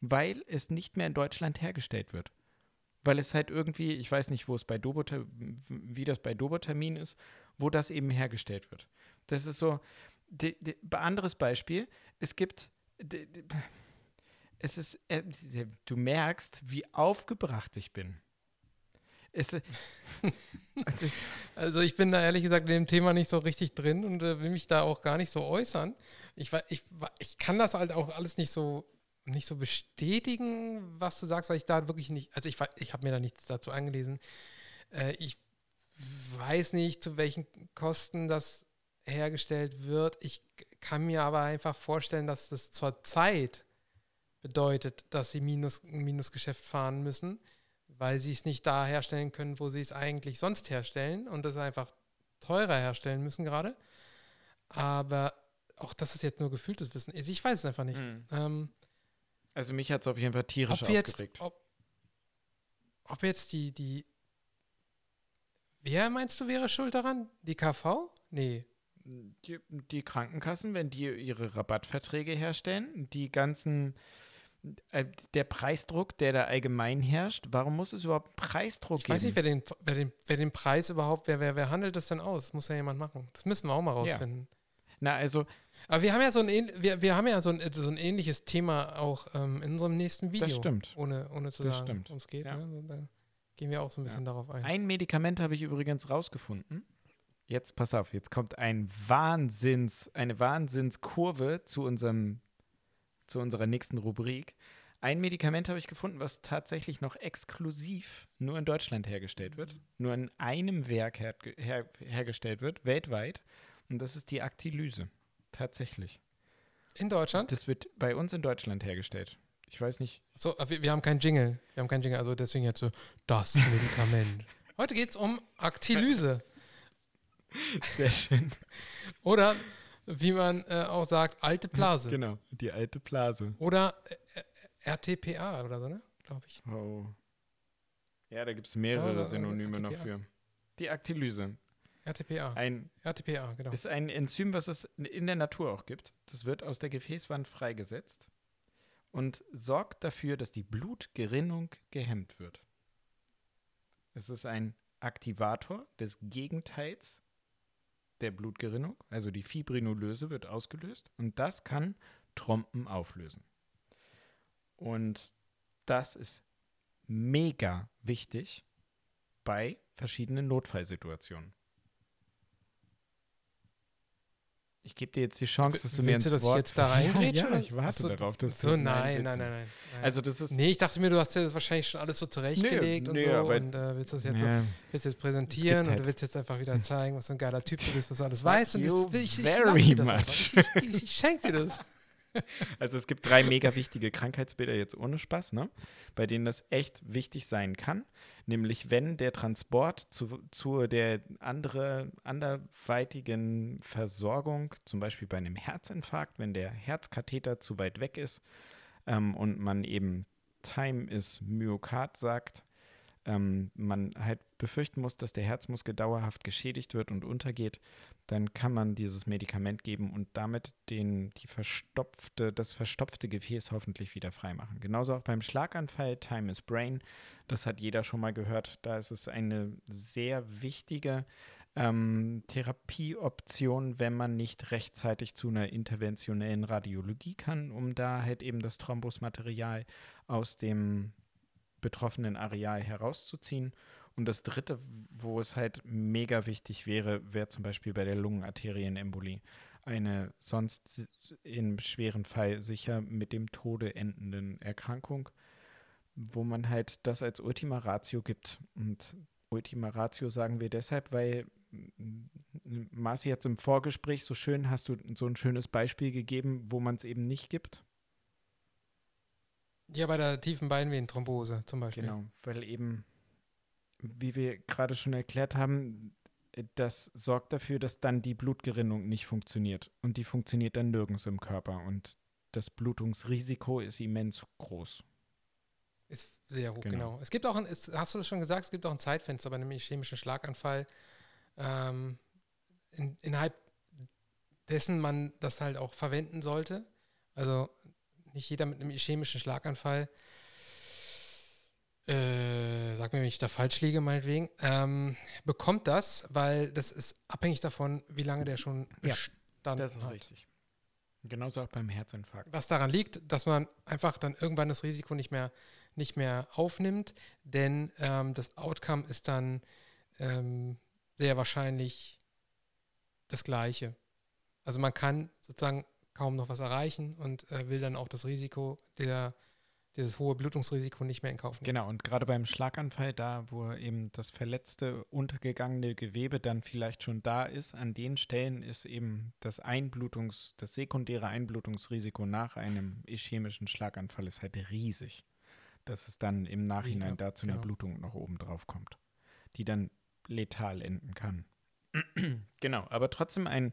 Speaker 2: Weil es nicht mehr in Deutschland hergestellt wird. Weil es halt irgendwie, ich weiß nicht, wo es bei Dovotamin, wie das bei Dovotamin ist, wo das eben hergestellt wird. Das ist so, de, de, anderes Beispiel, es gibt, es ist, äh, du merkst, wie aufgebracht ich bin. Es, *laughs*
Speaker 1: also ich bin da ehrlich gesagt in dem Thema nicht so richtig drin und äh, will mich da auch gar nicht so äußern. Ich, ich, ich kann das halt auch alles nicht so nicht so bestätigen, was du sagst, weil ich da wirklich nicht, also ich, ich habe mir da nichts dazu angelesen. Äh, ich weiß nicht, zu welchen Kosten das hergestellt wird. Ich kann mir aber einfach vorstellen, dass das zur Zeit bedeutet, dass sie Minus, ein Minusgeschäft fahren müssen, weil sie es nicht da herstellen können, wo sie es eigentlich sonst herstellen und das einfach teurer herstellen müssen gerade. Aber auch das ist jetzt nur gefühltes Wissen. Ich weiß es einfach nicht.
Speaker 2: Mhm.
Speaker 1: Ähm,
Speaker 2: Also mich hat es auf jeden Fall tierisch
Speaker 1: ob jetzt,
Speaker 2: aufgeregt.
Speaker 1: ob, ob jetzt die, die, wer meinst du wäre schuld daran? Die KV? Nee.
Speaker 2: Die, die Krankenkassen, wenn die ihre Rabattverträge herstellen, die ganzen, äh, der Preisdruck, der da allgemein herrscht, warum muss es überhaupt Preisdruck
Speaker 1: Ich
Speaker 2: geben?
Speaker 1: weiß nicht, wer den, wer, den, wer den Preis überhaupt, wer, wer, wer handelt das denn aus? Muss ja jemand machen. Das müssen wir auch mal rausfinden.
Speaker 2: Na, also,
Speaker 1: Aber wir haben ja so ein, wir, wir haben ja so ein, so ein ähnliches Thema auch ähm, in unserem nächsten Video.
Speaker 2: das stimmt.
Speaker 1: Ohne, ohne zu
Speaker 2: Das
Speaker 1: sagen, worum es geht.
Speaker 2: Ja.
Speaker 1: Ne? So, Da gehen wir auch so ein bisschen darauf ein.
Speaker 2: Ein Medikament habe ich übrigens rausgefunden. Jetzt pass auf, jetzt kommt ein Wahnsinns, eine Wahnsinnskurve zu unserem, zu unserer nächsten Rubrik. Ein Medikament habe ich gefunden, was tatsächlich noch exklusiv nur in Deutschland hergestellt wird, nur in einem Werk her, her, hergestellt wird, weltweit. Und das ist die Aktilyse. Tatsächlich.
Speaker 1: In Deutschland?
Speaker 2: Das wird bei uns in Deutschland hergestellt. Ich weiß nicht.
Speaker 1: So, aber wir, wir haben keinen Jingle. Wir haben keinen Jingle, also deswegen jetzt so das *laughs* Medikament. Heute geht es um Aktilyse. *laughs*
Speaker 2: Sehr schön.
Speaker 1: Oder wie man äh, auch sagt, alte Blase.
Speaker 2: Genau, die alte Blase.
Speaker 1: Oder äh, RTPA oder so, ne? Glaube ich.
Speaker 2: Oh. Ja, da gibt es mehrere
Speaker 1: Ja,
Speaker 2: Synonyme noch
Speaker 1: RTPA.
Speaker 2: für. Die Aktilyse.
Speaker 1: RTPA.
Speaker 2: Ein,
Speaker 1: RTPA, genau.
Speaker 2: ist ein Enzym, was es in der Natur auch gibt. Das wird aus der Gefäßwand freigesetzt und sorgt dafür, dass die Blutgerinnung gehemmt wird. Es ist ein Aktivator des Gegenteils der Blutgerinnung, also die Fibrinolyse wird ausgelöst und das kann Trompen auflösen. Und das ist mega wichtig bei verschiedenen Notfallsituationen. Ich gebe dir jetzt die Chance, dass du mir ins
Speaker 1: du, dass ich
Speaker 2: Wort
Speaker 1: jetzt da reingrätsche, *laughs*
Speaker 2: Ja, ja, ich warte
Speaker 1: so,
Speaker 2: darauf, dass
Speaker 1: So,
Speaker 2: du
Speaker 1: nein, nein, nein, nein. nein.
Speaker 2: Also das ist
Speaker 1: Nee, ich dachte mir, du hast dir das wahrscheinlich schon alles so zurechtgelegt
Speaker 2: Nö,
Speaker 1: und
Speaker 2: nö,
Speaker 1: so und äh, willst das jetzt so,
Speaker 2: ja,
Speaker 1: willst jetzt präsentieren und
Speaker 2: halt-
Speaker 1: du willst jetzt einfach wieder zeigen, was für ein geiler Typ du bist, was du alles weißt und das, will ich, ich,
Speaker 2: very
Speaker 1: das
Speaker 2: much.
Speaker 1: Ich, ich, ich schenk dir das. *laughs*
Speaker 2: Also es gibt drei mega wichtige Krankheitsbilder jetzt ohne Spaß, ne? bei denen das echt wichtig sein kann. Nämlich wenn der Transport zu, zu der andere, anderweitigen Versorgung, zum Beispiel bei einem Herzinfarkt, wenn der Herzkatheter zu weit weg ist ähm, und man eben Time is Myokard sagt, ähm, man halt befürchten muss, dass der Herzmuskel dauerhaft geschädigt wird und untergeht, dann kann man dieses Medikament geben und damit den, die verstopfte, das verstopfte Gefäß hoffentlich wieder freimachen. Genauso auch beim Schlaganfall, Time is Brain, das hat jeder schon mal gehört. Da ist es eine sehr wichtige ähm, Therapieoption, wenn man nicht rechtzeitig zu einer interventionellen Radiologie kann, um da halt eben das Thrombusmaterial aus dem betroffenen Areal herauszuziehen. Und das dritte, wo es halt mega wichtig wäre, wäre zum Beispiel bei der Lungenarterienembolie. Eine sonst im schweren Fall sicher mit dem Tode endenden Erkrankung, wo man halt das als Ultima Ratio gibt. Und Ultima Ratio sagen wir deshalb, weil Marci jetzt im Vorgespräch so schön, hast du so ein schönes Beispiel gegeben, wo man es eben nicht gibt.
Speaker 1: Ja, bei der tiefen Beinvenenthrombose zum Beispiel.
Speaker 2: Genau, weil eben, wie wir gerade schon erklärt haben, das sorgt dafür, dass dann die Blutgerinnung nicht funktioniert. Und die funktioniert dann nirgends im Körper. Und das Blutungsrisiko ist immens groß.
Speaker 1: Ist sehr hoch,
Speaker 2: Genau.
Speaker 1: genau. Es gibt auch, ein, es, hast du das schon gesagt, es gibt auch ein Zeitfenster bei einem chemischen Schlaganfall, ähm, in, innerhalb dessen man das halt auch verwenden sollte. Also nicht jeder mit einem ischämischen Schlaganfall, äh, sag mir, wenn ich da falsch liege, meinetwegen, ähm, bekommt das, weil das ist abhängig davon, wie lange der schon
Speaker 2: Ja,
Speaker 1: bestanden hat.
Speaker 2: richtig. Genauso auch beim Herzinfarkt.
Speaker 1: Was daran liegt, dass man einfach dann irgendwann das Risiko nicht mehr, nicht mehr aufnimmt, denn ähm, das Outcome ist dann ähm, sehr wahrscheinlich das gleiche. Also man kann sozusagen kaum noch was erreichen und äh, will dann auch das Risiko, der, dieses hohe Blutungsrisiko nicht mehr in Kauf nehmen.
Speaker 2: Genau, und gerade beim Schlaganfall, da wo eben das verletzte, untergegangene Gewebe dann vielleicht schon da ist, an den Stellen ist eben das Einblutungs-, das sekundäre Einblutungsrisiko nach einem ischämischen Schlaganfall ist halt riesig. Dass es dann im Nachhinein
Speaker 1: Ja,
Speaker 2: da zu einer
Speaker 1: genau.
Speaker 2: Blutung noch oben drauf kommt, die dann letal enden kann. *clears throat* genau, aber trotzdem ein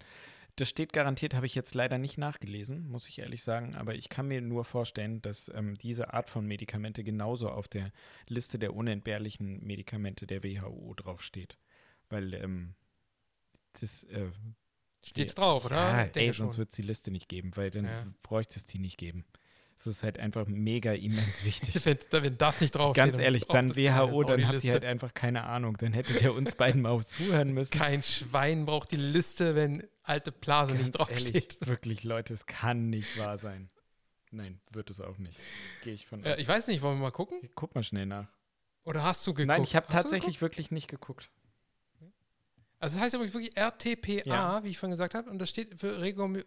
Speaker 2: Das steht garantiert, habe ich jetzt leider nicht nachgelesen, muss ich ehrlich sagen, aber ich kann mir nur vorstellen, dass ähm, diese Art von Medikamente genauso auf der Liste der unentbehrlichen Medikamente der WHO draufsteht. Weil ähm, das äh,
Speaker 1: Steht's drauf, oder?
Speaker 2: Ja, ey, sonst wird es die Liste nicht geben, weil dann
Speaker 1: Ja.
Speaker 2: bräuchte es die nicht geben. Es ist halt einfach mega immens wichtig. *laughs*
Speaker 1: wenn, wenn das nicht draufsteht.
Speaker 2: Ganz ehrlich,
Speaker 1: braucht
Speaker 2: dann WHO, dann habt ihr halt einfach keine Ahnung. Dann hättet ihr uns beiden mal auch zuhören müssen.
Speaker 1: Kein Schwein braucht die Liste, wenn alte Blase nicht
Speaker 2: Ganz
Speaker 1: draufsteht.
Speaker 2: ehrlich, wirklich, Leute, es kann nicht wahr sein. Nein, wird es auch nicht. Gehe ich von
Speaker 1: Äh, ich weiß nicht, wollen wir mal gucken?
Speaker 2: Guck mal schnell nach.
Speaker 1: Oder hast du geguckt?
Speaker 2: Nein, ich habe tatsächlich wirklich nicht geguckt.
Speaker 1: Also das heißt wirklich RTPA,
Speaker 2: Ja.
Speaker 1: wie ich vorhin gesagt habe, und das steht für Rekom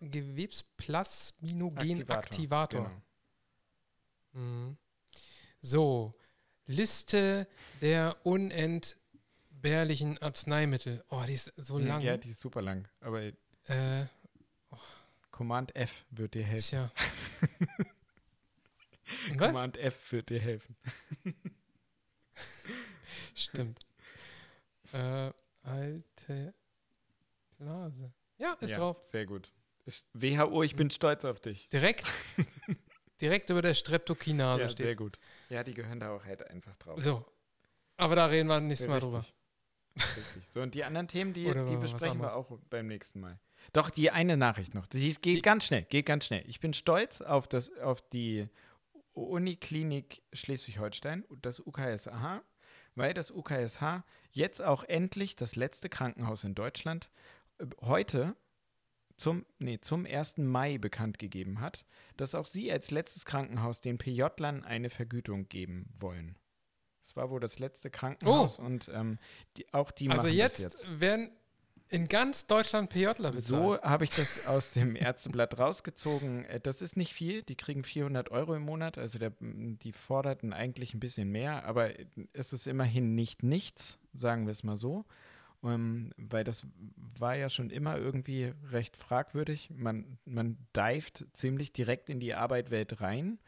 Speaker 1: Gewebsplasminogenaktivator.
Speaker 2: Genau.
Speaker 1: Mhm. So, Liste der unentbehrlichen Arzneimittel. Oh, die ist so lang.
Speaker 2: Ja, die ist super lang. Aber
Speaker 1: äh,
Speaker 2: Command F wird dir helfen.
Speaker 1: tja. *laughs*
Speaker 2: Command F wird dir helfen. *laughs*
Speaker 1: Stimmt. äh, alte Blase. Ja, ist
Speaker 2: ja,
Speaker 1: drauf.
Speaker 2: Sehr gut. WHO, ich bin stolz auf dich.
Speaker 1: Direkt, *laughs* direkt über der Streptokinase
Speaker 2: ja, sehr
Speaker 1: steht.
Speaker 2: gut. Ja, die gehören da auch halt einfach drauf.
Speaker 1: So. Aber da reden wir nächstes Mal
Speaker 2: Richtig.
Speaker 1: drüber.
Speaker 2: Richtig. So, und die anderen Themen, die, die besprechen wir auch beim nächsten Mal. Doch, die eine Nachricht noch. Die geht
Speaker 1: Die-
Speaker 2: ganz schnell, geht ganz schnell. Ich bin stolz auf, das, auf die Uniklinik Schleswig-Holstein, das UKSH, weil das UKSH jetzt auch endlich das letzte Krankenhaus in Deutschland heute zum, nee, zum 1. Mai bekannt gegeben hat, dass auch sie als letztes Krankenhaus den PJ-Lern eine Vergütung geben wollen. Das war wohl das letzte Krankenhaus und ähm, die, auch die
Speaker 1: also
Speaker 2: machen
Speaker 1: jetzt,
Speaker 2: das jetzt.
Speaker 1: werden in ganz Deutschland PJler bezahlt.
Speaker 2: So habe ich das aus *laughs* dem Ärzteblatt rausgezogen. Äh, Das ist nicht viel. Die kriegen 400 Euro im Monat. Also der, die forderten eigentlich ein bisschen mehr, aber es ist immerhin nicht nichts, sagen wir es mal so. Ähm, weil das war ja schon immer irgendwie recht fragwürdig. Man, man dived ziemlich direkt in die Arbeitwelt rein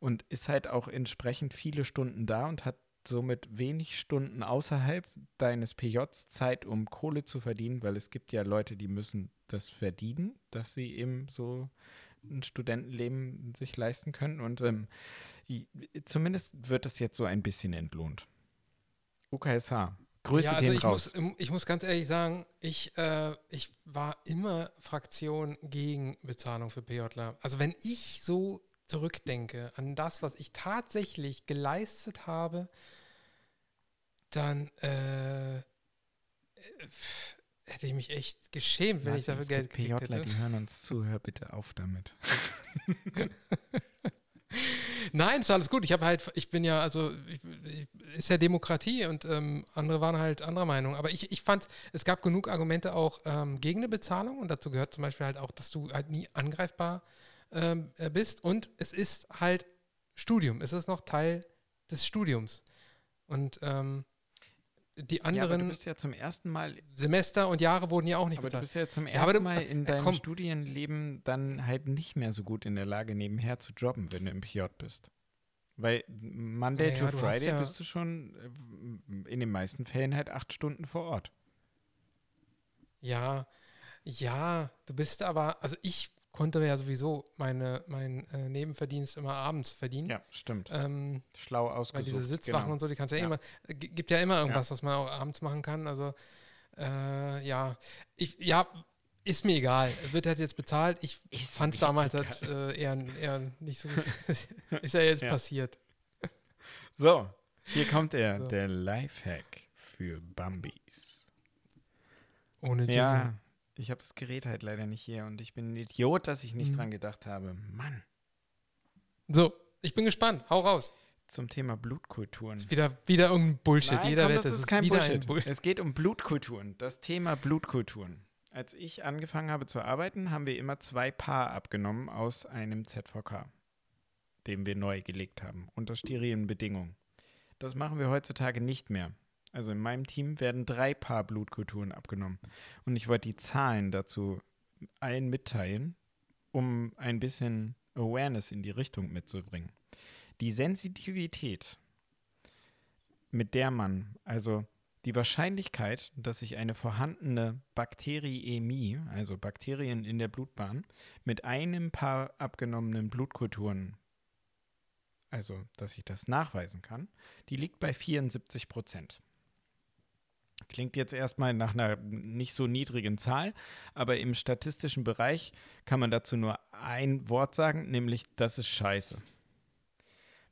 Speaker 2: und ist halt auch entsprechend viele Stunden da und hat somit wenig Stunden außerhalb deines PJs Zeit, um Kohle zu verdienen, weil es gibt ja Leute, die müssen das verdienen, dass sie eben so ein Studentenleben sich leisten können. Und ähm, zumindest wird es jetzt so ein bisschen entlohnt. UKSH, Grüße
Speaker 1: ja, also ich
Speaker 2: raus.
Speaker 1: muss, ich muss ganz ehrlich sagen, ich, äh, ich war immer Fraktion gegen Bezahlung für PJler. Also wenn ich so zurückdenke an das, was ich tatsächlich geleistet habe, dann äh, äh, hätte ich mich echt geschämt, wenn ich
Speaker 2: Marci,
Speaker 1: dafür Geld gekriegt
Speaker 2: PJler,
Speaker 1: hätte.
Speaker 2: die hören uns zu, hör bitte auf damit. *laughs* *laughs*
Speaker 1: Nein, ist alles gut. Ich habe halt, ich bin ja, also ich, ich, ist ja Demokratie und ähm, andere waren halt anderer Meinung. Aber ich, ich fand, es gab genug Argumente auch ähm, gegen eine Bezahlung und dazu gehört zum Beispiel halt auch, dass du halt nie angreifbar ähm, äh, bist und es ist halt Studium. Es ist noch Teil des Studiums. Und die
Speaker 2: ja, aber du
Speaker 1: anderen
Speaker 2: bist ja zum ersten Mal
Speaker 1: Semester und Jahre wurden ja auch nicht
Speaker 2: Aber du
Speaker 1: bezahlt.
Speaker 2: bist ja zum
Speaker 1: Ja,
Speaker 2: ersten
Speaker 1: du-
Speaker 2: Mal in
Speaker 1: äh,
Speaker 2: deinem
Speaker 1: komm.
Speaker 2: Studienleben dann halt nicht mehr so gut in der Lage, nebenher zu jobben, wenn du im PJ bist. Weil Monday
Speaker 1: Ja,
Speaker 2: to
Speaker 1: du
Speaker 2: Friday
Speaker 1: ja-
Speaker 2: bist du schon äh, in den meisten Fällen halt acht Stunden vor Ort.
Speaker 1: Ja, ja, du bist aber, also ich konnte ja sowieso meine, meinen äh, Nebenverdienst immer abends verdienen.
Speaker 2: Ja, stimmt.
Speaker 1: Ähm,
Speaker 2: Schlau
Speaker 1: weil
Speaker 2: ausgesucht.
Speaker 1: diese Sitzwachen
Speaker 2: genau.
Speaker 1: und so, die kannst du ja,
Speaker 2: Ja.
Speaker 1: immer, äh, gibt ja immer irgendwas, was man auch abends machen kann. Also äh, ja, ich, ja, ist mir egal. Wird halt jetzt bezahlt. Ich fand es damals halt, äh, eher, eher nicht so *laughs* gut. ist ja jetzt
Speaker 2: Ja.
Speaker 1: passiert.
Speaker 2: So, hier kommt er,
Speaker 1: So.
Speaker 2: der Lifehack für Bambis.
Speaker 1: Ohne Jingle.
Speaker 2: Ja, ich habe das Gerät halt leider nicht hier und ich bin ein Idiot, dass ich nicht
Speaker 1: Mhm.
Speaker 2: dran gedacht habe. Mann.
Speaker 1: So, ich bin gespannt. Hau raus.
Speaker 2: Zum Thema Blutkulturen.
Speaker 1: Ist wieder, wieder irgendein Bullshit.
Speaker 2: Nein,
Speaker 1: Jeder
Speaker 2: komm,
Speaker 1: Wette,
Speaker 2: das
Speaker 1: es
Speaker 2: ist kein Bullshit.
Speaker 1: Bullshit.
Speaker 2: Es geht um Blutkulturen. Das Thema Blutkulturen. Als ich angefangen habe zu arbeiten, haben wir immer zwei Paar abgenommen aus einem ZVK, den wir neu gelegt haben, unter sterilen Bedingungen. Das machen wir heutzutage nicht mehr. Also in meinem Team werden drei Paar Blutkulturen abgenommen. Und ich wollte die Zahlen dazu allen mitteilen, um ein bisschen Awareness in die Richtung mitzubringen. Die Sensitivität, mit der man, also die Wahrscheinlichkeit, dass sich eine vorhandene Bakteriämie, also Bakterien in der Blutbahn, mit einem Paar abgenommenen Blutkulturen, also dass ich das nachweisen kann, die liegt bei 74 Prozent. Klingt jetzt erstmal nach einer nicht so niedrigen Zahl, aber im statistischen Bereich kann man dazu nur ein Wort sagen, nämlich das ist scheiße.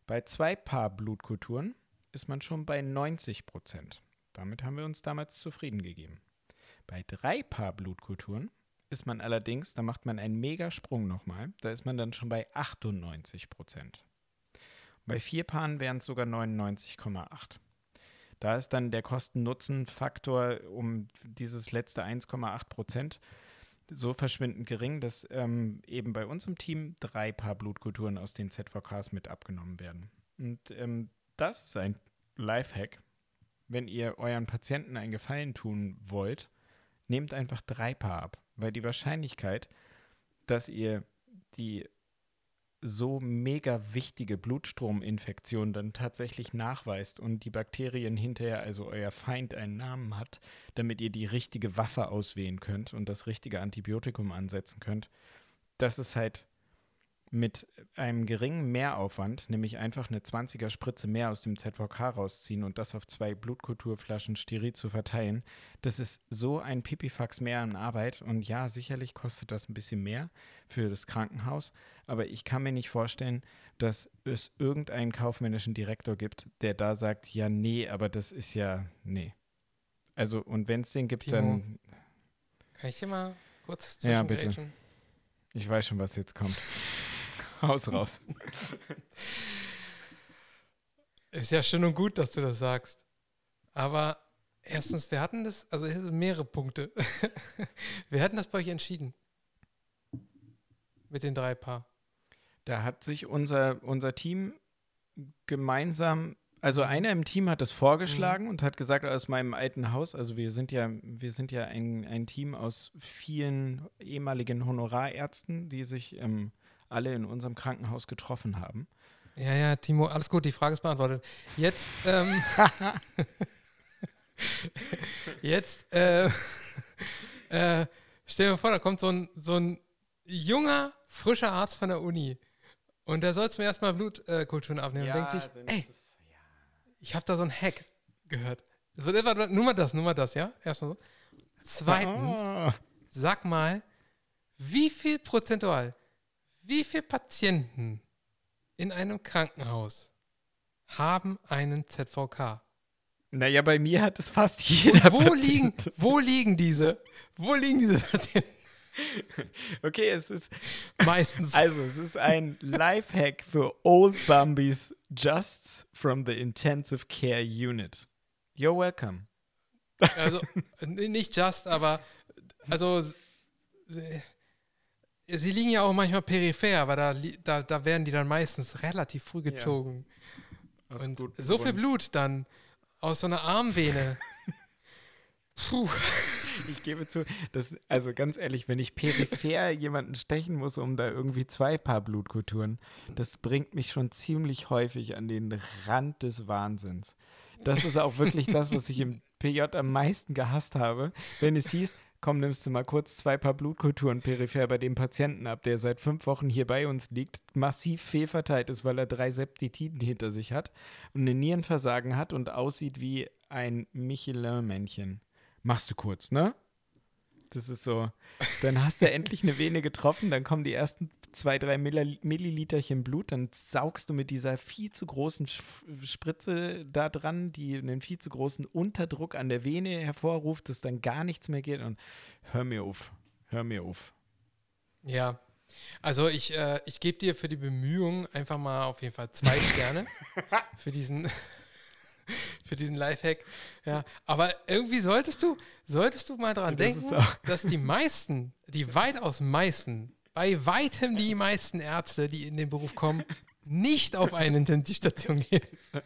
Speaker 2: Bei zwei Paar Blutkulturen ist man schon bei 90 Prozent. Damit haben wir uns damals zufrieden gegeben. Bei drei Paar Blutkulturen ist man allerdings, da macht man einen Megasprung nochmal, da ist man dann schon bei 98 Prozent. Bei vier Paaren wären es sogar 99,8. Da ist dann der Kosten-Nutzen-Faktor um dieses letzte 1,8 Prozent so verschwindend gering, dass ähm, eben bei uns im Team drei Paar Blutkulturen aus den ZVKs mit abgenommen werden. Und ähm, das ist ein Lifehack. Wenn ihr euren Patienten einen Gefallen tun wollt, nehmt einfach drei Paar ab, weil die Wahrscheinlichkeit, dass ihr die so mega wichtige Blutstrominfektion dann tatsächlich nachweist und die Bakterien hinterher, also euer Feind, einen Namen hat, damit ihr die richtige Waffe auswählen könnt und das richtige Antibiotikum ansetzen könnt, das ist halt mit einem geringen Mehraufwand, nämlich einfach eine 20er Spritze mehr aus dem ZVK rausziehen und das auf zwei Blutkulturflaschen steril zu verteilen, das ist so ein Pipifax mehr an Arbeit. Und ja, sicherlich kostet das ein bisschen mehr für das Krankenhaus, aber ich kann mir nicht vorstellen, dass es irgendeinen kaufmännischen Direktor gibt, der da sagt, ja, nee, aber das ist ja, nee. Also, und wenn es den gibt, Timo, dann.
Speaker 1: Kann ich hier mal kurz
Speaker 2: Ja, bitte. Ich weiß schon, was jetzt kommt. *laughs* *laughs* Haus raus.
Speaker 1: Ist ja schön und gut, dass du das sagst. Aber erstens, wir hatten das, also mehrere Punkte. *laughs* wir hatten das bei euch entschieden. Mit den drei Paar.
Speaker 2: Da hat sich unser, unser Team gemeinsam, also einer im Team hat das vorgeschlagen mhm. und hat gesagt, aus meinem alten Haus, also wir sind ja, wir sind ja ein, ein Team aus vielen ehemaligen Honorarärzten, die sich ähm, alle in unserem Krankenhaus getroffen haben.
Speaker 1: Ja, ja, Timo, alles gut, die Frage ist beantwortet. Jetzt, ähm, *laughs* jetzt, äh, äh, stell dir vor, da kommt so ein, so ein junger, frischer Arzt von der Uni und der soll mir erstmal Blutkulturen äh, abnehmen ja, und denkt sich, ey, es, ja. ich habe da so ein Hack gehört. Es wird etwa, nur mal das, nur mal das, ja? Erstmal so. Zweitens, oh. sag mal, wie viel prozentual wie viele Patienten in einem Krankenhaus haben einen ZVK?
Speaker 2: Naja, bei mir hat es fast jeder.
Speaker 1: wo, liegen, wo liegen diese? Wo liegen diese Patienten? *laughs*
Speaker 2: Okay, es ist.
Speaker 1: Meistens. *laughs*
Speaker 2: Also, es ist ein Lifehack für Old Bumbies just from the Intensive Care Unit. You're welcome.
Speaker 1: Also, nicht just, aber. Also Sie liegen ja auch manchmal peripher, aber da, da, da werden die dann meistens relativ früh gezogen. Ja. Und so viel Blut dann aus so einer Armvene. *laughs*
Speaker 2: Puh. Ich gebe zu, dass, also ganz ehrlich, wenn ich peripher *laughs* jemanden stechen muss, um da irgendwie zwei Paar Blutkulturen, das bringt mich schon ziemlich häufig an den Rand des Wahnsinns. Das ist auch wirklich das, was ich im PJ am meisten gehasst habe, wenn es hieß, komm, nimmst du mal kurz zwei Paar Blutkulturen peripher bei dem Patienten ab, der seit fünf Wochen hier bei uns liegt, massiv fehlverteilt ist, weil er drei Septitiden hinter sich hat und eine Nierenversagen hat und aussieht wie ein Michelin-Männchen. Machst du kurz, ne? Das ist so. Dann hast du endlich eine Vene getroffen, dann kommen die ersten zwei, drei Milliliterchen Blut, dann saugst du mit dieser viel zu großen Spritze da dran, die einen viel zu großen Unterdruck an der Vene hervorruft, dass dann gar nichts mehr geht und hör mir auf, hör mir auf.
Speaker 1: Ja, also ich, äh, ich gebe dir für die Bemühungen einfach mal auf jeden Fall zwei *laughs* Sterne für diesen *laughs* für diesen Lifehack. Ja, aber irgendwie solltest du solltest du mal dran das denken, dass die meisten, die weitaus meisten bei weitem die meisten Ärzte, die in den Beruf kommen, nicht auf eine Intensivstation gehen. *laughs*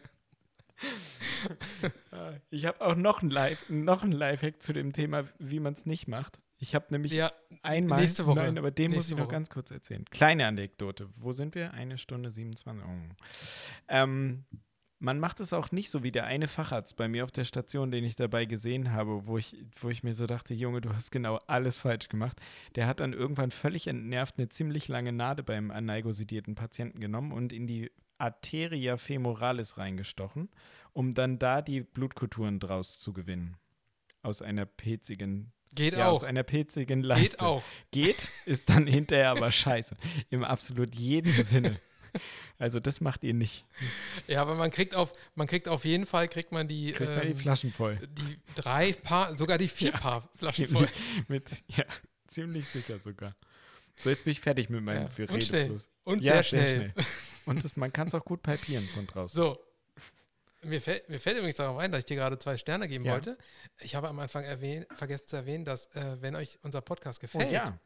Speaker 2: Ich habe auch noch ein, Live, noch ein Lifehack zu dem Thema, wie man es nicht macht. Ich habe nämlich ja, einmal.
Speaker 1: Nächste Woche.
Speaker 2: Nein, aber den muss ich noch Woche. ganz kurz erzählen. Kleine Anekdote. Wo sind wir? Eine Stunde 27. Oh. Ähm, man macht es auch nicht so wie der eine Facharzt bei mir auf der Station, den ich dabei gesehen habe, wo ich, wo ich mir so dachte, Junge, du hast genau alles falsch gemacht. Der hat dann irgendwann völlig entnervt eine ziemlich lange Nade beim aneigosidierten Patienten genommen und in die Arteria femoralis reingestochen, um dann da die Blutkulturen draus zu gewinnen. Aus einer pilzigen
Speaker 1: Geht
Speaker 2: ja,
Speaker 1: auch.
Speaker 2: aus einer pilzigen Leiste.
Speaker 1: Geht auch.
Speaker 2: Geht, ist dann hinterher aber scheiße. Im absolut jeden Sinne. *laughs* Also das macht ihr nicht.
Speaker 1: Ja, aber man kriegt auf, man kriegt auf jeden Fall, kriegt man die,
Speaker 2: Kriegt man die
Speaker 1: ähm,
Speaker 2: Flaschen voll.
Speaker 1: die drei Paar, sogar die vier
Speaker 2: Ja.
Speaker 1: Paar Flaschen voll.
Speaker 2: Ziemlich, mit, ja, ziemlich sicher sogar. So, jetzt bin ich fertig mit meinem
Speaker 1: Ja. Und schnell.
Speaker 2: Redefluss.
Speaker 1: Und
Speaker 2: Ja,
Speaker 1: sehr schnell.
Speaker 2: Und das, man kann es auch gut palpieren von draußen.
Speaker 1: So. Mir fällt, mir fällt übrigens darauf ein, dass ich dir gerade zwei Sterne geben
Speaker 2: Ja.
Speaker 1: wollte. Ich habe am Anfang erwähnt, vergessen zu erwähnen, dass, äh, wenn euch unser Podcast
Speaker 2: Oh,
Speaker 1: gefällt,
Speaker 2: ja.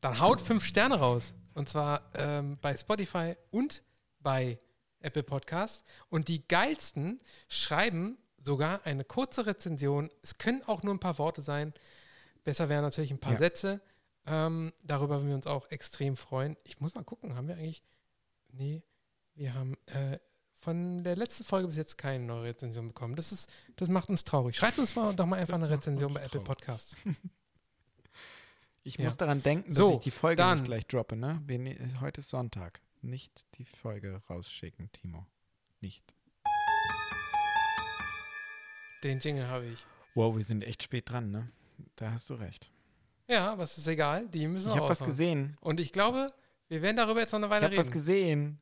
Speaker 1: Dann haut fünf Sterne raus. Und zwar ähm, bei Spotify und bei Apple Podcast. Und die geilsten schreiben sogar eine kurze Rezension. Es können auch nur ein paar Worte sein. Besser wären natürlich ein paar
Speaker 2: Ja.
Speaker 1: Sätze. Ähm, darüber würden wir uns auch extrem freuen. Ich muss mal gucken, haben wir eigentlich. Nee, wir haben äh, von der letzten Folge bis jetzt keine neue Rezension bekommen. Das, ist, das macht uns traurig. Schreibt uns mal doch mal einfach
Speaker 2: Das
Speaker 1: eine Rezension bei Apple
Speaker 2: traurig. *laughs* Ich
Speaker 1: Ja.
Speaker 2: muss daran denken, dass
Speaker 1: So,
Speaker 2: ich die Folge
Speaker 1: dann-
Speaker 2: nicht gleich droppe, ne? Ne- heute ist Sonntag. Nicht die Folge rausschicken, Timo. Nicht.
Speaker 1: Den Jingle habe ich.
Speaker 2: Wow, wir sind echt spät dran, ne? Da hast du recht.
Speaker 1: Ja, aber es ist egal. Die müssen
Speaker 2: Ich
Speaker 1: wir
Speaker 2: habe was gesehen.
Speaker 1: Und ich glaube, wir werden darüber jetzt noch eine
Speaker 2: Ich
Speaker 1: Weile
Speaker 2: habe was
Speaker 1: reden.
Speaker 2: gesehen.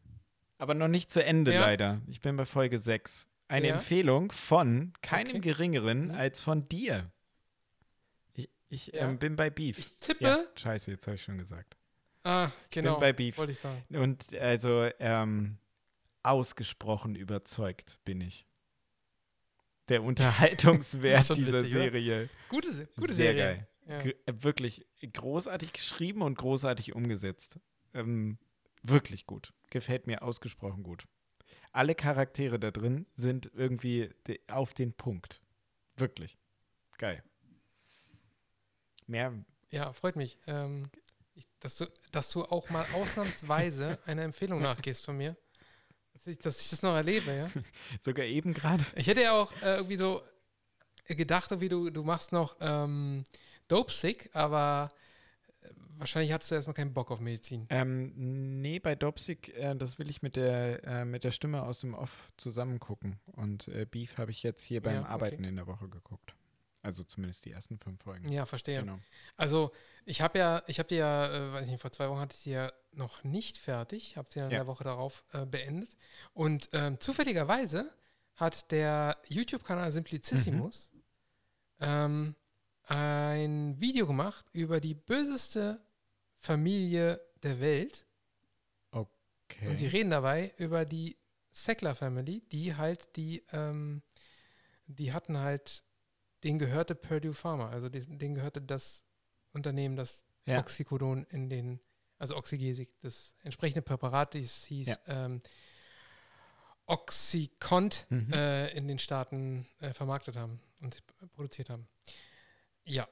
Speaker 2: Aber noch nicht zu Ende,
Speaker 1: Ja.
Speaker 2: leider. Ich bin bei Folge 6. Eine
Speaker 1: Ja.
Speaker 2: Empfehlung von keinem
Speaker 1: Okay.
Speaker 2: geringeren
Speaker 1: Mhm.
Speaker 2: als von dir. Ich,
Speaker 1: Ja.
Speaker 2: ähm, bin bei Beef.
Speaker 1: Ich tippe.
Speaker 2: Ja, scheiße, jetzt habe ich schon gesagt.
Speaker 1: Ah, genau.
Speaker 2: Bin bei Beef.
Speaker 1: Wollte ich sagen.
Speaker 2: Und also ähm, ausgesprochen überzeugt bin ich. Der *laughs* Unterhaltungswert dieser
Speaker 1: witzig, oder?
Speaker 2: Serie.
Speaker 1: Gute, gute
Speaker 2: Sehr
Speaker 1: Serie.
Speaker 2: geil.
Speaker 1: Ja.
Speaker 2: Äh, Wirklich großartig geschrieben und großartig umgesetzt. Ähm, wirklich gut. Gefällt mir ausgesprochen gut. Alle Charaktere da drin sind irgendwie auf den Punkt. Wirklich. Geil. Mehr.
Speaker 1: ja, freut mich. Ähm, ich, dass, du, dass du auch mal ausnahmsweise *laughs* einer Empfehlung nachgehst von mir. Dass ich, dass ich das noch erlebe, ja. *laughs*
Speaker 2: Sogar eben gerade.
Speaker 1: Ich hätte ja auch äh, irgendwie so gedacht, irgendwie du, du machst noch ähm, Dope Sick, aber äh, wahrscheinlich hattest du erstmal keinen Bock auf Medizin.
Speaker 2: Ähm, nee, bei Dopsig, äh, das will ich mit der, äh, mit der Stimme aus dem Off zusammen gucken. Und äh, Beef habe ich jetzt hier beim
Speaker 1: Ja, okay.
Speaker 2: Arbeiten in der Woche geguckt. Also zumindest die ersten fünf Folgen.
Speaker 1: Ja, verstehe.
Speaker 2: Genau.
Speaker 1: Also, ich habe ja, ich habe die ja, äh, weiß ich nicht, vor zwei Wochen hatte ich die ja noch nicht fertig, habe sie dann in
Speaker 2: Ja.
Speaker 1: der Woche darauf äh, beendet. Und ähm, zufälligerweise hat der YouTube-Kanal Simplicissimus
Speaker 2: Mhm.
Speaker 1: ähm, ein Video gemacht über die böseste Familie der Welt.
Speaker 2: Okay.
Speaker 1: Und sie reden dabei über die Sackler Family, die halt die, ähm, die hatten halt, denen gehörte Purdue Pharma, also denen gehörte das Unternehmen, das
Speaker 2: Ja.
Speaker 1: Oxycodon in den, also Oxygesik, das entsprechende Präparat, das hieß
Speaker 2: Ja.
Speaker 1: ähm, Oxycont,
Speaker 2: Mhm.
Speaker 1: äh, in den Staaten äh, vermarktet haben und produziert haben. Ja,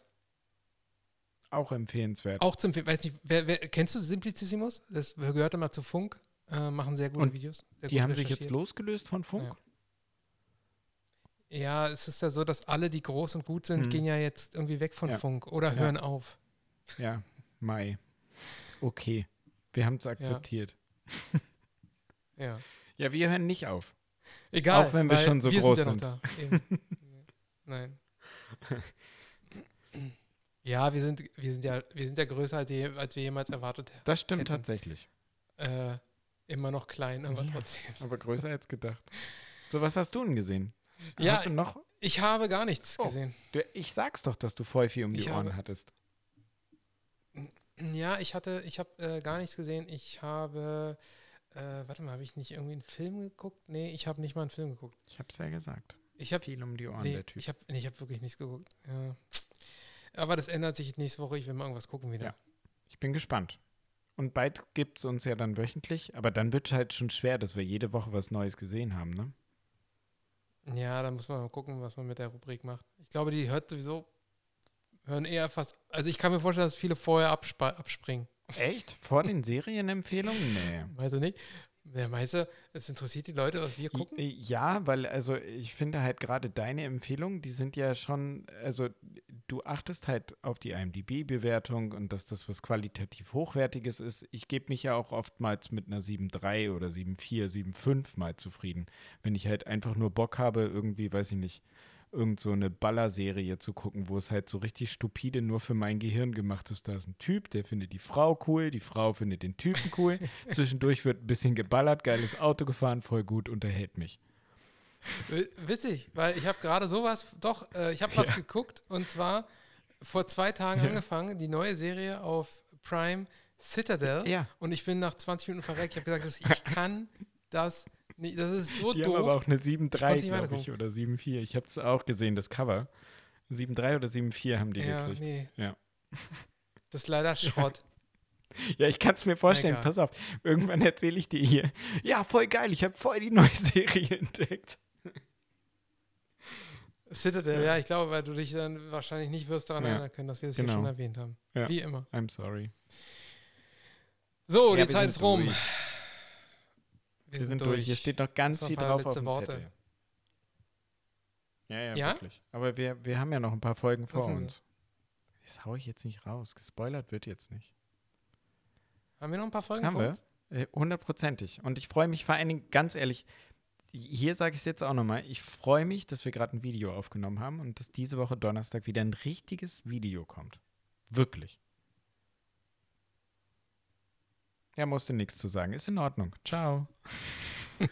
Speaker 2: Auch empfehlenswert.
Speaker 1: auch zum, weiß nicht, wer, wer, kennst du Simplicissimus? Das gehörte mal zu Funk, äh, machen sehr gute
Speaker 2: Und
Speaker 1: Videos. Sehr
Speaker 2: die
Speaker 1: gut
Speaker 2: haben sich jetzt losgelöst von Funk?
Speaker 1: Ja. Ja, es ist ja so, dass alle, die groß und gut sind,
Speaker 2: Mhm.
Speaker 1: gehen ja jetzt irgendwie weg von
Speaker 2: Ja.
Speaker 1: Funk oder
Speaker 2: Ja.
Speaker 1: hören auf.
Speaker 2: Ja, Mai. Okay. Wir haben es akzeptiert. *laughs*
Speaker 1: Ja.
Speaker 2: Ja. wir hören nicht auf.
Speaker 1: Egal.
Speaker 2: Auch wenn wir schon so
Speaker 1: wir
Speaker 2: groß
Speaker 1: sind. Ja. *laughs* Eben. Nein. *laughs* Ja, wir sind, wir sind ja, wir sind ja größer, als, je, als wir jemals erwartet
Speaker 2: Das stimmt
Speaker 1: Hätten.
Speaker 2: tatsächlich.
Speaker 1: Äh, immer noch klein, aber
Speaker 2: Ja.
Speaker 1: trotzdem.
Speaker 2: Aber größer als gedacht. So, was hast du denn gesehen?
Speaker 1: Ja,
Speaker 2: Hast du noch?
Speaker 1: Ich habe gar nichts
Speaker 2: Oh.
Speaker 1: gesehen.
Speaker 2: Du, ich sag's doch, dass du viel um die
Speaker 1: Ich
Speaker 2: Ohren
Speaker 1: habe-
Speaker 2: hattest.
Speaker 1: Ja, ich hatte, ich habe äh, gar nichts gesehen. Ich habe, äh, warte mal, habe ich nicht irgendwie einen Film geguckt? Nee, ich habe nicht mal einen Film geguckt.
Speaker 2: Ich hab's ja gesagt.
Speaker 1: Ich habe
Speaker 2: Viel um die Ohren,
Speaker 1: Nee,
Speaker 2: der Typ.
Speaker 1: ich habe nee, ich hab wirklich nichts geguckt. Ja. Aber das ändert sich nächste Woche. Ich will mal irgendwas gucken wieder.
Speaker 2: Ja. Ich bin gespannt. Und bald gibt's uns ja dann wöchentlich, aber dann wird halt schon schwer, dass wir jede Woche was Neues gesehen haben, ne?
Speaker 1: Ja, da muss man mal gucken, was man mit der Rubrik macht. Ich glaube, die hört sowieso, hören eher fast. Also ich kann mir vorstellen, dass viele vorher abspringen.
Speaker 2: Echt? Vor den Serienempfehlungen? Nee.
Speaker 1: Weiß ich nicht. Wer meinst du, es interessiert die Leute, was wir gucken?
Speaker 2: Ja, weil also ich finde halt gerade deine Empfehlungen, die sind ja schon, also du achtest halt auf die IMDb-Bewertung und dass das was qualitativ Hochwertiges ist. Ich gebe mich ja auch oftmals mit einer 7.3 oder 7.4, 7.5 mal zufrieden. Wenn ich halt einfach nur Bock habe, irgendwie, weiß ich nicht, irgend so eine Ballerserie zu gucken, wo es halt so richtig stupide nur für mein Gehirn gemacht ist. Da ist ein Typ, der findet die Frau cool, die Frau findet den Typen cool. *laughs* Zwischendurch wird ein bisschen geballert, geiles Auto gefahren, voll gut, unterhält mich.
Speaker 1: Witzig, weil ich habe gerade sowas, doch, äh, ich habe was *laughs* ja. geguckt und zwar vor zwei Tagen ja. angefangen, die neue Serie auf Prime Citadel.
Speaker 2: Ja.
Speaker 1: Und ich bin nach 20 Minuten verreckt. Ich habe gesagt, ich *laughs* kann das Nee, das ist so
Speaker 2: die
Speaker 1: doof.
Speaker 2: Haben aber auch eine 7.3, glaube ich, oder 7.4. Ich habe es auch gesehen, das Cover. 7.3 oder 7.4 haben die ja, gekriegt. Nee. Ja. *laughs*
Speaker 1: Das ist leider Schrott. *laughs*
Speaker 2: Ja, ich kann es mir vorstellen. Pass auf, irgendwann erzähle ich dir hier. Ja, voll geil, ich habe voll die neue *laughs* Serie entdeckt.
Speaker 1: Citadel, ja. ja, ich glaube, weil du dich dann wahrscheinlich nicht wirst daran ja. erinnern können, dass wir das genau. hier schon erwähnt haben. Ja. Wie immer.
Speaker 2: I'm sorry.
Speaker 1: So, die Zeit ist rum.
Speaker 2: Durch. Wir, wir sind, durch. durch. Hier steht noch ganz noch viel drauf auf dem Worte. Zettel. Ja, ja, ja, wirklich. Aber wir, wir haben ja noch ein paar Folgen vor uns. Das haue ich jetzt nicht raus. Gespoilert wird jetzt nicht.
Speaker 1: Haben wir noch ein paar Folgen
Speaker 2: haben vor wir? uns? Äh, hundertprozentig. Und ich freue mich vor allen Dingen, ganz ehrlich, hier sage ich es jetzt auch nochmal, ich freue mich, dass wir gerade ein Video aufgenommen haben und dass diese Woche Donnerstag wieder ein richtiges Video kommt. Wirklich. Er musste nichts zu sagen. Ist in Ordnung. Ciao. *laughs*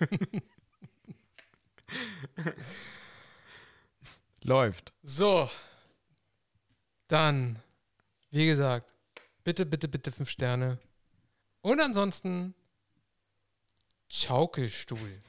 Speaker 2: Läuft.
Speaker 1: So. Dann, wie gesagt, bitte, bitte, bitte fünf Sterne. Und ansonsten Schaukelstuhl.